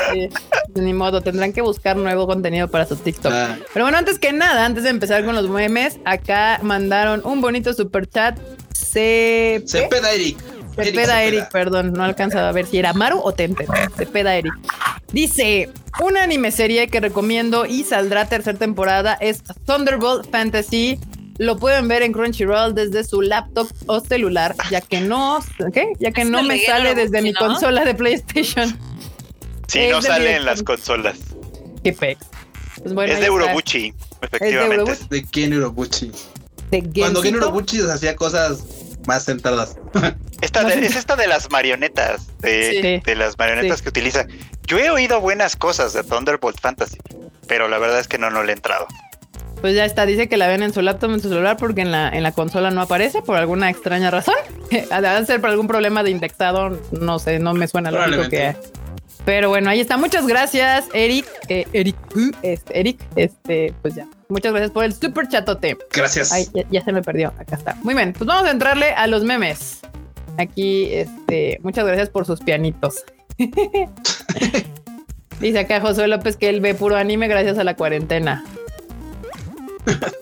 <laughs> Ni modo, tendrán que buscar nuevo contenido para su TikTok. Ah. Pero bueno, antes que nada, antes de empezar con los memes, acá mandaron un bonito super chat. Se... peda Eric. Cepeda Eric, perdón, no alcanzaba a ver si era Maru o Tempe. Cepeda Eric. Dice, una anime serie que recomiendo y saldrá tercera temporada es Thunderbolt Fantasy. Lo pueden ver en Crunchyroll desde su laptop o celular, ya que no, ¿qué? Ya que no me sale desde mi consola de PlayStation. Sí, no sale en las consolas. Qué pex. Pues es de Urobuchi, efectivamente. ¿De, ¿De quién Urobuchi? Cuando Ken Urobuchi hacía cosas más centradas. <laughs> Esta es esta de las marionetas, de, las marionetas que utiliza. Yo he oído buenas cosas de Thunderbolt Fantasy, pero la verdad es que no, no le he entrado. Pues ya está, dice que la ven en su laptop, en su celular, porque en la, en la consola no aparece por alguna extraña razón. <laughs> Debe ser por algún problema de indexado, no sé, no me suena lógico que, pero bueno, ahí está. Muchas gracias, Eric. Eh, Eric, este, Eric, este, pues ya. Muchas gracias por el super chatote. Gracias. Ay, ya, se me perdió. Acá está. Muy bien, pues vamos a entrarle a los memes. Aquí, este, muchas gracias por sus pianitos. <laughs> Dice acá Josué López que él ve puro anime gracias a la cuarentena.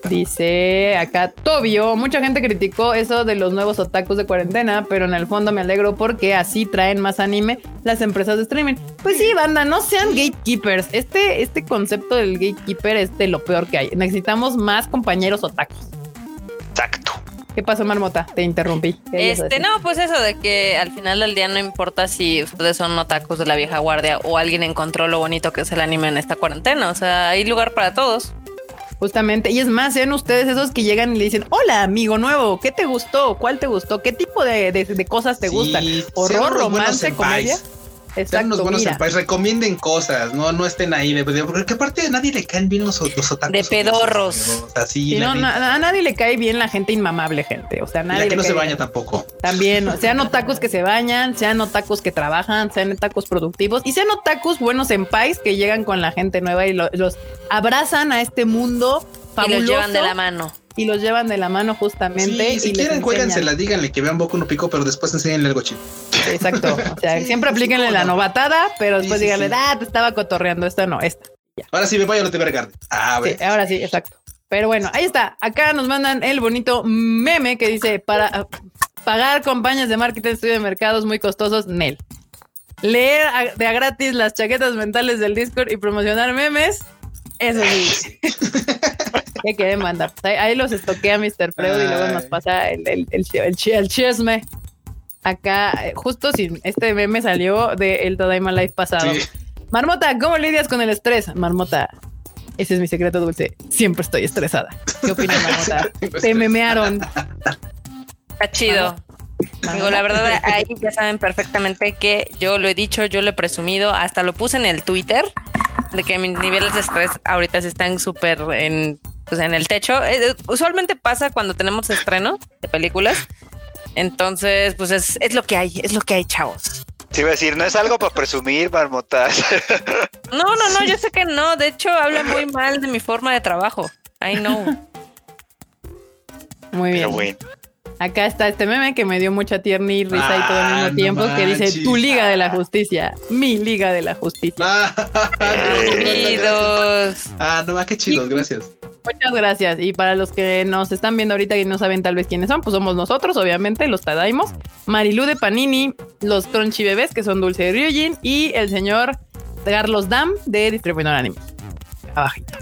Dice acá Tobio, mucha gente criticó eso de los nuevos otakus de cuarentena, pero en el fondo me alegro porque así traen más anime las empresas de streaming. Pues sí, banda, no sean gatekeepers. Este, este concepto del gatekeeper es de lo peor que hay. Necesitamos más compañeros otakus. Exacto. ¿Qué pasó, Marmota? Te interrumpí. Este, no, pues eso de que al final del día no importa si ustedes son otakus de la vieja guardia o alguien encontró lo bonito que es el anime en esta cuarentena. O sea, hay lugar para todos. Justamente. Y es más, sean ustedes esos que llegan y le dicen, hola, amigo nuevo, ¿qué te gustó? ¿Cuál te gustó? ¿Qué tipo de, cosas te gustan? ¿Horror, romance, comedia? Exacto, unos buenos país recomienden cosas, no, no estén ahí de, porque aparte a nadie le caen bien los, los otakus. De pedorros. Así, no, a nadie le cae bien la gente inmamable, gente. O sea, nadie. que no se baña tampoco. También, <laughs> sean otakus que se bañan, sean otakus que trabajan, sean otakus productivos y sean otakus buenos en país que llegan con la gente nueva y los abrazan a este mundo fabuloso. Y los llevan de la mano y los llevan de la mano justamente. si quieren, jueguensela, díganle que vean Boku no Pico, pero después enseñenle algo chido. Exacto. O sea, <laughs> siempre aplíquenle la novatada, pero después díganle, ah, te estaba cotorreando, esta no, esta. Ahora sí me voy a no te Ah, ahora sí, exacto. Pero bueno, ahí está. Acá nos mandan el bonito meme que dice para pagar campañas de marketing, estudio de mercados muy costosos, Nel. Leer de a gratis las chaquetas mentales del Discord y promocionar memes, eso sí. <laughs> ¿Qué quieren mandar? Ahí los estoquea Mr. Freud y luego nos pasa el, el, el, el, chisme. Acá, eh, justo si este meme salió del Tadaima Live pasado. Marmota, ¿cómo lidias con el estrés? Marmota, ese es mi secreto dulce. Siempre estoy estresada. ¿Qué opinas, <laughs> Marmota? Te memearon. Está chido. Digo, la verdad, ahí ya saben perfectamente que yo lo he dicho, yo lo he presumido, hasta lo puse en el Twitter, de que mis niveles de estrés ahorita están súper en pues, en el techo. Eh, usualmente pasa cuando tenemos estreno de películas. Entonces, pues es, es lo que hay, es lo que hay, chavos. Te iba a decir, no es algo para presumir, marmotas. <laughs> No, no, no, yo sé que no. De hecho, habla muy mal de mi forma de trabajo. I know. Muy bien. Acá está este meme que me dio mucha tierna y risa y todo al mismo ah, tiempo, que dice tu liga de la justicia, mi liga de la justicia. Ah, <laughs> ah no, qué chidos, gracias. Muchas gracias. Y para los que nos están viendo ahorita y no saben tal vez quiénes son, pues somos nosotros, obviamente, los Tadaimos, Marilu de Panini, los Crunchy Bebés, que son Dulce de Ryujin, y el señor Carlos Dam de Distribuidor Anime. Abajito.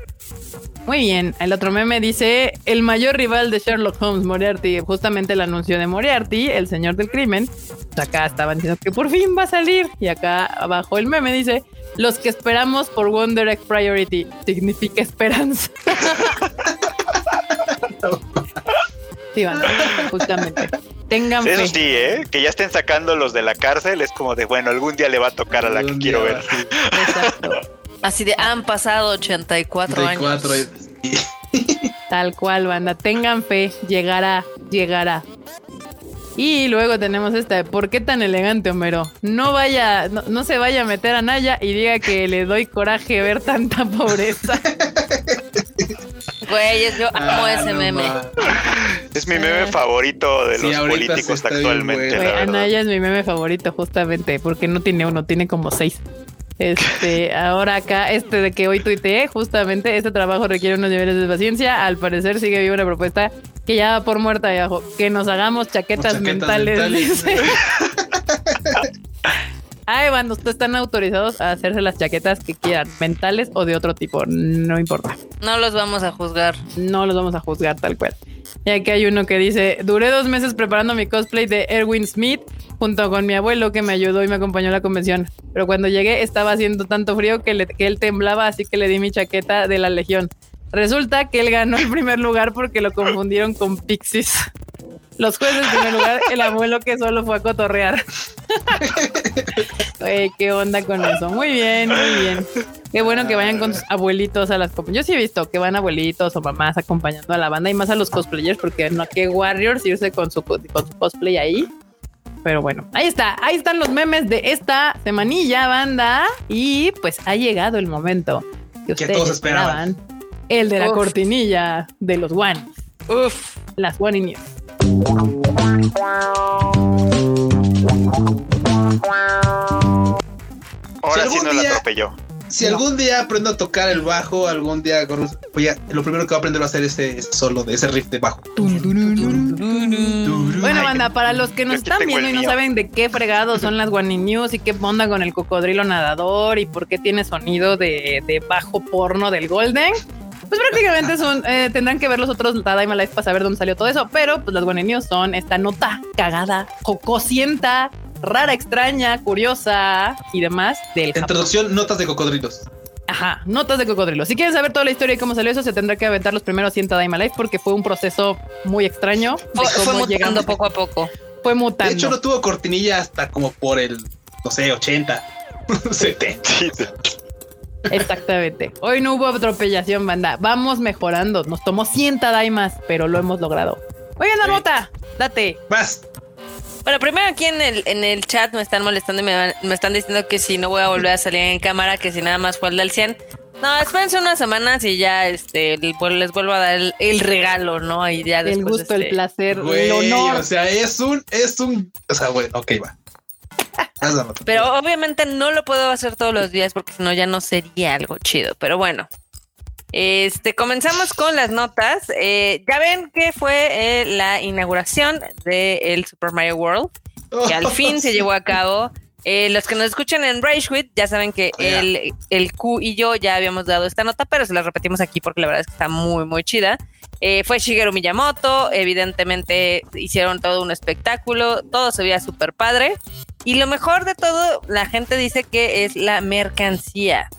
Muy bien, el otro meme dice, el mayor rival de Sherlock Holmes, Moriarty, justamente el anuncio de Moriarty, el señor del crimen, pues acá estaban diciendo que por fin va a salir, y acá abajo el meme dice, los que esperamos por Wonder Egg Priority, significa esperanza. <laughs> sí, van, justamente. Tengan Eso sí, ¿eh? Que ya estén sacando los de la cárcel, es como de, bueno, algún día le va a tocar a la que quiero ver. Exacto. Así de, han pasado 84, años. <laughs> Tal cual, banda. Tengan fe, llegará, llegará. Y luego tenemos esta, ¿por qué tan elegante, Homero? No vaya, no, se vaya a meter a Naya y diga que le doy coraje ver tanta pobreza. <laughs> Güey, yo amo ah, ese meme. Es mi meme favorito de los políticos actualmente. Anaya es mi meme favorito, justamente, porque no tiene uno, tiene como seis. Este, ahora acá, este de que hoy tuiteé, justamente este trabajo requiere unos niveles de paciencia. Al parecer sigue viva una propuesta que ya va por muerta abajo. Que nos hagamos chaquetas, mentales. Ay, bueno, ustedes están autorizados a hacerse las chaquetas que quieran, mentales o de otro tipo, no importa. No los vamos a juzgar. No los vamos a juzgar tal cual. Y aquí hay uno que dice, duré dos meses preparando mi cosplay de Erwin Smith junto con mi abuelo que me ayudó y me acompañó a la convención. Pero cuando llegué estaba haciendo tanto frío que, él temblaba, así que le di mi chaqueta de la Legión. Resulta que él ganó el primer lugar porque lo confundieron con Pixies. Los jueces en primer lugar, el abuelo que solo fue a cotorrear. <laughs> Qué onda con eso. Muy bien, muy bien. Qué bueno que vayan con sus abuelitos a las Yo sí he visto que van abuelitos o mamás acompañando a la banda y más a los cosplayers, porque no que Warriors irse con su, con su cosplay ahí. Pero bueno, ahí está. Ahí están los memes de esta semanilla, banda. Y pues ha llegado el momento que ustedes esperaban. El de la cortinilla de los One. Uf, las One News. Ahora sí no la atropelló. Si algún día aprendo a tocar el bajo, algún día voy a, lo primero que voy a aprender va a ser ese, solo de ese riff de bajo. Bueno, banda, para los que nos están viendo y no saben de qué fregados son las One News y qué onda con el cocodrilo nadador y por qué tiene sonido de, de bajo porno del Golden, Pues prácticamente son, eh, tendrán que ver los otros Tadaima Life para saber dónde salió todo eso, pero pues las buenas news son esta nota cagada, jocosienta, rara, extraña, curiosa y demás del Introducción, notas de cocodrilos. Ajá, notas de cocodrilo. Si quieren saber toda la historia y cómo salió eso, se tendrá que aventar los primeros 100 Daima Life porque fue un proceso muy extraño. Fue, mutando poco a poco. Fue mutando. De hecho, no tuvo cortinilla hasta como por el, no sé, 80, 70. <laughs> Exactamente. Hoy no hubo atropellación, banda. Vamos mejorando. Nos tomó 100 Daimas, pero lo hemos logrado. Oye, Narmota, date. Vas. Bueno, primero aquí en el, en el chat me están molestando y me, están diciendo que si no voy a volver a salir en cámara, que si nada más fue el del 100. No, espérense unas semanas y ya este les vuelvo a dar el, regalo, ¿no? Y ya el gusto, el este, placer, el honor. O sea, es un, es un, o sea, bueno, ok, va. Pero obviamente no lo puedo hacer todos los días porque si no ya no sería algo chido. Pero bueno, este, comenzamos con las notas. Eh, ya ven que fue eh, la inauguración del Super Mario World, que al fin se <laughs> llevó a cabo. Eh, los que nos escuchan en Rage ya saben que el, el, Q y yo ya habíamos dado esta nota, pero se la repetimos aquí porque la verdad es que está muy, muy chida. fue Shigeru Miyamoto, evidentemente hicieron todo un espectáculo, todo se veía súper padre. Y lo mejor de todo, la gente dice que es la mercancía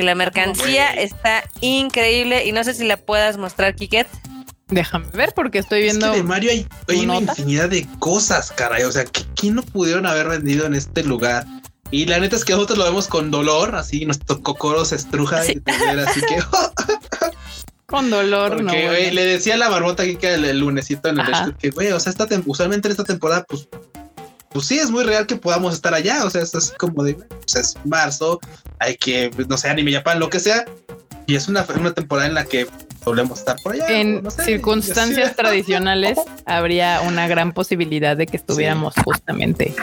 que la mercancía está increíble y no sé si la puedas mostrar, Kiket. Déjame ver porque estoy viendo. Es que de Mario hay, una infinidad de cosas, caray. O sea, ¿quién no pudieron haber vendido en este lugar? Y la neta es que nosotros lo vemos con dolor, así nuestro cocoro se estruja y así que. <laughs> con dolor, no. le decía a la barbota aquí que el, lunesito en el que, güey, o sea, esta usualmente en esta temporada, pues pues sí, es muy real que podamos estar allá. O sea, es así como de, pues es marzo, hay que, no sé, anime Japan, lo que sea. Y es una, una temporada en la que podemos estar por allá. En circunstancias tradicionales habría una gran posibilidad de que estuviéramos justamente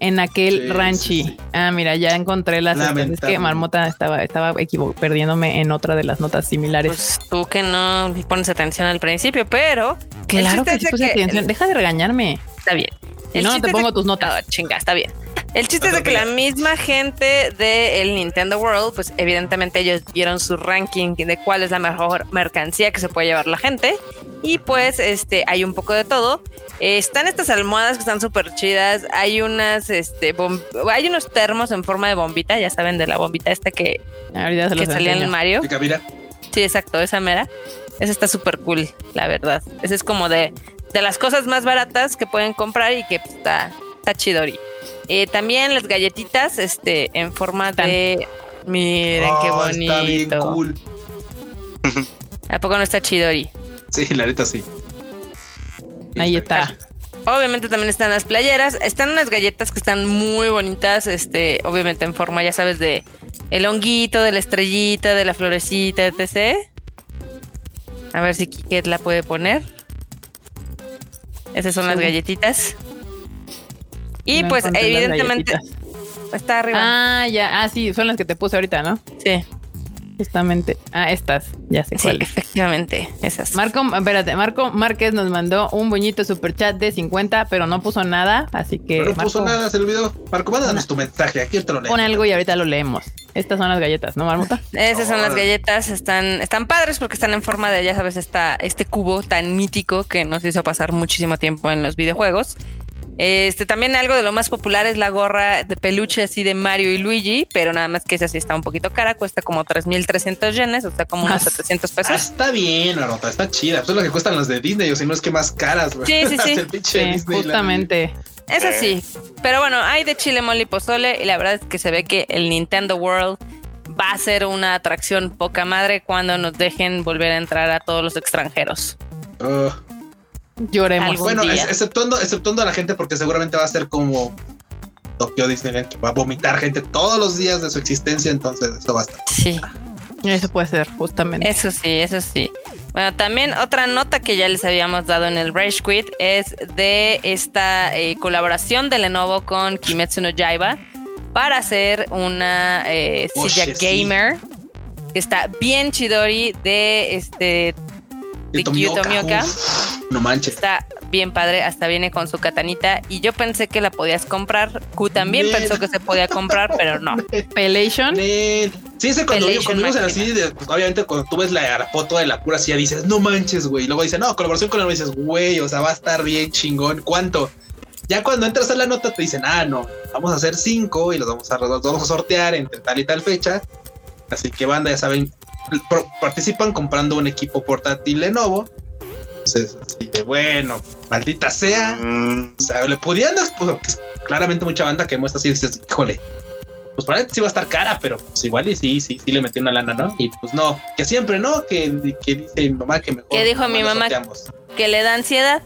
en aquel ranchi. Ah, mira, ya encontré las es que Marmota estaba, estaba perdiéndome en otra de las notas similares. Pues tú que no pones atención al principio, pero claro que sí puse atención. Deja de regañarme. Está bien no, te pongo tus notas. Ah, chinga, está bien. El chiste es de que la misma gente del Nintendo World, pues evidentemente ellos vieron su ranking de cuál es la mejor mercancía que se puede llevar la gente. Y pues este hay un poco de todo. están estas almohadas que están súper chidas. Hay unas, este, hay unos termos en forma de bombita, ya saben, de la bombita esta que, que salía en el Mario. Sí, exacto, esa mera. Esa está súper cool, la verdad. Esa es como de de las cosas más baratas que pueden comprar y que pues, está, está chidori. Eh, también las galletitas este, en forma de... Miren qué bonito. Ah, está bien cool. ¿A poco no está chidori? Sí, la neta sí. Ahí está. Obviamente también están las playeras. Están unas galletas que están muy bonitas. Este, obviamente en forma, ya sabes, de el honguito, de la estrellita, de la florecita, etc. A ver si Kiket la puede poner. Esas son las galletitas. Y pues evidentemente está arriba. Ah, ya. Ah, sí, son las que te puse ahorita, ¿no? Sí. Justamente. Ah, estas. Ya sé sí, efectivamente. Esas. Marco, espérate, Marco Márquez nos mandó un bonito super chat de 50, pero no puso nada, así que. no puso nada, se olvidó. Marco, mándanos tu mensaje, aquí te lo leo. Pon algo y ahorita lo leemos. Estas son las galletas, ¿no, Marmota? <laughs> Esas son las galletas, están, están padres porque están en forma de, ya sabes, esta, este cubo tan mítico que nos hizo pasar muchísimo tiempo en los videojuegos. Este también algo de lo más popular es la gorra de peluche así de Mario y Luigi, pero nada más que esa sí está un poquito cara, cuesta como 3.300 yenes, o sea, como unos 700 pesos. Ah, está bien, Arota, está chida. Eso es lo que cuestan las de Disney, o si no es que más caras. Sí, sí, <laughs> sí. justamente. Es así. Pero bueno, hay de chile, mole y pozole y la verdad es que se ve que el Nintendo World va a ser una atracción poca madre cuando nos dejen volver a entrar a todos los extranjeros. Uh, Lloremos. Bueno, exceptuando, exceptuando a la gente, porque seguramente va a ser como Tokyo Disneyland, que va a vomitar gente todos los días de su existencia, entonces eso va a estar. Sí. Eso puede ser, justamente. Eso sí, eso sí. Bueno, también otra nota que ya les habíamos dado en el Rage Quit es de esta eh, colaboración de Lenovo con Kimetsu no Yaiba para hacer una eh, silla gamer que está bien chidori de este de Tomioka. No manches. Está bien padre, hasta viene con su katanita y yo pensé que la podías comprar. Q también pensó que se podía comprar, pero no. <laughs> Pelation. Sí, ese cuando, cuando vimos así, pues, obviamente cuando tú ves la, foto de la pura ya dices, no manches, güey. Luego dice, no, colaboración con el dices, güey, o sea, va a estar bien chingón. ¿Cuánto? Ya cuando entras a la nota te dicen, ah, no, vamos a hacer cinco y los vamos a, los vamos a sortear entre tal y tal fecha. Así que banda, ya saben, participan comprando un equipo portátil Lenovo. Entonces, así de bueno, maldita sea. Mm. O sea, le podían, pues, claramente mucha banda que muestra así y dices, híjole, pues probablemente sí va a estar cara, pero pues igual y sí, sí, sí le metió una lana, ¿no? Y pues no, que siempre, ¿no? Que, que dice mi mamá que mejor. ¿Qué dijo mi mamá? Que le da ansiedad.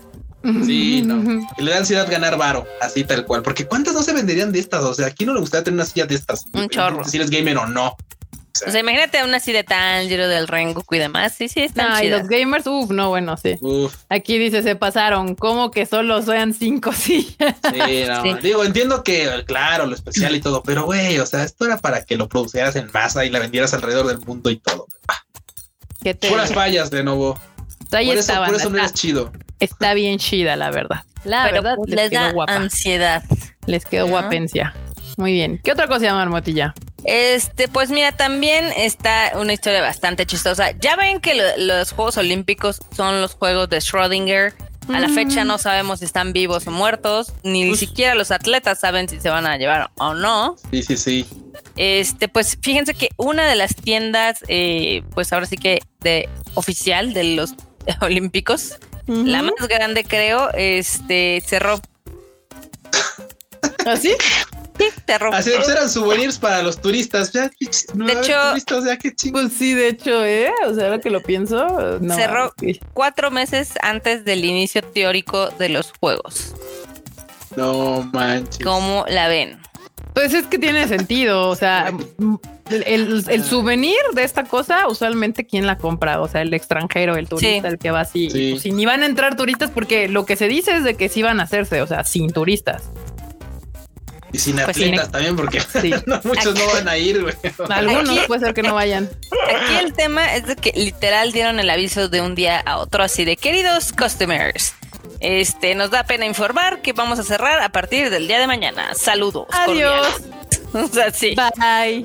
Sí, <laughs> no. Que le da ansiedad ganar varo, así tal cual. Porque ¿cuántas no se venderían de estas? O sea, ¿a quién no le gustaría tener una silla de estas? Un chorro. Si eres gamer o no. O sea, imagínate una así de Tanjiro del Rengoku y demás. Sí, sí, están no, y los gamers, uff, no, bueno, sí. Aquí dice, se pasaron. ¿Cómo que solo sean cinco <laughs> sillas? Sí, no. Digo, entiendo que, claro, lo especial y todo, pero güey, o sea, esto era para que lo producieras en masa y la vendieras alrededor del mundo y todo. ¿Qué te... Puras fallas de nuevo. Ahí por, eso, por eso no es chido. Está bien chida, la verdad. La verdad, les, da ansiedad. Les quedó guapencia. Muy bien. ¿Qué otra cosa llama Marmotilla? Este, pues mira, también está una historia bastante chistosa. Ya ven que los Juegos Olímpicos son los Juegos de Schrödinger. A la fecha no sabemos si están vivos o muertos, ni siquiera los atletas saben si se van a llevar o no. Sí, sí, sí. Este, pues fíjense que una de las tiendas, eh, pues ahora sí que de oficial de los <laughs> Olímpicos, la más grande creo, este cerró. ¿Así? ¿Ah, <laughs> Sí, te Así eran souvenirs para los turistas. Ya, de hecho, pues sí, de hecho, ¿eh? O sea, ahora que lo pienso, cerró cuatro meses antes del inicio teórico de los juegos. No manches. ¿Cómo la ven? Pues es que tiene sentido. O sea, el, souvenir de esta cosa, usualmente, ¿quién la compra? O sea, el extranjero, el turista, el que va así. Sí. Pues, ni van a entrar turistas, porque lo que se dice es de que sí van a hacerse, o sea, sin turistas. Y sin pues atletas también, porque <laughs> <laughs> muchos no van a ir, güey. Algunos puede ser que no vayan. Aquí el tema es de que literal dieron el aviso de un día a otro, así de queridos customers. Este, nos da pena informar que vamos a cerrar a partir del día de mañana. Saludos. Adiós. <laughs> o sea, sí. Bye.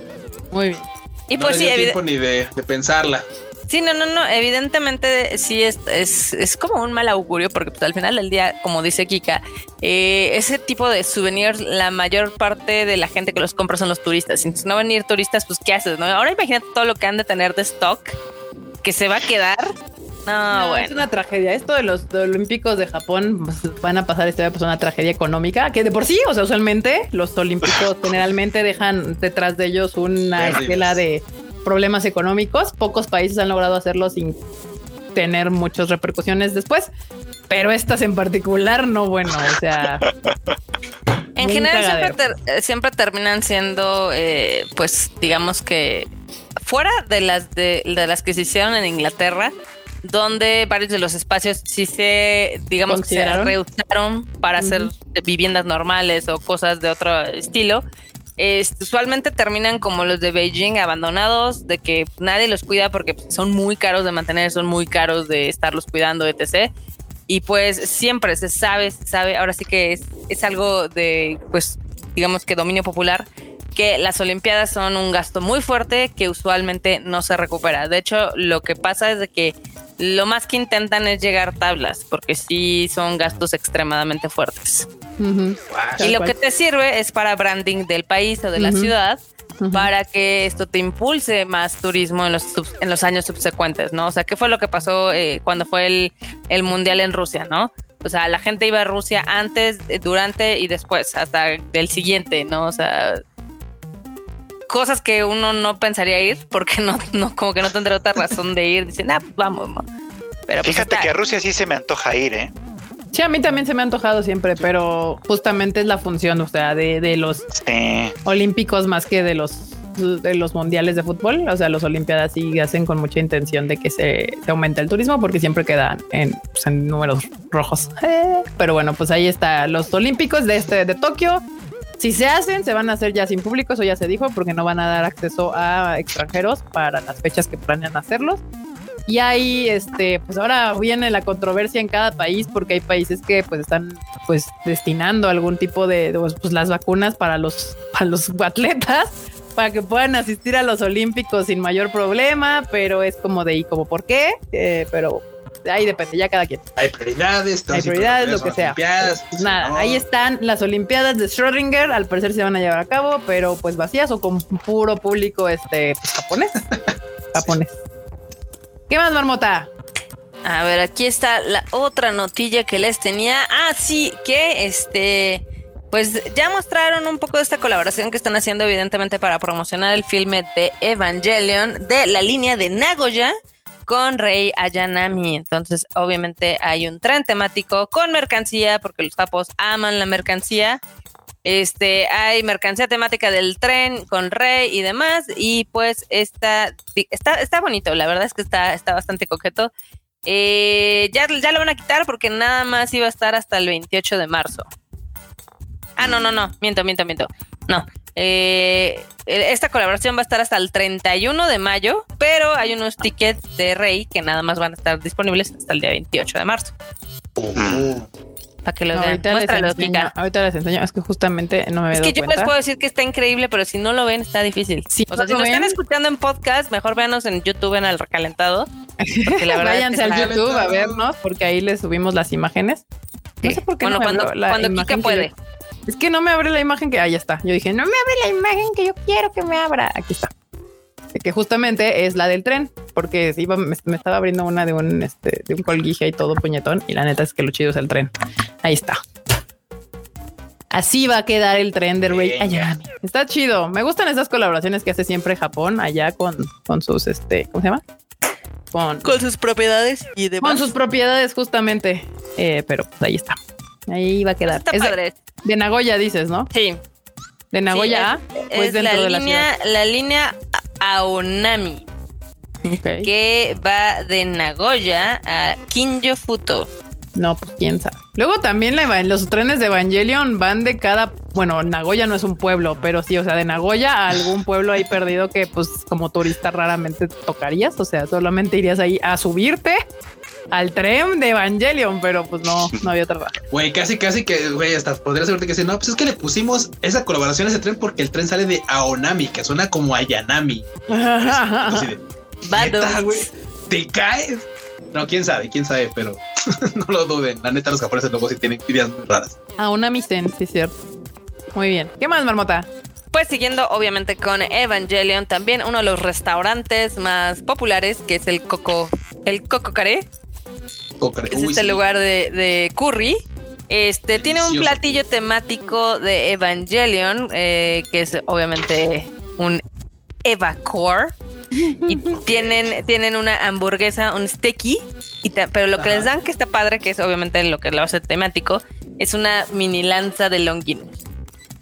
Muy bien. Y pues sí, tiempo ni de, de pensarla. Sí, no, no, no. Evidentemente sí es, es, como un mal augurio porque pues, al final del día, como dice Kika, eh, ese tipo de souvenirs, la mayor parte de la gente que los compra son los turistas. Si no van a ir turistas, pues ¿qué haces? No? Ahora imagínate todo lo que han de tener de stock que se va a quedar. No, bueno. Es una tragedia. Esto de los, olímpicos de Japón pues, van a pasar esta pues una tragedia económica, que de por sí, o sea, usualmente los olímpicos <laughs> generalmente dejan detrás de ellos una esquela de problemas económicos. Pocos países han logrado hacerlo sin tener muchas repercusiones después, pero estas en particular no, bueno, o sea... En general siempre, terminan siendo, eh, pues digamos que fuera de las de, las que se hicieron en Inglaterra, donde varios de los espacios sí se, digamos, se reusaron para hacer viviendas normales o cosas de otro estilo usualmente terminan como los de Beijing, abandonados, de que nadie los cuida porque son muy caros de mantener, son muy caros de estarlos cuidando, etc. Y pues siempre se sabe, se sabe, ahora sí que es, es algo de, pues, digamos que dominio popular, que las Olimpiadas son un gasto muy fuerte que usualmente no se recupera. De hecho, lo que pasa es de que lo más que intentan es llegar tablas, porque sí son gastos extremadamente fuertes. Y lo que te sirve es para branding del país o de la ciudad, para que esto te impulse más turismo en los, en los años subsecuentes, ¿no? O sea, ¿qué fue lo que pasó eh, cuando fue el, el Mundial en Rusia, ¿no? O sea, la gente iba a Rusia antes, durante y después, hasta el siguiente, ¿no? O sea, cosas que uno no pensaría ir porque no, no como que no tendría otra razón de ir. Dicen, ah, pues vamos, Pero pues Fíjate que a Rusia sí se me antoja ir, ¿eh? Sí, a mí también se me ha antojado siempre, pero justamente es la función, o sea, de, de los olímpicos más que de los de los mundiales de fútbol, o sea, los olimpiadas sí hacen con mucha intención de que se, se aumente el turismo porque siempre quedan en, pues, en números rojos. Eh, <laughs> pero bueno, pues ahí está los olímpicos de este de Tokio si se hacen, se van a hacer ya sin público, eso ya se dijo, porque no van a dar acceso a extranjeros para las fechas que planean hacerlos. Y ahí, este, pues ahora viene la controversia en cada país, porque hay países que pues están pues destinando algún tipo de, pues, las vacunas para los, para los <laughs> atletas para que puedan asistir a los Olímpicos sin mayor problema, pero es como de, ¿y como por qué? Eh, pero ahí depende, ya cada quien. Hay prioridades, hay prioridades, lo que sea. Pues nada, ahí están las Olimpiadas de Schrödinger, al parecer se van a llevar a cabo, pero pues vacías o con puro público este pues, japonés. <laughs> japonés. ¿Qué más, Marmota? A ver, aquí está la otra notilla que les tenía. Ah, sí, que este pues ya mostraron un poco de esta colaboración que están haciendo evidentemente para promocionar el filme de Evangelion de la línea de Nagoya con Rey Ayanami. Entonces, obviamente hay un tren temático con mercancía, porque los tapos aman la mercancía. Este, hay mercancía temática del tren con Rey y demás. Y pues está, está, está bonito, la verdad es que está, está bastante coqueto. Eh, ya, ya lo van a quitar porque nada más iba a estar hasta el 28 de marzo. Ah, no, no, no, miento, miento, miento. No, eh, esta colaboración va a estar hasta el 31 de mayo, pero hay unos tickets de Rey que nada más van a estar disponibles hasta el día 28 de marzo. Para que lo vean. Ahorita les, enseño, Es que justamente no me Es que yo les puedo decir que está increíble, pero si no lo ven, está difícil. o sea, si nos están escuchando en podcast, mejor véanos en YouTube en el recalentado. <laughs> Váyanse al YouTube a vernos, porque ahí les subimos las imágenes. No sé por qué bueno, cuando, cuando Kika puede. Es que no me abre la imagen que. Ahí está. Yo dije, no me abre la imagen que yo quiero que me abra. Aquí está. Que justamente es la del tren, porque iba, me, estaba abriendo una de un, este, de un colguije y todo puñetón. Y la neta es que lo chido es el tren. Ahí está. Así va a quedar el tren de Rey Ayami. Está chido. Me gustan esas colaboraciones que hace siempre Japón allá con, con sus, este, ¿cómo se llama? Con, con sus propiedades y demás. Con sus propiedades, justamente. Eh, pero pues ahí está. Ahí va a quedar. Está padre. De Nagoya dices, ¿no? Sí. De Nagoya pues dentro la de la línea, La línea Aonami. Que va de Nagoya a Kinjo Futo. No, pues quién sabe. Luego también los trenes de Evangelion van de cada, bueno, Nagoya no es un pueblo, pero sí, o sea, de Nagoya a algún pueblo ahí perdido que pues como turista raramente tocarías, o sea, solamente irías ahí a subirte al tren de Evangelion, pero pues no, no había otra. <laughs> Güey, casi, casi que, güey, hasta podría ser que sí, no, pues es que le pusimos esa colaboración a ese tren porque el tren sale de Aonami, que suena como Ayanami. <laughs> ¿Te caes? No, quién sabe, quién sabe, pero <laughs> no lo duden. La neta, los japoneses luego sí tienen ideas muy raras. Aonami Sen, sí, cierto. Muy bien. ¿Qué más, Marmota? Pues siguiendo obviamente con Evangelion, también uno de los restaurantes más populares, que es el Coco, el Coco Care, es este lugar de, curry. Este tiene un platillo temático de Evangelion, eh, que es obviamente un Eva Core. y <laughs> tienen, tienen una hamburguesa, un steaky, y pero lo que les dan que está padre, que es obviamente lo que lo hace temático, es una mini lanza de Longinus.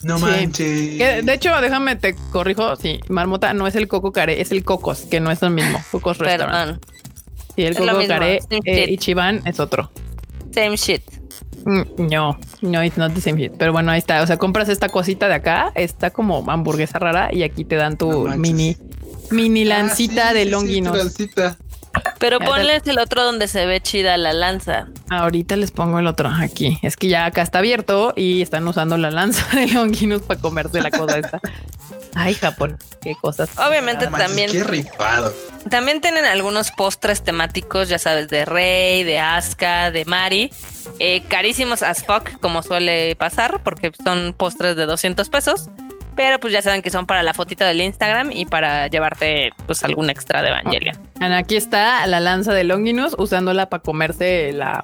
No manches. de hecho, déjame te corrijo. Sí, Marmota no es el Coco Care, es el Cocos, que no es el mismo. Cocos Restaurant. Sí, el Coco Care eh, Ichiban es otro. Same shit. Mm, no, no, it's not the same shit. Pero bueno, ahí está. O sea, compras esta cosita de acá, está como hamburguesa rara y aquí te dan tu mini, mini ah, lancita de Longinos. Pero ponles el otro donde se ve chida la lanza. Ahorita les pongo el otro aquí. Es que ya acá está abierto y están usando la lanza <laughs> de Longinus para comerse la cosa esta. Ay, Japón, qué cosas. Obviamente también. Qué rifado. También tienen algunos postres temáticos, ya sabes, de Rey, de Asuka, de Mari. Eh, carísimos as fuck, como suele pasar, porque son postres de 200 pesos. Pero pues ya saben que son para la fotita del Instagram y para llevarte pues algún extra de Evangelion. Aquí está la lanza de Longinus usándola para comerse la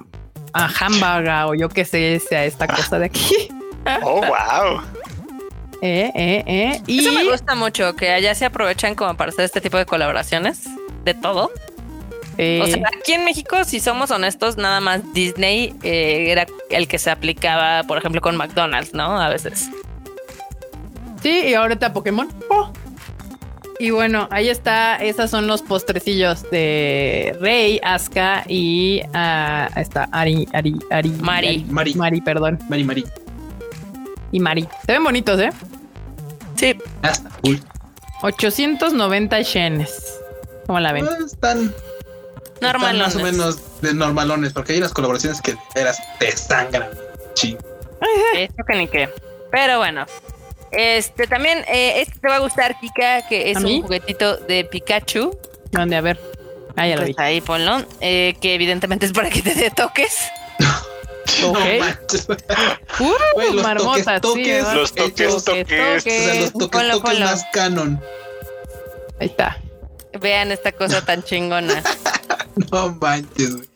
hamburger o yo qué sé, sea esta cosa de aquí. Oh, wow. Eh, eh, eh. Y... Eso me gusta mucho, que allá se aprovechan como para hacer este tipo de colaboraciones de todo. Eh. O sea, aquí en México, si somos honestos, nada más Disney eh, era el que se aplicaba, por ejemplo, con McDonald's, ¿no? A veces. Sí, y ahorita Pokémon. Oh. Y bueno, ahí está. Esos son los postrecillos de Rey, Asuka y uh, está Ari, Ari, Ari, Mari. Mari, Mari, perdón. Mari, Mari. Y Mari. Se ven bonitos, ¿eh? Sí. Hasta cool. 890 yenes. ¿Cómo la ven? Pues, están, normalones. más o menos de normalones, porque hay unas colaboraciones que eras te sangran. Sí. <laughs> Eso que ni qué. Pero bueno. Este también, eh, este te va a gustar, Kika, que es un juguetito de Pikachu. ¿Dónde? A ver. Ah, ya lo pues Ahí ponlo. Eh, que evidentemente es para que te dé toques. Uh, los marmota, toques, los toques, toques, los toques, más canon. Ahí está. Vean esta cosa tan chingona. <laughs> no manches, güey.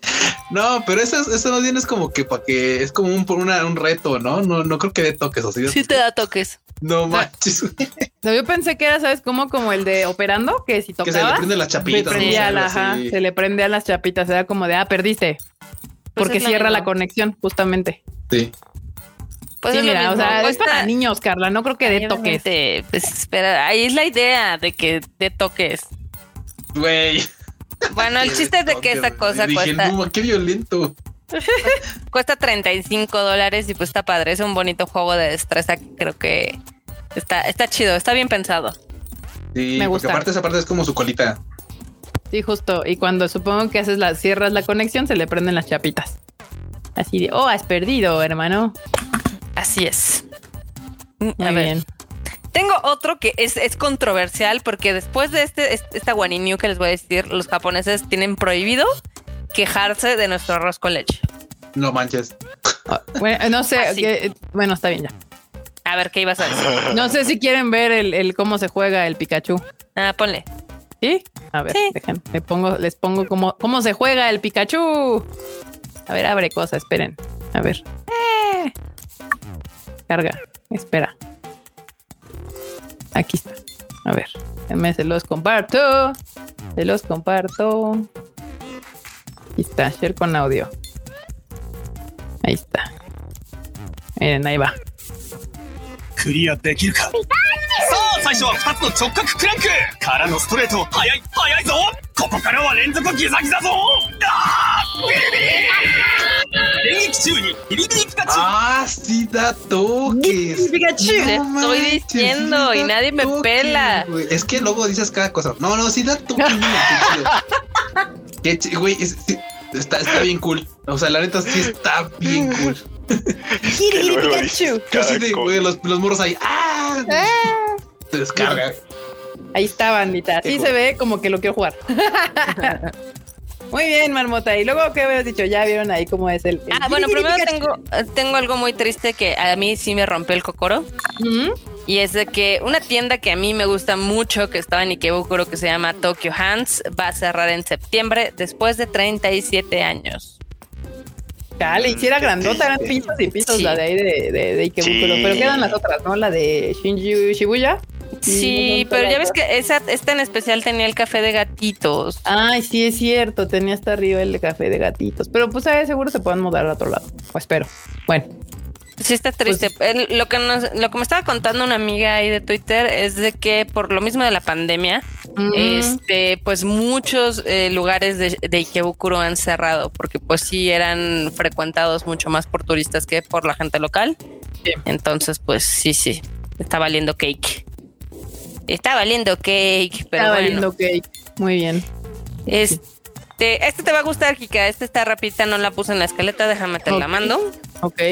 No, pero eso, eso no tienes como que para que es como un, un reto, ¿no? ¿no? No creo que dé toques o sí. Sí te da toques. No manches. yo pensé que era, ¿sabes? Como como el de operando, que si tocabas. Que se le prende las chapitas. Se, le prende a las chapitas. Era como de, ah, perdiste. Pues porque cierra la conexión, justamente. Sí. Pues sí, mira, o sea, es para niños, Carla. No creo que dé toques. Pues espera, ahí es la idea de que dé toques. Güey. Bueno, el <laughs> chiste es de que esta cosa cuesta. qué violento. <laughs> cuesta 35 dólares y pues está padre. Es un bonito juego de destreza que creo que está, está chido, está bien pensado. Sí, me gusta. Porque aparte esa parte es como su colita. Sí, justo. Y cuando supongo que haces la, cierras la conexión, se le prenden las chapitas. Así de, oh, has perdido, hermano. Así es. Muy bien. Tengo otro que es, controversial porque después de este, esta New que les voy a decir, los japoneses tienen prohibido quejarse de nuestro arroz con leche. No manches. Ah, bueno, no sé. <laughs> Ah, bueno, está bien ya. A ver, ¿qué ibas a decir? No sé si quieren ver el, cómo se juega el Pikachu. Ah, ponle. ¿Sí? A ver, dejen, les pongo, les pongo cómo, cómo se juega el Pikachu. A ver, abre cosa, esperen. A ver. Eh. Carga, espera. Aquí está. A ver, me se los comparto. Se los comparto. Aquí está, share con audio. Ahí está. Miren, ahí va. クリアできるかさあ最初は2つの直角クランクからのストレート速い速いぞここからは連続ギザギザぞあービリビリ Ah, sí da toques. Pikachu. Te estoy diciendo y nadie me pela. Es que luego dices cada cosa. No, no, sí da toques. <laughs> Güey, está, está bien cool. O sea, la neta sí está bien cool. <laughs> Pikachu. los, los morros ahí. ¡Ah! ah. Se descarga. Ahí está, bandita. Sí se ve como que lo quiero jugar. <laughs> Muy bien, Marmota. Y luego, ¿qué habías dicho? Ya vieron ahí cómo es el. ah, bueno, primero tengo, tengo algo muy triste que a mí sí me rompió el cocoro. Y es de que una tienda que a mí me gusta mucho, que estaba en Ikebukuro, que se llama Tokyo Hands, va a cerrar en septiembre después de 37 años. Dale, hiciera grandota, eran pisos y pisos la de ahí de, de, Ikebukuro. Pero quedan las otras, ¿no? La de Shinji Shibuya. Sí, pero ya ves que esa, esta en especial tenía el café de gatitos. Ay, sí, es cierto, tenía hasta arriba el café de gatitos. Pero pues ahí seguro se pueden mudar a otro lado. O espero. Bueno. Sí está triste. Pues lo que lo que me estaba contando una amiga ahí de Twitter es de que por lo mismo de la pandemia, este, pues muchos eh, lugares de, de, Ikebukuro han cerrado porque pues sí eran frecuentados mucho más por turistas que por la gente local. Entonces, pues sí, sí, está valiendo cake. Está valiendo cake, pero Está valiendo cake. Muy bien. Este, este te va a gustar, Kika. Este está rapidita, no la puse en la escaleta, déjame te la mando. Ok.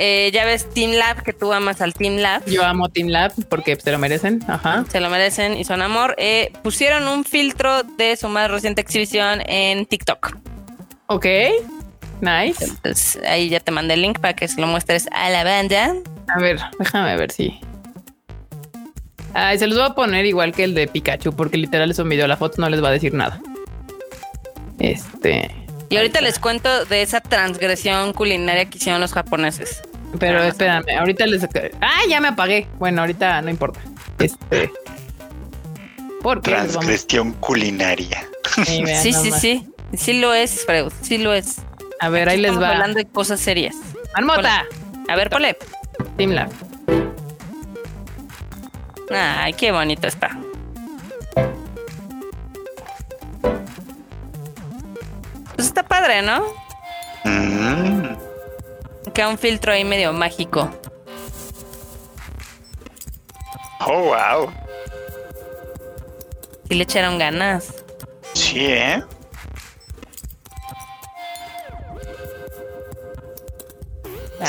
Eh, ya ves Team Lab, que tú amas al Team Lab. Yo amo Team Lab porque se lo merecen. Ajá. Se lo merecen y son amor. Eh, pusieron un filtro de su más reciente exhibición en TikTok. Ok. Nice. Entonces, ahí ya te mandé el link para que se lo muestres a la banda. A ver, déjame ver si. Ay, se los voy a poner igual que el de Pikachu, porque literal es un video, la foto no les va a decir nada. Este. Y ahorita les cuento de esa transgresión culinaria que hicieron los japoneses. Pero espérame, ahorita les. Ah, ya me apagué. Bueno, ahorita no importa. Este. ¿Por qué? Transgresión culinaria. Sí, sí, sí, sí. lo es, Freud. Sí lo es. A ver, ahí les va. hablando de cosas serias. Marmota. A ver, ponle. Team Ay, qué bonito está. Pues está padre, ¿no? Mm. Queda un filtro ahí medio mágico. Oh, wow. Sí le echaron ganas. Sí, ¿eh?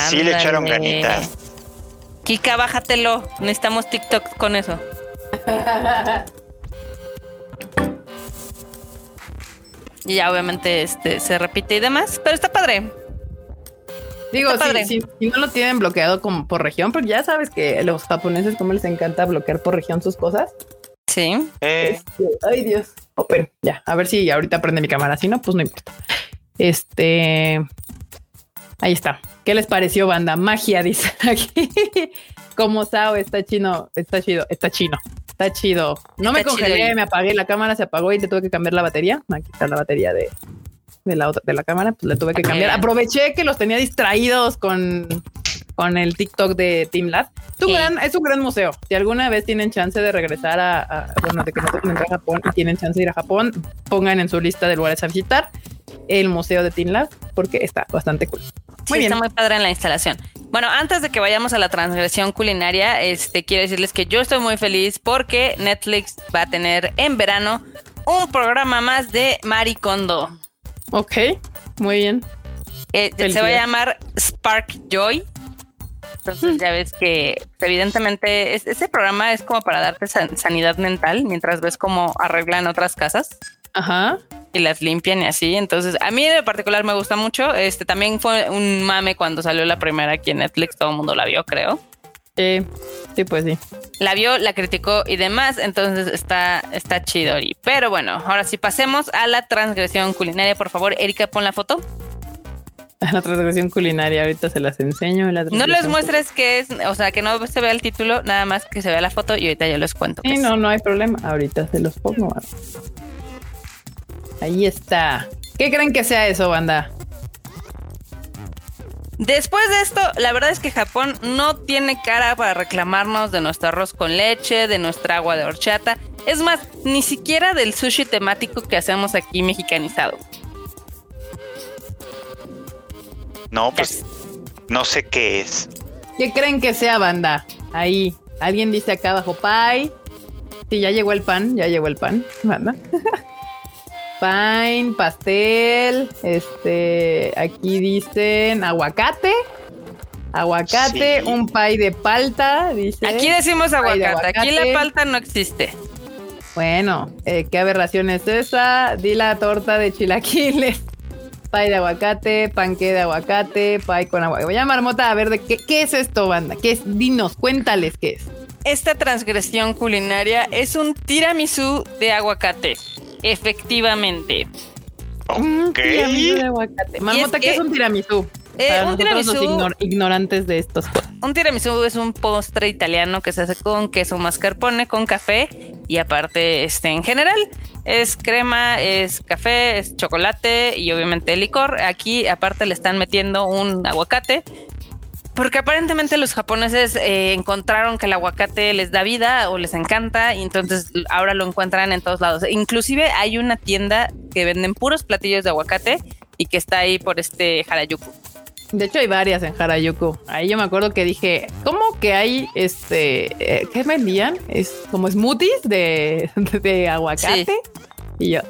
Sí le echaron ganitas. Kika, bájatelo. Necesitamos TikTok con eso. <laughs> y ya obviamente este se repite y demás, pero está padre. Digo, si, no lo tienen bloqueado como por región, porque ya sabes que los japoneses como les encanta bloquear por región sus cosas. Sí. Eh. Este, ay Dios. Open, ya, a ver si ahorita prende mi cámara. Si no, pues no importa. Este, ahí está. ¿Qué les pareció, banda? Magia, <laughs> dice aquí. Como Sao está chino, está chido, está chino, está chido. No me congelé, me apagué, la cámara se apagó y te tuve que cambiar la batería. Aquí está la batería de, de la otra, de la cámara, pues le tuve que cambiar. Aproveché que los tenía distraídos con, con el TikTok de Team Lab. Es un, gran, museo. Si alguna vez tienen chance de regresar a, bueno, de que no a Japón y tienen chance de ir a Japón, pongan en su lista de lugares a visitar el museo de Team Lab porque está bastante cool. Muy bien. Está muy padre en la instalación. Bueno, antes de que vayamos a la transgresión culinaria, este quiero decirles que yo estoy muy feliz porque Netflix va a tener en verano un programa más de Maricondo. Ok, muy bien. Eh, se va a llamar Spark Joy. Entonces ya ves que evidentemente ese programa es como para darte sanidad mental mientras ves cómo arreglan otras casas. Ajá. Y las limpian y así. Entonces, a mí en particular me gusta mucho. Este también fue un mame cuando salió la primera aquí en Netflix. Todo el mundo la vio, creo. Sí, sí, pues sí. La vio, la criticó y demás, entonces está, está chido. Pero bueno, ahora sí pasemos a la transgresión culinaria. Por favor, Erika, pon la foto. <laughs> La transgresión culinaria, ahorita se las enseño. no les muestres qué es, o sea, que no se vea el título, nada más que se vea la foto y ahorita yo les cuento. Sí, no, no hay problema. Ahorita se los pongo. Ahí está. ¿Qué creen que sea eso, banda? Después de esto, la verdad es que Japón no tiene cara para reclamarnos de nuestro arroz con leche, de nuestra agua de horchata. Es más, ni siquiera del sushi temático que hacemos aquí mexicanizado. No, pues no sé qué es. ¿Qué creen que sea, banda? Ahí. Alguien dice acá abajo, pie. Sí, ya llegó el pan, ya llegó el pan, banda. <laughs> pan, pastel, este, aquí dicen aguacate, aguacate, un pay de palta, dice. Aquí decimos aguacate, aquí la palta no existe. Bueno, eh, ¿qué aberración es esa? Di la torta de chilaquiles. Pay de aguacate, panque de aguacate, pay con aguacate. Voy a marmota a ver de qué, qué es esto, banda. ¿Qué es? Dinos, cuéntales qué es. Esta transgresión culinaria es un tiramisú de aguacate. Efectivamente. Un tiramisú de aguacate. Marmota, ¿qué es un tiramisú? Eh, un tiramisú, ignorantes de estos. Un tiramisú es un postre italiano que se hace con queso mascarpone, con café y aparte, este, en general, es crema, es café, es chocolate y obviamente licor. Aquí aparte le están metiendo un aguacate porque aparentemente los japoneses eh, encontraron que el aguacate les da vida o les encanta y entonces ahora lo encuentran en todos lados. Inclusive hay una tienda que venden puros platillos de aguacate y que está ahí por este Harajuku. De hecho hay varias en Harajuku. Ahí yo me acuerdo que dije, ¿cómo que hay este, eh, qué vendían? Es como smoothies de, <laughs> de aguacate. Y yo,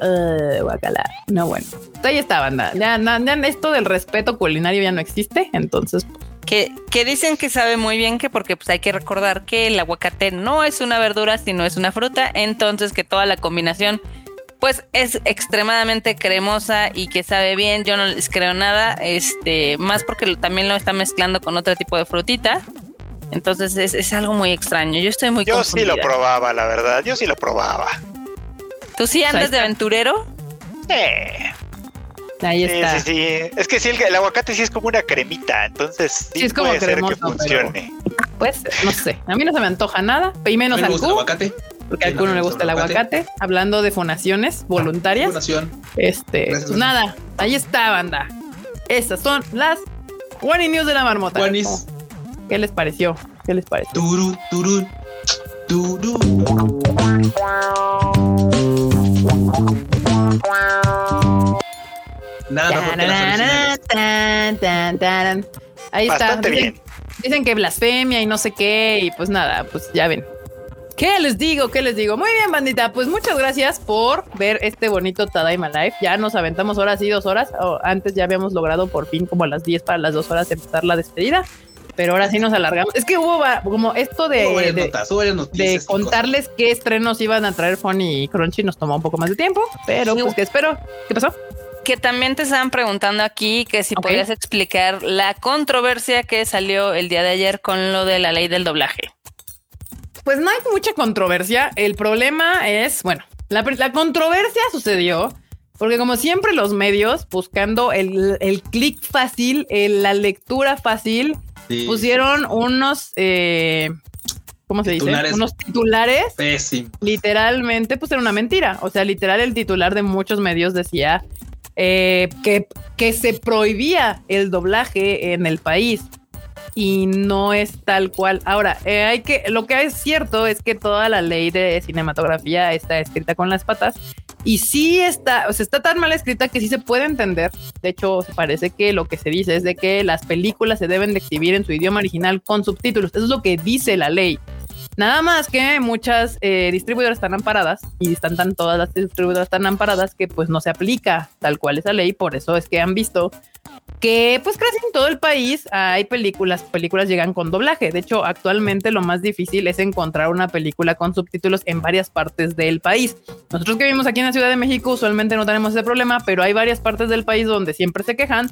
guacala. No, bueno. Ahí está, banda. Ya, ya, esto del respeto culinario ya no existe. Entonces, pues, que, dicen que sabe muy bien que porque pues hay que recordar que el aguacate no es una verdura, sino es una fruta, entonces que toda la combinación pues es extremadamente cremosa y que sabe bien. Yo no les creo nada, este, más porque también lo está mezclando con otro tipo de frutita. Entonces es, algo muy extraño. Yo estoy muy Yo sí lo probaba, la verdad. Yo sí lo probaba. ¿Tú sí andas de aventurero? Eh. Ahí está. Sí, sí, Es que sí, el, aguacate sí es como una cremita, entonces sí, es como puede ser que funcione. <laughs> pues, no sé. A mí no se me antoja nada, y menos al aguacate. Porque a alguno le gusta el aguacate. Hablando de fonaciones voluntarias. Fonación. Este, pues nada, ahí está, banda. Esas son las One News de la marmota. ¿Qué les pareció? ¿Qué les pareció? Turu, turu, turu. Nada, Ahí está. Dicen, que blasfemia y no sé qué, y pues nada, pues ya ven. ¿Qué les digo? ¿Qué les digo? Muy bien, bandita. Pues muchas gracias por ver este bonito Tadaima Live. Ya nos aventamos horas y dos horas. antes ya habíamos logrado por fin como a las 10 para las dos horas empezar la despedida. pero ahora sí nos alargamos. Es que hubo como esto de, de, contarles qué estrenos iban a traer Funny y Crunchy nos tomó un poco más de tiempo, pero pues que espero. ¿Qué pasó? Que también te estaban preguntando aquí que si podías explicar la controversia que salió el día de ayer con lo de la ley del doblaje. Pues no hay mucha controversia. El problema es, bueno, la, controversia sucedió porque como siempre los medios buscando el, el clic fácil, la lectura fácil, pusieron unos, eh, ¿cómo se dice? Unos titulares. Literalmente, pues era una mentira. O sea, literal el titular de muchos medios decía eh, que, que se prohibía el doblaje en el país y no es tal cual. Ahora, eh, hay que, lo que es cierto es que toda la ley de cinematografía está escrita con las patas y sí está, o sea, está tan mal escrita que sí se puede entender. De hecho, parece que lo que se dice es de que las películas se deben de exhibir en su idioma original con subtítulos. Eso es lo que dice la ley. Nada más que muchas eh, distribuidoras están amparadas y están tan todas las distribuidoras están amparadas que pues no se aplica tal cual esa ley. Por eso es que han visto que pues casi en todo el país hay películas, películas llegan con doblaje. De hecho, actualmente lo más difícil es encontrar una película con subtítulos en varias partes del país. Nosotros que vivimos aquí en la Ciudad de México usualmente no tenemos ese problema, pero hay varias partes del país donde siempre se quejan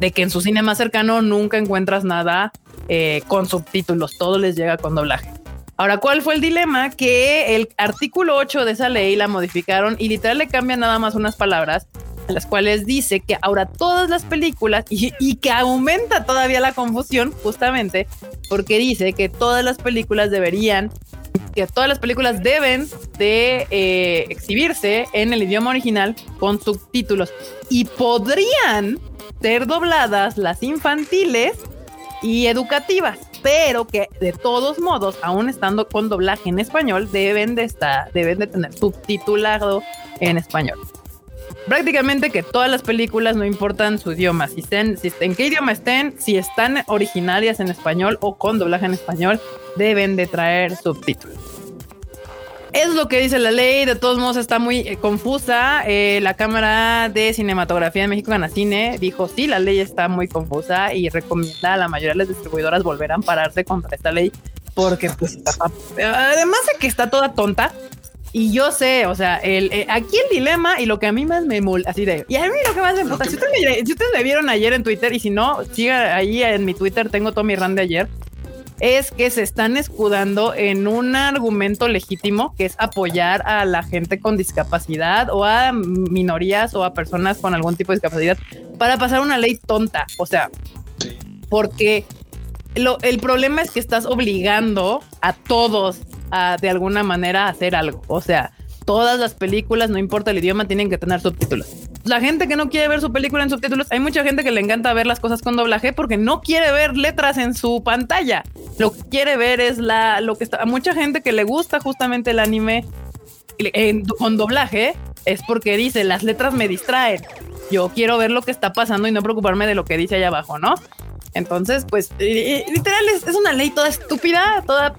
de que en su cine más cercano nunca encuentras nada eh, con subtítulos, todo les llega con doblaje. Ahora, ¿cuál fue el dilema? Que el artículo 8 de esa ley la modificaron y literal le cambian nada más unas palabras las cuales dice que ahora todas las películas y, que aumenta todavía la confusión justamente porque dice que todas las películas deberían que todas las películas deben de eh, exhibirse en el idioma original con subtítulos y podrían ser dobladas las infantiles y educativas, pero que de todos modos, aún estando con doblaje en español, deben de estar, deben de tener subtitulado en español prácticamente que todas las películas, no importan su idioma, si estén, si en qué idioma estén, si están originarias en español o con doblaje en español, deben de traer subtítulos. Es lo que dice la ley, de todos modos está muy eh, confusa. Eh, la Cámara de Cinematografía de México Ganacine dijo, sí, la ley está muy confusa y recomienda a la mayoría de las distribuidoras volver a ampararse contra esta ley porque pues además de que está toda tonta, y yo sé, o sea, el, eh, aquí el dilema y lo que a mí más me mol, así de, y a mí lo que más me importa, si ustedes, me, si ustedes me vieron ayer en Twitter y si no, siga ahí en mi Twitter, tengo todo mi run de ayer, es que se están escudando en un argumento legítimo que es apoyar a la gente con discapacidad o a minorías o a personas con algún tipo de discapacidad para pasar una ley tonta. O sea, porque lo, el problema es que estás obligando a todos a de alguna manera hacer algo. O sea, todas las películas, no importa el idioma, tienen que tener subtítulos. La gente que no quiere ver su película en subtítulos, hay mucha gente que le encanta ver las cosas con doblaje porque no quiere ver letras en su pantalla. Lo que quiere ver es la, lo que está, a mucha gente que le gusta justamente el anime con doblaje es porque dice las letras me distraen. Yo quiero ver lo que está pasando y no preocuparme de lo que dice allá abajo, ¿no? Entonces, pues, literal es, es, una ley toda estúpida, toda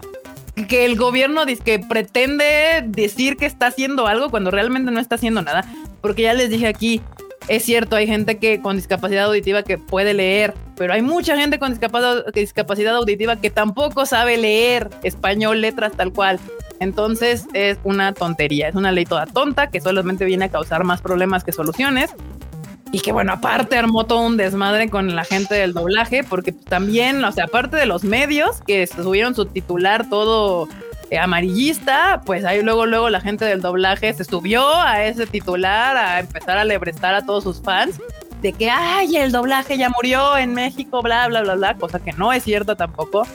que el gobierno dice que pretende decir que está haciendo algo cuando realmente no está haciendo nada. Porque ya les dije aquí, es cierto, hay gente que con discapacidad auditiva que puede leer, pero hay mucha gente con discapacidad, auditiva que tampoco sabe leer español, letras tal cual. Entonces es una tontería, es una ley toda tonta que solamente viene a causar más problemas que soluciones. Y que bueno, aparte armó todo un desmadre con la gente del doblaje, porque también, o sea, aparte de los medios que subieron su titular todo amarillista, pues ahí luego, luego la gente del doblaje se subió a ese titular a empezar a lebrestar a todos sus fans de que, ay, el doblaje ya murió en México, bla, bla, bla, bla, cosa que no es cierta tampoco,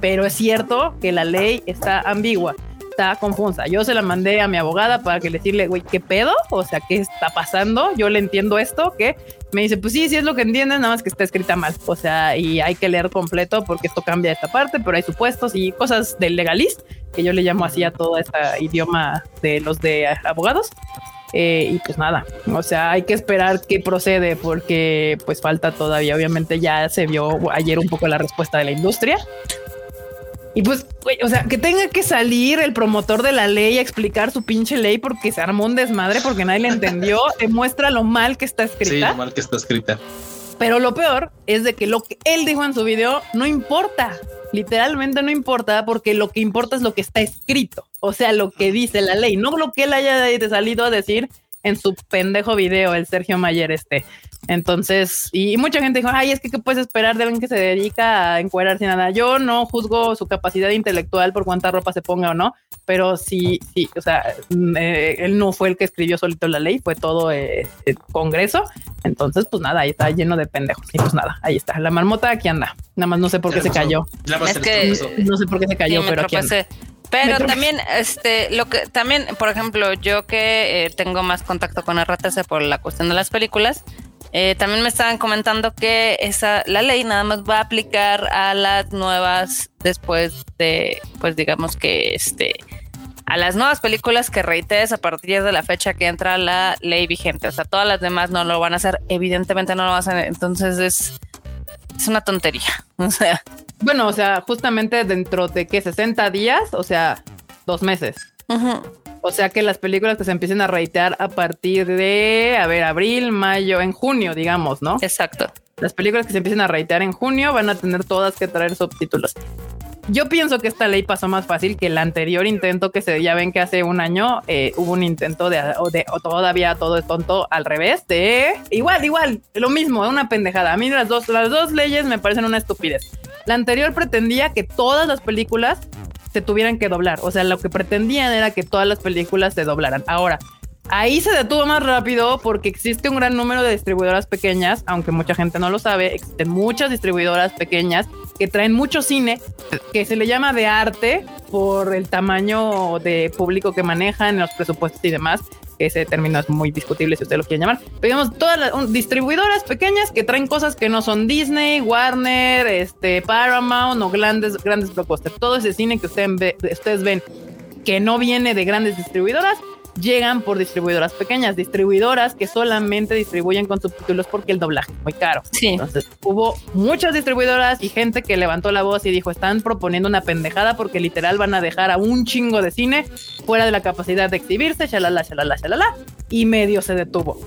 pero es cierto que la ley está ambigua está confusa. Yo se la mandé a mi abogada para que le decirle, güey, ¿qué pedo? O sea, ¿qué está pasando? Yo le entiendo esto, que me dice, pues sí, sí es lo que entiendes, nada más que está escrita mal. O sea, y hay que leer completo porque esto cambia esta parte, pero hay supuestos y cosas del legalist, que yo le llamo así a todo este idioma de los de abogados. Eh, y pues nada, o sea, hay que esperar que procede porque pues falta todavía, obviamente ya se vio ayer un poco la respuesta de la industria, y pues, o sea, que tenga que salir el promotor de la ley a explicar su pinche ley porque se armó un desmadre porque nadie le entendió, <laughs> demuestra lo mal que está escrita. Sí, lo mal que está escrita. Pero lo peor es de que lo que él dijo en su video no importa. Literalmente no importa porque lo que importa es lo que está escrito. O sea, lo que dice la ley, no lo que él haya salido a decir en su pendejo video, el Sergio Mayer este. Entonces, y, mucha gente dijo, ay, es que ¿qué puedes esperar de alguien que se dedica a encuadrarse nada? Yo no juzgo su capacidad intelectual por cuánta ropa se ponga o no, pero sí, sí, o sea, mm, eh, él no fue el que escribió solito la ley, fue todo eh, el Congreso. Entonces, pues nada, ahí está lleno de pendejos. Y pues nada, ahí está. La marmota aquí anda. Nada más no sé por qué se cayó. Es que no sé por qué se cayó, pero aquí anda. Pero también, este, lo que también, por ejemplo, yo que eh, tengo más contacto con RTC por la cuestión de las películas, eh, también me estaban comentando que esa la ley nada más va a aplicar a las nuevas después de, pues digamos que este, a las nuevas películas que reiteres a partir de la fecha que entra la ley vigente. O sea, todas las demás no lo van a hacer. Evidentemente no lo van a hacer. Entonces es, es una tontería. <laughs> O sea. Bueno, o sea, justamente dentro de que 60 días, o sea, dos meses. O sea que las películas que se empiecen a reitear a partir de, a ver, abril, mayo, en junio, digamos, ¿no? Exacto. Las películas que se empiecen a reitear en junio van a tener todas que traer subtítulos. Yo pienso que esta ley pasó más fácil que el anterior intento que se ya ven que hace un año eh, hubo un intento de o, de o todavía todo es tonto al revés de igual igual lo mismo una pendejada a mí las dos las dos leyes me parecen una estupidez la anterior pretendía que todas las películas se tuvieran que doblar. O sea, lo que pretendían era que todas las películas se doblaran. Ahora, ahí se detuvo más rápido porque existe un gran número de distribuidoras pequeñas, aunque mucha gente no lo sabe, existen muchas distribuidoras pequeñas que traen mucho cine que se le llama de arte por el tamaño de público que manejan, los presupuestos y demás ese término es muy discutible si usted lo quiere llamar. Pero digamos, todas las distribuidoras pequeñas que traen cosas que no son Disney, Warner, este, Paramount o grandes, grandes blockbusters. Todo ese cine que ustedes ven que no viene de grandes distribuidoras, llegan por distribuidoras pequeñas, distribuidoras que solamente distribuyen con subtítulos porque el doblaje es muy caro. Sí. Entonces hubo muchas distribuidoras y gente que levantó la voz y dijo, están proponiendo una pendejada porque literal van a dejar a un chingo de cine fuera de la capacidad de exhibirse, shalala, shalala, shalala, y medio se detuvo.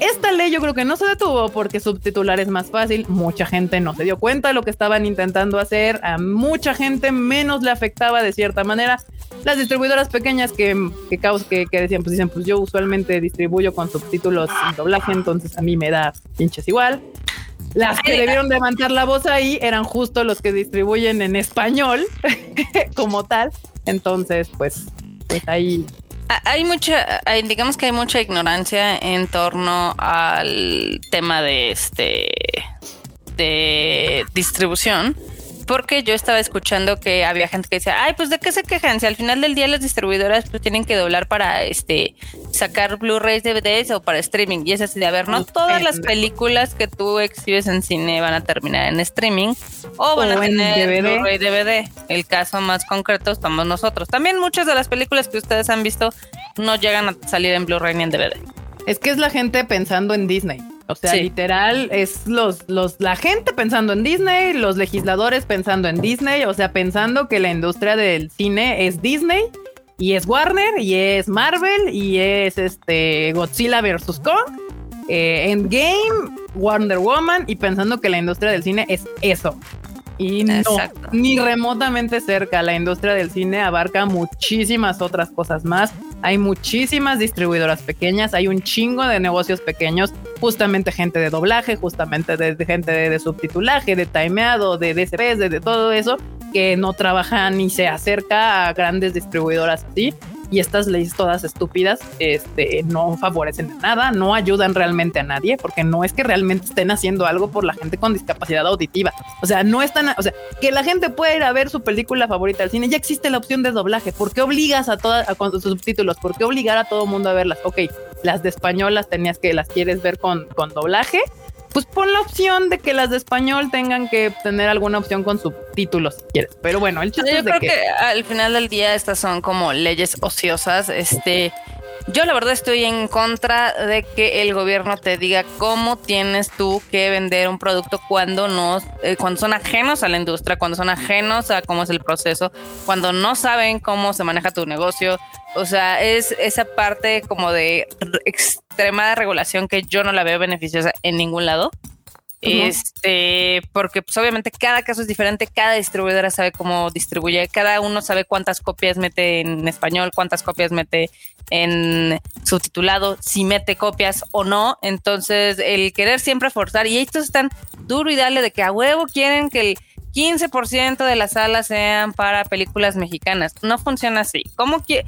Esta ley yo creo que no se detuvo porque subtitular es más fácil. Mucha gente no se dio cuenta de lo que estaban intentando hacer. A mucha gente menos le afectaba de cierta manera. Las distribuidoras pequeñas que, que, que, que decían, pues dicen, pues yo usualmente distribuyo con subtítulos sin doblaje, entonces a mí me da pinches igual. Las que debieron levantar la voz ahí eran justo los que distribuyen en español <laughs> como tal. Entonces, pues, pues ahí hay mucha, digamos que hay mucha ignorancia en torno al tema de este de distribución porque yo estaba escuchando que había gente que decía, ay, pues de qué se quejan, si al final del día las distribuidoras pues tienen que doblar para este sacar Blu-rays, DVDs o para streaming. Y es así de, a ver, no todas las películas que tú exhibes en cine van a terminar en streaming o van a tener Blu-ray, DVD. El caso más concreto estamos nosotros. También muchas de las películas que ustedes han visto no llegan a salir en Blu-ray ni en DVD. Es que es la gente pensando en Disney. O sea, literal, es los, los, la gente pensando en Disney, los legisladores pensando en Disney, o sea, pensando que la industria del cine es Disney y es Warner y es Marvel y es este Godzilla versus Kong, eh, Endgame, Wonder Woman y pensando que la industria del cine es eso. Y no, ni remotamente cerca. La industria del cine abarca muchísimas otras cosas más. Hay muchísimas distribuidoras pequeñas, hay un chingo de negocios pequeños, justamente gente de doblaje, justamente de, gente de, subtitulaje, de timeado, de DCPs, de, de todo eso, que no trabajan ni se acerca a grandes distribuidoras así y estas leyes todas estúpidas este, no favorecen nada, no ayudan realmente a nadie, porque no es que realmente estén haciendo algo por la gente con discapacidad auditiva. O sea, no están, o sea, que la gente pueda ir a ver su película favorita al cine, ya existe la opción de doblaje. ¿Por qué obligas a todas, con sus subtítulos? ¿Por qué obligar a todo mundo a verlas? Ok, las de español las tenías que las quieres ver con, con doblaje pues pon la opción de que las de español tengan que tener alguna opción con subtítulos si quieres. Pero bueno, el chiste Yo es creo que... al final del día estas son como leyes ociosas. Este, yo la verdad estoy en contra de que el gobierno te diga cómo tienes tú que vender un producto cuando no, eh, cuando son ajenos a la industria, cuando son ajenos a cómo es el proceso, cuando no saben cómo se maneja tu negocio. O sea, es esa parte como de extrema regulación que yo no la veo beneficiosa en ningún lado. Este, porque pues obviamente cada caso es diferente, cada distribuidora sabe cómo distribuye, cada uno sabe cuántas copias mete en español, cuántas copias mete en subtitulado, si mete copias o no. Entonces, el querer siempre forzar, y estos están duro y dale de que a huevo quieren que el 15% de las salas sean para películas mexicanas. No funciona así. ¿Cómo que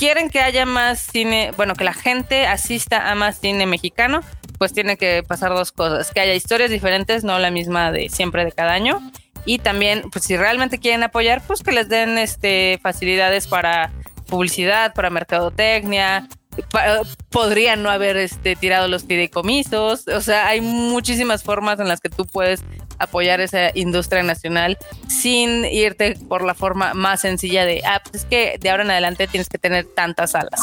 quieren que haya más cine, bueno, que la gente asista a más cine mexicano? Pues tiene que pasar dos cosas, que haya historias diferentes, no la misma de siempre de cada año, y también, pues si realmente quieren apoyar, pues que les den este facilidades para publicidad, para mercadotecnia, podrían no haber este, tirado los fideicomisos. O sea, hay muchísimas formas en las que tú puedes apoyar esa industria nacional sin irte por la forma más sencilla de, ah, pues es que de ahora en adelante tienes que tener tantas alas.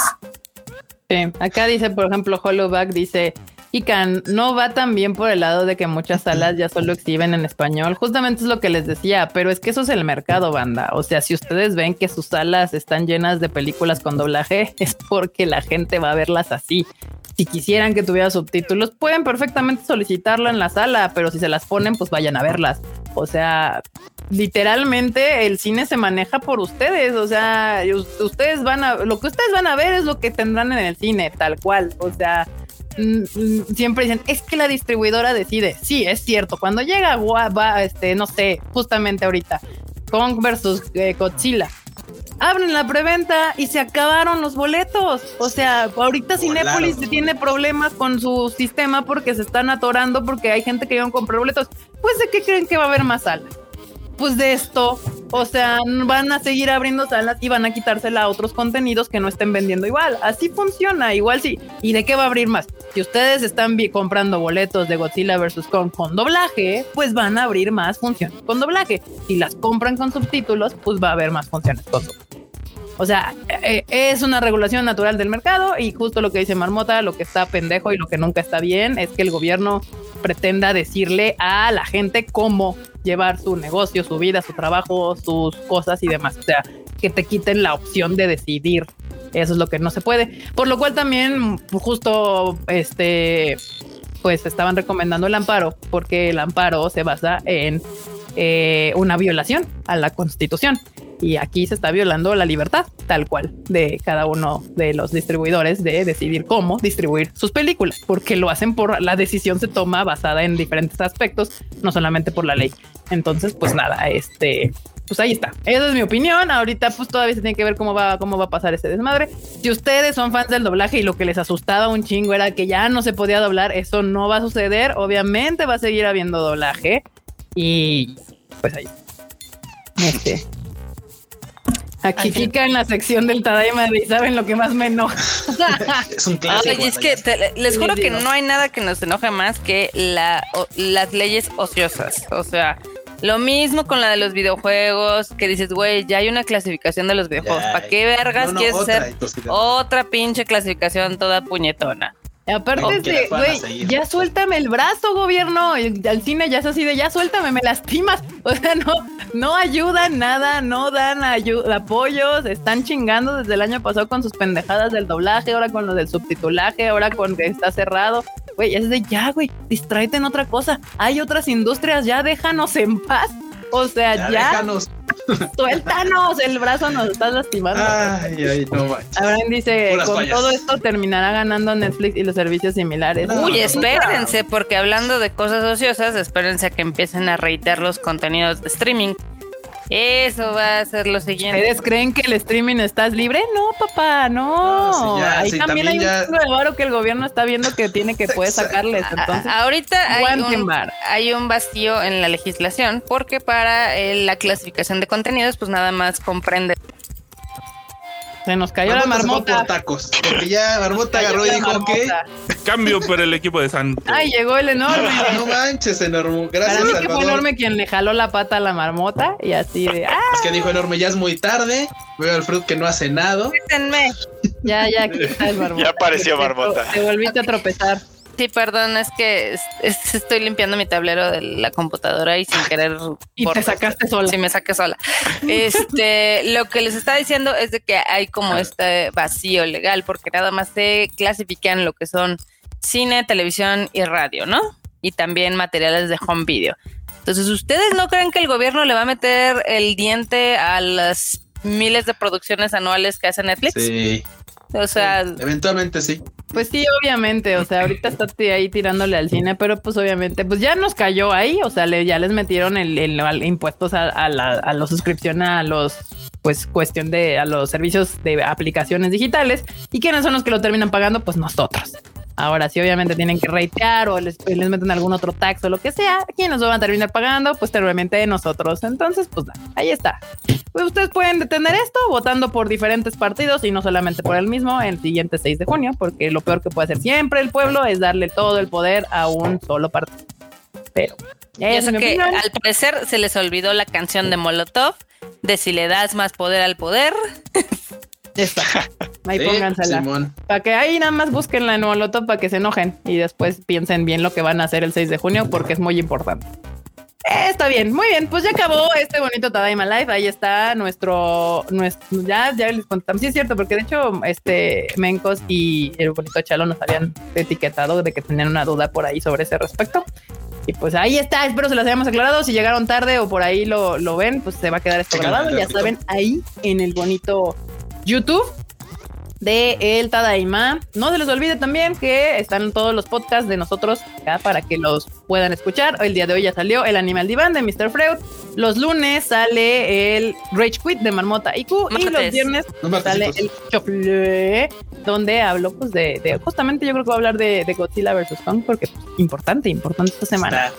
Sí, acá dice, por ejemplo, Hollowback dice, No va tan bien por el lado de que muchas salas ya solo exhiben en español. Justamente es lo que les decía, pero es que eso es el mercado, banda. O sea, si ustedes ven que sus salas están llenas de películas con doblaje, <laughs> es porque la gente va a verlas así. Si quisieran que tuviera subtítulos, pueden perfectamente solicitarlo en la sala, pero si se las ponen, pues vayan a verlas. O sea, literalmente el cine se maneja por ustedes. O sea, ustedes van a, lo que ustedes van a ver es lo que tendrán en el cine, tal cual. O sea, siempre dicen, es que la distribuidora decide. Sí, es cierto. Cuando llega, va, este, no sé, justamente ahorita, Kong versus eh, Godzilla. Abren la preventa y se acabaron los boletos. O sea, ahorita Cinépolis tiene problemas con su sistema porque se están atorando porque hay gente que iban a comprar boletos. Pues de qué creen que va a haber más salas pues de esto, o sea, van a seguir abriendo salas y van a quitársela a otros contenidos que no estén vendiendo igual. Así funciona, igual sí. ¿Y de qué va a abrir más? Si ustedes están comprando boletos de Godzilla vs. Kong con doblaje, pues van a abrir más funciones con doblaje. Si las compran con subtítulos, pues va a haber más funciones con O sea, eh, es una regulación natural del mercado y justo lo que dice Marmota, lo que está pendejo y lo que nunca está bien es que el gobierno pretenda decirle a la gente cómo llevar su negocio, su vida, su trabajo, sus cosas y demás. O sea, que te quiten la opción de decidir. Eso es lo que no se puede. Por lo cual también justo este pues estaban recomendando el amparo porque el amparo se basa en eh, una violación a la constitución y aquí se está violando la libertad tal cual de cada uno de los distribuidores de decidir cómo distribuir sus películas, porque lo hacen por la decisión se toma basada en diferentes aspectos, no solamente por la ley. Entonces, pues nada, este, pues ahí está. Esa es mi opinión. Ahorita pues todavía se tiene que ver cómo va, cómo va a pasar ese desmadre. Si ustedes son fans del doblaje y lo que les asustaba un chingo era que ya no se podía doblar, eso no va a suceder. Obviamente va a seguir habiendo doblaje. Y pues ahí. Este, Aquí Kika en la sección del Tadaima y saben lo que más me enoja. <laughs> es un clásico. es que les juro que no hay nada que nos enoje más que la, las leyes ociosas. O sea, lo mismo con la de los videojuegos, que dices, güey, ya hay una clasificación de los videojuegos. ¿Para qué vergas quieres hacer otra pinche clasificación toda puñetona? Aparte de, güey, ya suéltame el brazo, gobierno. Al cine ya es así de, ya suéltame, me lastimas. <laughs> O sea, no, no ayudan nada, no dan apoyos, están chingando desde el año pasado con sus pendejadas del doblaje, ahora con lo del subtitulaje, ahora con que está cerrado. Güey, es de ya, güey, distráete en otra cosa. Hay otras industrias, ya déjanos en paz. O sea, ya. ya <laughs> Suéltanos, el brazo nos está lastimando. Ay, ay, no Abraham dice, con todo esto terminará ganando Netflix y los servicios similares. Uy, espérense, porque hablando de cosas ociosas, espérense a que empiecen a reiterar los contenidos de streaming. Eso va a ser lo siguiente. ¿Ustedes creen que el streaming estás libre? No, papá, no. Ahí también, hay un de varo que el gobierno está viendo que tiene que <laughs> puede sacarles. Entonces, ahorita hay un, hay un, vacío en la legislación porque para eh, la clasificación de contenidos, pues nada más comprende se nos cayó la marmota. Por tacos, porque ya <laughs> Marmota agarró y dijo, ok. Cambio por el equipo de Santos. <laughs> Ay, llegó el enorme. <laughs> no manches, enorme. Gracias, Para mí que fue enorme quien le jaló la pata a la marmota y así de. ¡ah! Es que dijo enorme, ya es muy tarde. Veo al Fruit que no ha cenado. Ya, ya, aquí está el marmota. Ya apareció marmota. Te volviste a tropezar. Sí, perdón, es que estoy limpiando mi tablero de la computadora y sin querer. y te sacaste sola. Sí, me saqué sola. Este, <laughs> lo que les está diciendo es de que hay como este vacío legal, porque nada más se clasifican lo que son cine, televisión y radio, ¿no? y también materiales de home video. Entonces, ¿ustedes no creen que el gobierno le va a meter el diente a las miles de producciones anuales que hace Netflix? Sí. O sea, eventualmente sí. Pues sí, obviamente, o sea, ahorita está ahí tirándole al cine, pero pues obviamente, pues ya nos cayó ahí, o sea, le, ya les metieron el, impuestos a, a, la, a la suscripción a los, pues cuestión de a los servicios de aplicaciones digitales y quiénes son los que lo terminan pagando, pues nosotros. Ahora, si obviamente tienen que ratear o les, les meten algún otro tax o lo que sea, ¿quiénes lo van a terminar pagando? Pues obviamente nosotros. Entonces, pues ahí está. Pues ustedes pueden detener esto votando por diferentes partidos y no solamente por el mismo el siguiente 6 de junio, porque lo peor que puede hacer siempre el pueblo es darle todo el poder a un solo partido. Pero eso que al parecer se les olvidó la canción de Molotov de si le das más poder al poder. <laughs> Está. <laughs> Ahí póngansela. Para que ahí nada más busquen la Molotov para que se enojen y después piensen bien lo que van a hacer el 6 de junio porque es muy importante. Eh, está bien, muy bien. Pues ya acabó este bonito Tadaima Live. Ahí está nuestro, nuestro ya, ya les contamos. Sí, es cierto, porque de hecho, este Mencos y el bonito Chalo nos habían etiquetado de que tenían una duda por ahí sobre ese respecto. Y pues ahí está, espero se las hayamos aclarado. Si llegaron tarde o por ahí lo, lo ven, pues se va a quedar esto grabado. Ya saben, ahí en el bonito YouTube de El Tadaima. No se les olvide también que están todos los podcasts de nosotros acá para que los puedan escuchar. El día de hoy ya salió el Animal Divan de Mr. Freud. Los lunes sale el Rage Quit de Marmota IQ y los viernes sale el Chofle, donde hablo pues de, justamente yo creo que voy a hablar de, Godzilla vs. Kong porque es importante, importante esta semana.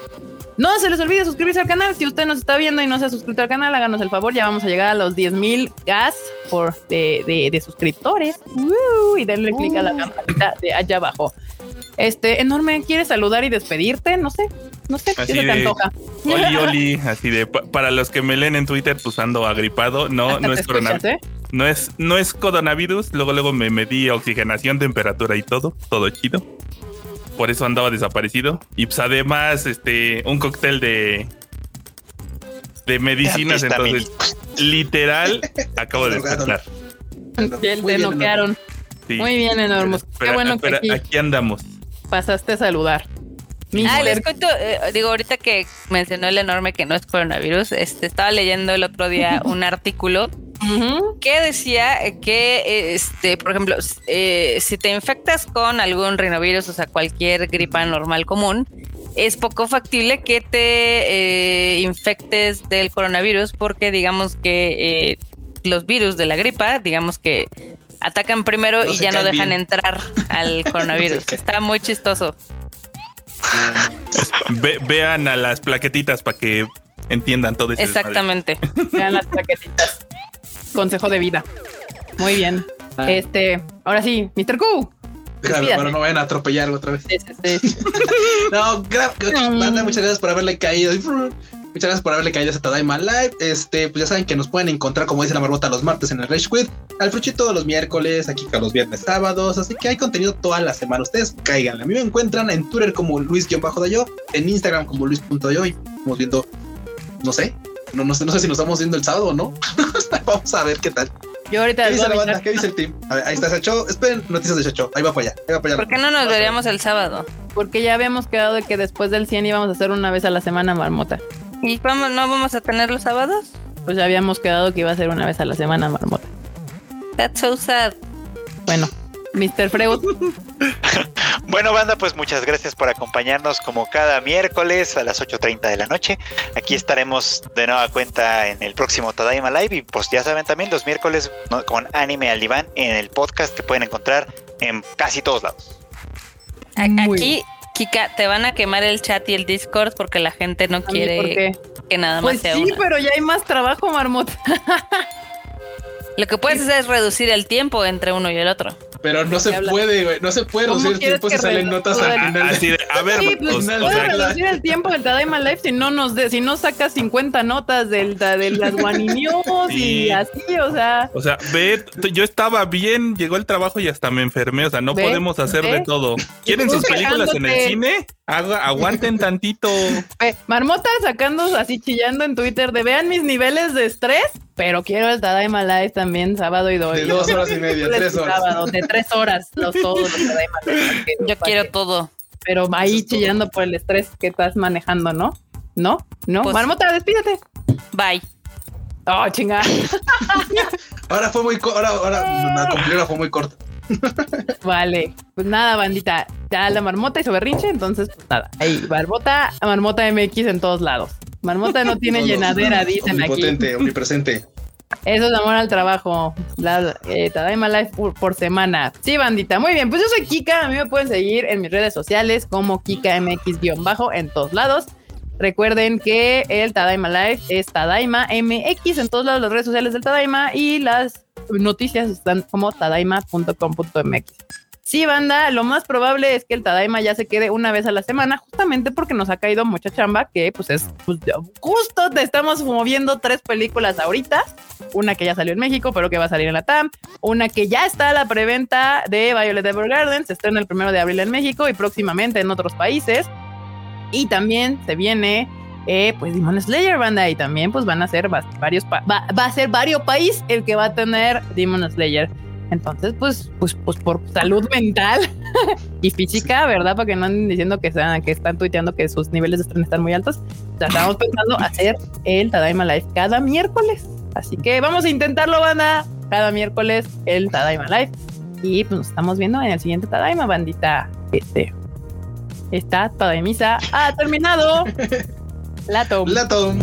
No se les olvide suscribirse al canal. Si usted nos está viendo y no se ha suscrito al canal, háganos el favor. Ya vamos a llegar a los 10.000 gas por de, suscriptores. y denle clic a la campanita de allá abajo. Este, enorme, ¿quieres saludar y despedirte? No sé, no sé, así se te antoja. Oli, <laughs> oli, así de, para los que me leen en Twitter, pues ando agripado, no, no es coronavirus. ¿eh? No es, no es coronavirus, luego, luego me medí oxigenación, temperatura y todo, todo chido por eso andaba desaparecido. Y pues además, este, un cóctel de de medicinas, entonces literal acabo de despertar. te noquearon. Muy bien, enormes. Qué bueno que aquí, andamos. Pasaste a saludar. Ah, les cuento, eh, digo, ahorita que mencionó el enorme que no es coronavirus, este, estaba leyendo el otro día <laughs> un artículo que decía que, este, por ejemplo, eh, si te infectas con algún rinovirus, o sea, cualquier gripa normal común, es poco factible que te eh, infectes del coronavirus porque digamos que eh, los virus de la gripa, digamos que atacan primero y ya no dejan entrar al <laughs> coronavirus. Está muy chistoso. vean a las plaquetitas para que entiendan todo eso. Exactamente. Vean las plaquetitas. Consejo de vida. Muy bien. Ah. Este, ahora sí, Mr. Q. Claro, no vayan a atropellar otra vez. <laughs> no, banda, muchas gracias por haberle caído. Muchas gracias por haberle caído a Tadaima Live. Este, pues ya saben que nos pueden encontrar, como dice la marmota, los martes en el Rage Quit, al Fruchito los miércoles, aquí los viernes, sábados. Así que hay contenido toda la semana. Ustedes caigan. A mí me encuentran en Twitter como Luis-Dayo, en Instagram como Luis.yo y estamos viendo, no sé, no, no, sé, no sé si nos estamos viendo el sábado o no. <laughs> Vamos a ver qué tal. Yo ahorita ¿Qué dice la banda? ¿Qué dice el team? ahí está Chacho. Esperen noticias de Chacho. Ahí va para allá. Ahí va para allá. ¿Por qué no nos veríamos el sábado? Porque ya habíamos quedado de que después del 100 íbamos a hacer una vez a la semana marmota. ¿Y vamos, no vamos a tener los sábados? Pues ya habíamos quedado que iba a ser una vez a la semana marmota. That's so sad. Bueno, Mr. Freud. <laughs> bueno, banda, pues muchas gracias por acompañarnos como cada miércoles a las 8.30 de la noche. Aquí estaremos de nueva cuenta en el próximo Tadaima Live y pues ya saben también los miércoles con Anime al Diván en el podcast que pueden encontrar en casi todos lados. Aquí, Kika, te van a quemar el chat y el Discord porque la gente no quiere que nada más pues sea sí, pero ya hay más trabajo, Marmota. <laughs> Lo que puedes hacer es reducir el tiempo entre uno y el otro. Pero no se puede, güey. No se puede reducir el tiempo si salen notas al final. Así de, a ver, sí, pues, o sea, reducir el tiempo del Tadaima Life si no nos de, si no sacas 50 notas del, de las Guaninios <laughs> y así, o sea. O sea, ve, yo estaba bien, llegó el trabajo y hasta me enfermé. O sea, no podemos hacer de todo. ¿Quieren sus películas en el cine? aguanten <laughs> tantito. Marmota sacando así chillando en Twitter de vean mis niveles de estrés, pero quiero el Tadaima Live también sábado y domingo. De dos horas y media, <laughs> tres horas. Sábado, de tres horas, los todos los <laughs> Yo quiero todo. pero ahí chillando por el estrés que estás manejando, ¿no? ¿No? ¿No? Pues Marmota, despídete. Bye. Oh, chingada. <laughs> ahora fue muy ahora, ahora la fue muy corta. vale, pues nada, bandita. Ya la marmota hizo berrinche, entonces pues nada. Ahí, marmota, marmota MX en todos lados. Marmota no tiene llenadera, dicen omnipotente, omnipresente. Eso es amor al trabajo. La, eh, Tadaima Life por, semana. Sí, bandita. Muy bien. Pues yo soy Kika. A mí me pueden seguir en mis redes sociales como KikaMX-bajo en todos lados. Recuerden que el Tadaima Live es Tadaima MX en todas las redes sociales del Tadaima y las noticias están como tadaima.com.mx. Sí, banda, lo más probable es que el Tadaima ya se quede una vez a la semana, justamente porque nos ha caído mucha chamba, que pues es pues, justo te estamos moviendo tres películas ahorita, una que ya salió en México, pero que va a salir en la TAM, una que ya está a la preventa de Violet Evergarden, se estrena el primero de abril en México y próximamente en otros países. Y también se viene eh, pues Demon Slayer, banda, y también pues van a ser varios, va, a ser varios países el que va a tener Demon Slayer. Entonces, pues, pues, pues por salud mental <laughs> y física, ¿verdad? Para que no anden diciendo que, están tuiteando que sus niveles de estrés están muy altos. O estamos pensando hacer el Tadaima Live cada miércoles. Así que vamos a intentarlo, banda. Cada miércoles el Tadaima Live. Y pues nos estamos viendo en el siguiente Tadaima, bandita. Este, esta misa ha terminado. <laughs> La Tom. La Tom.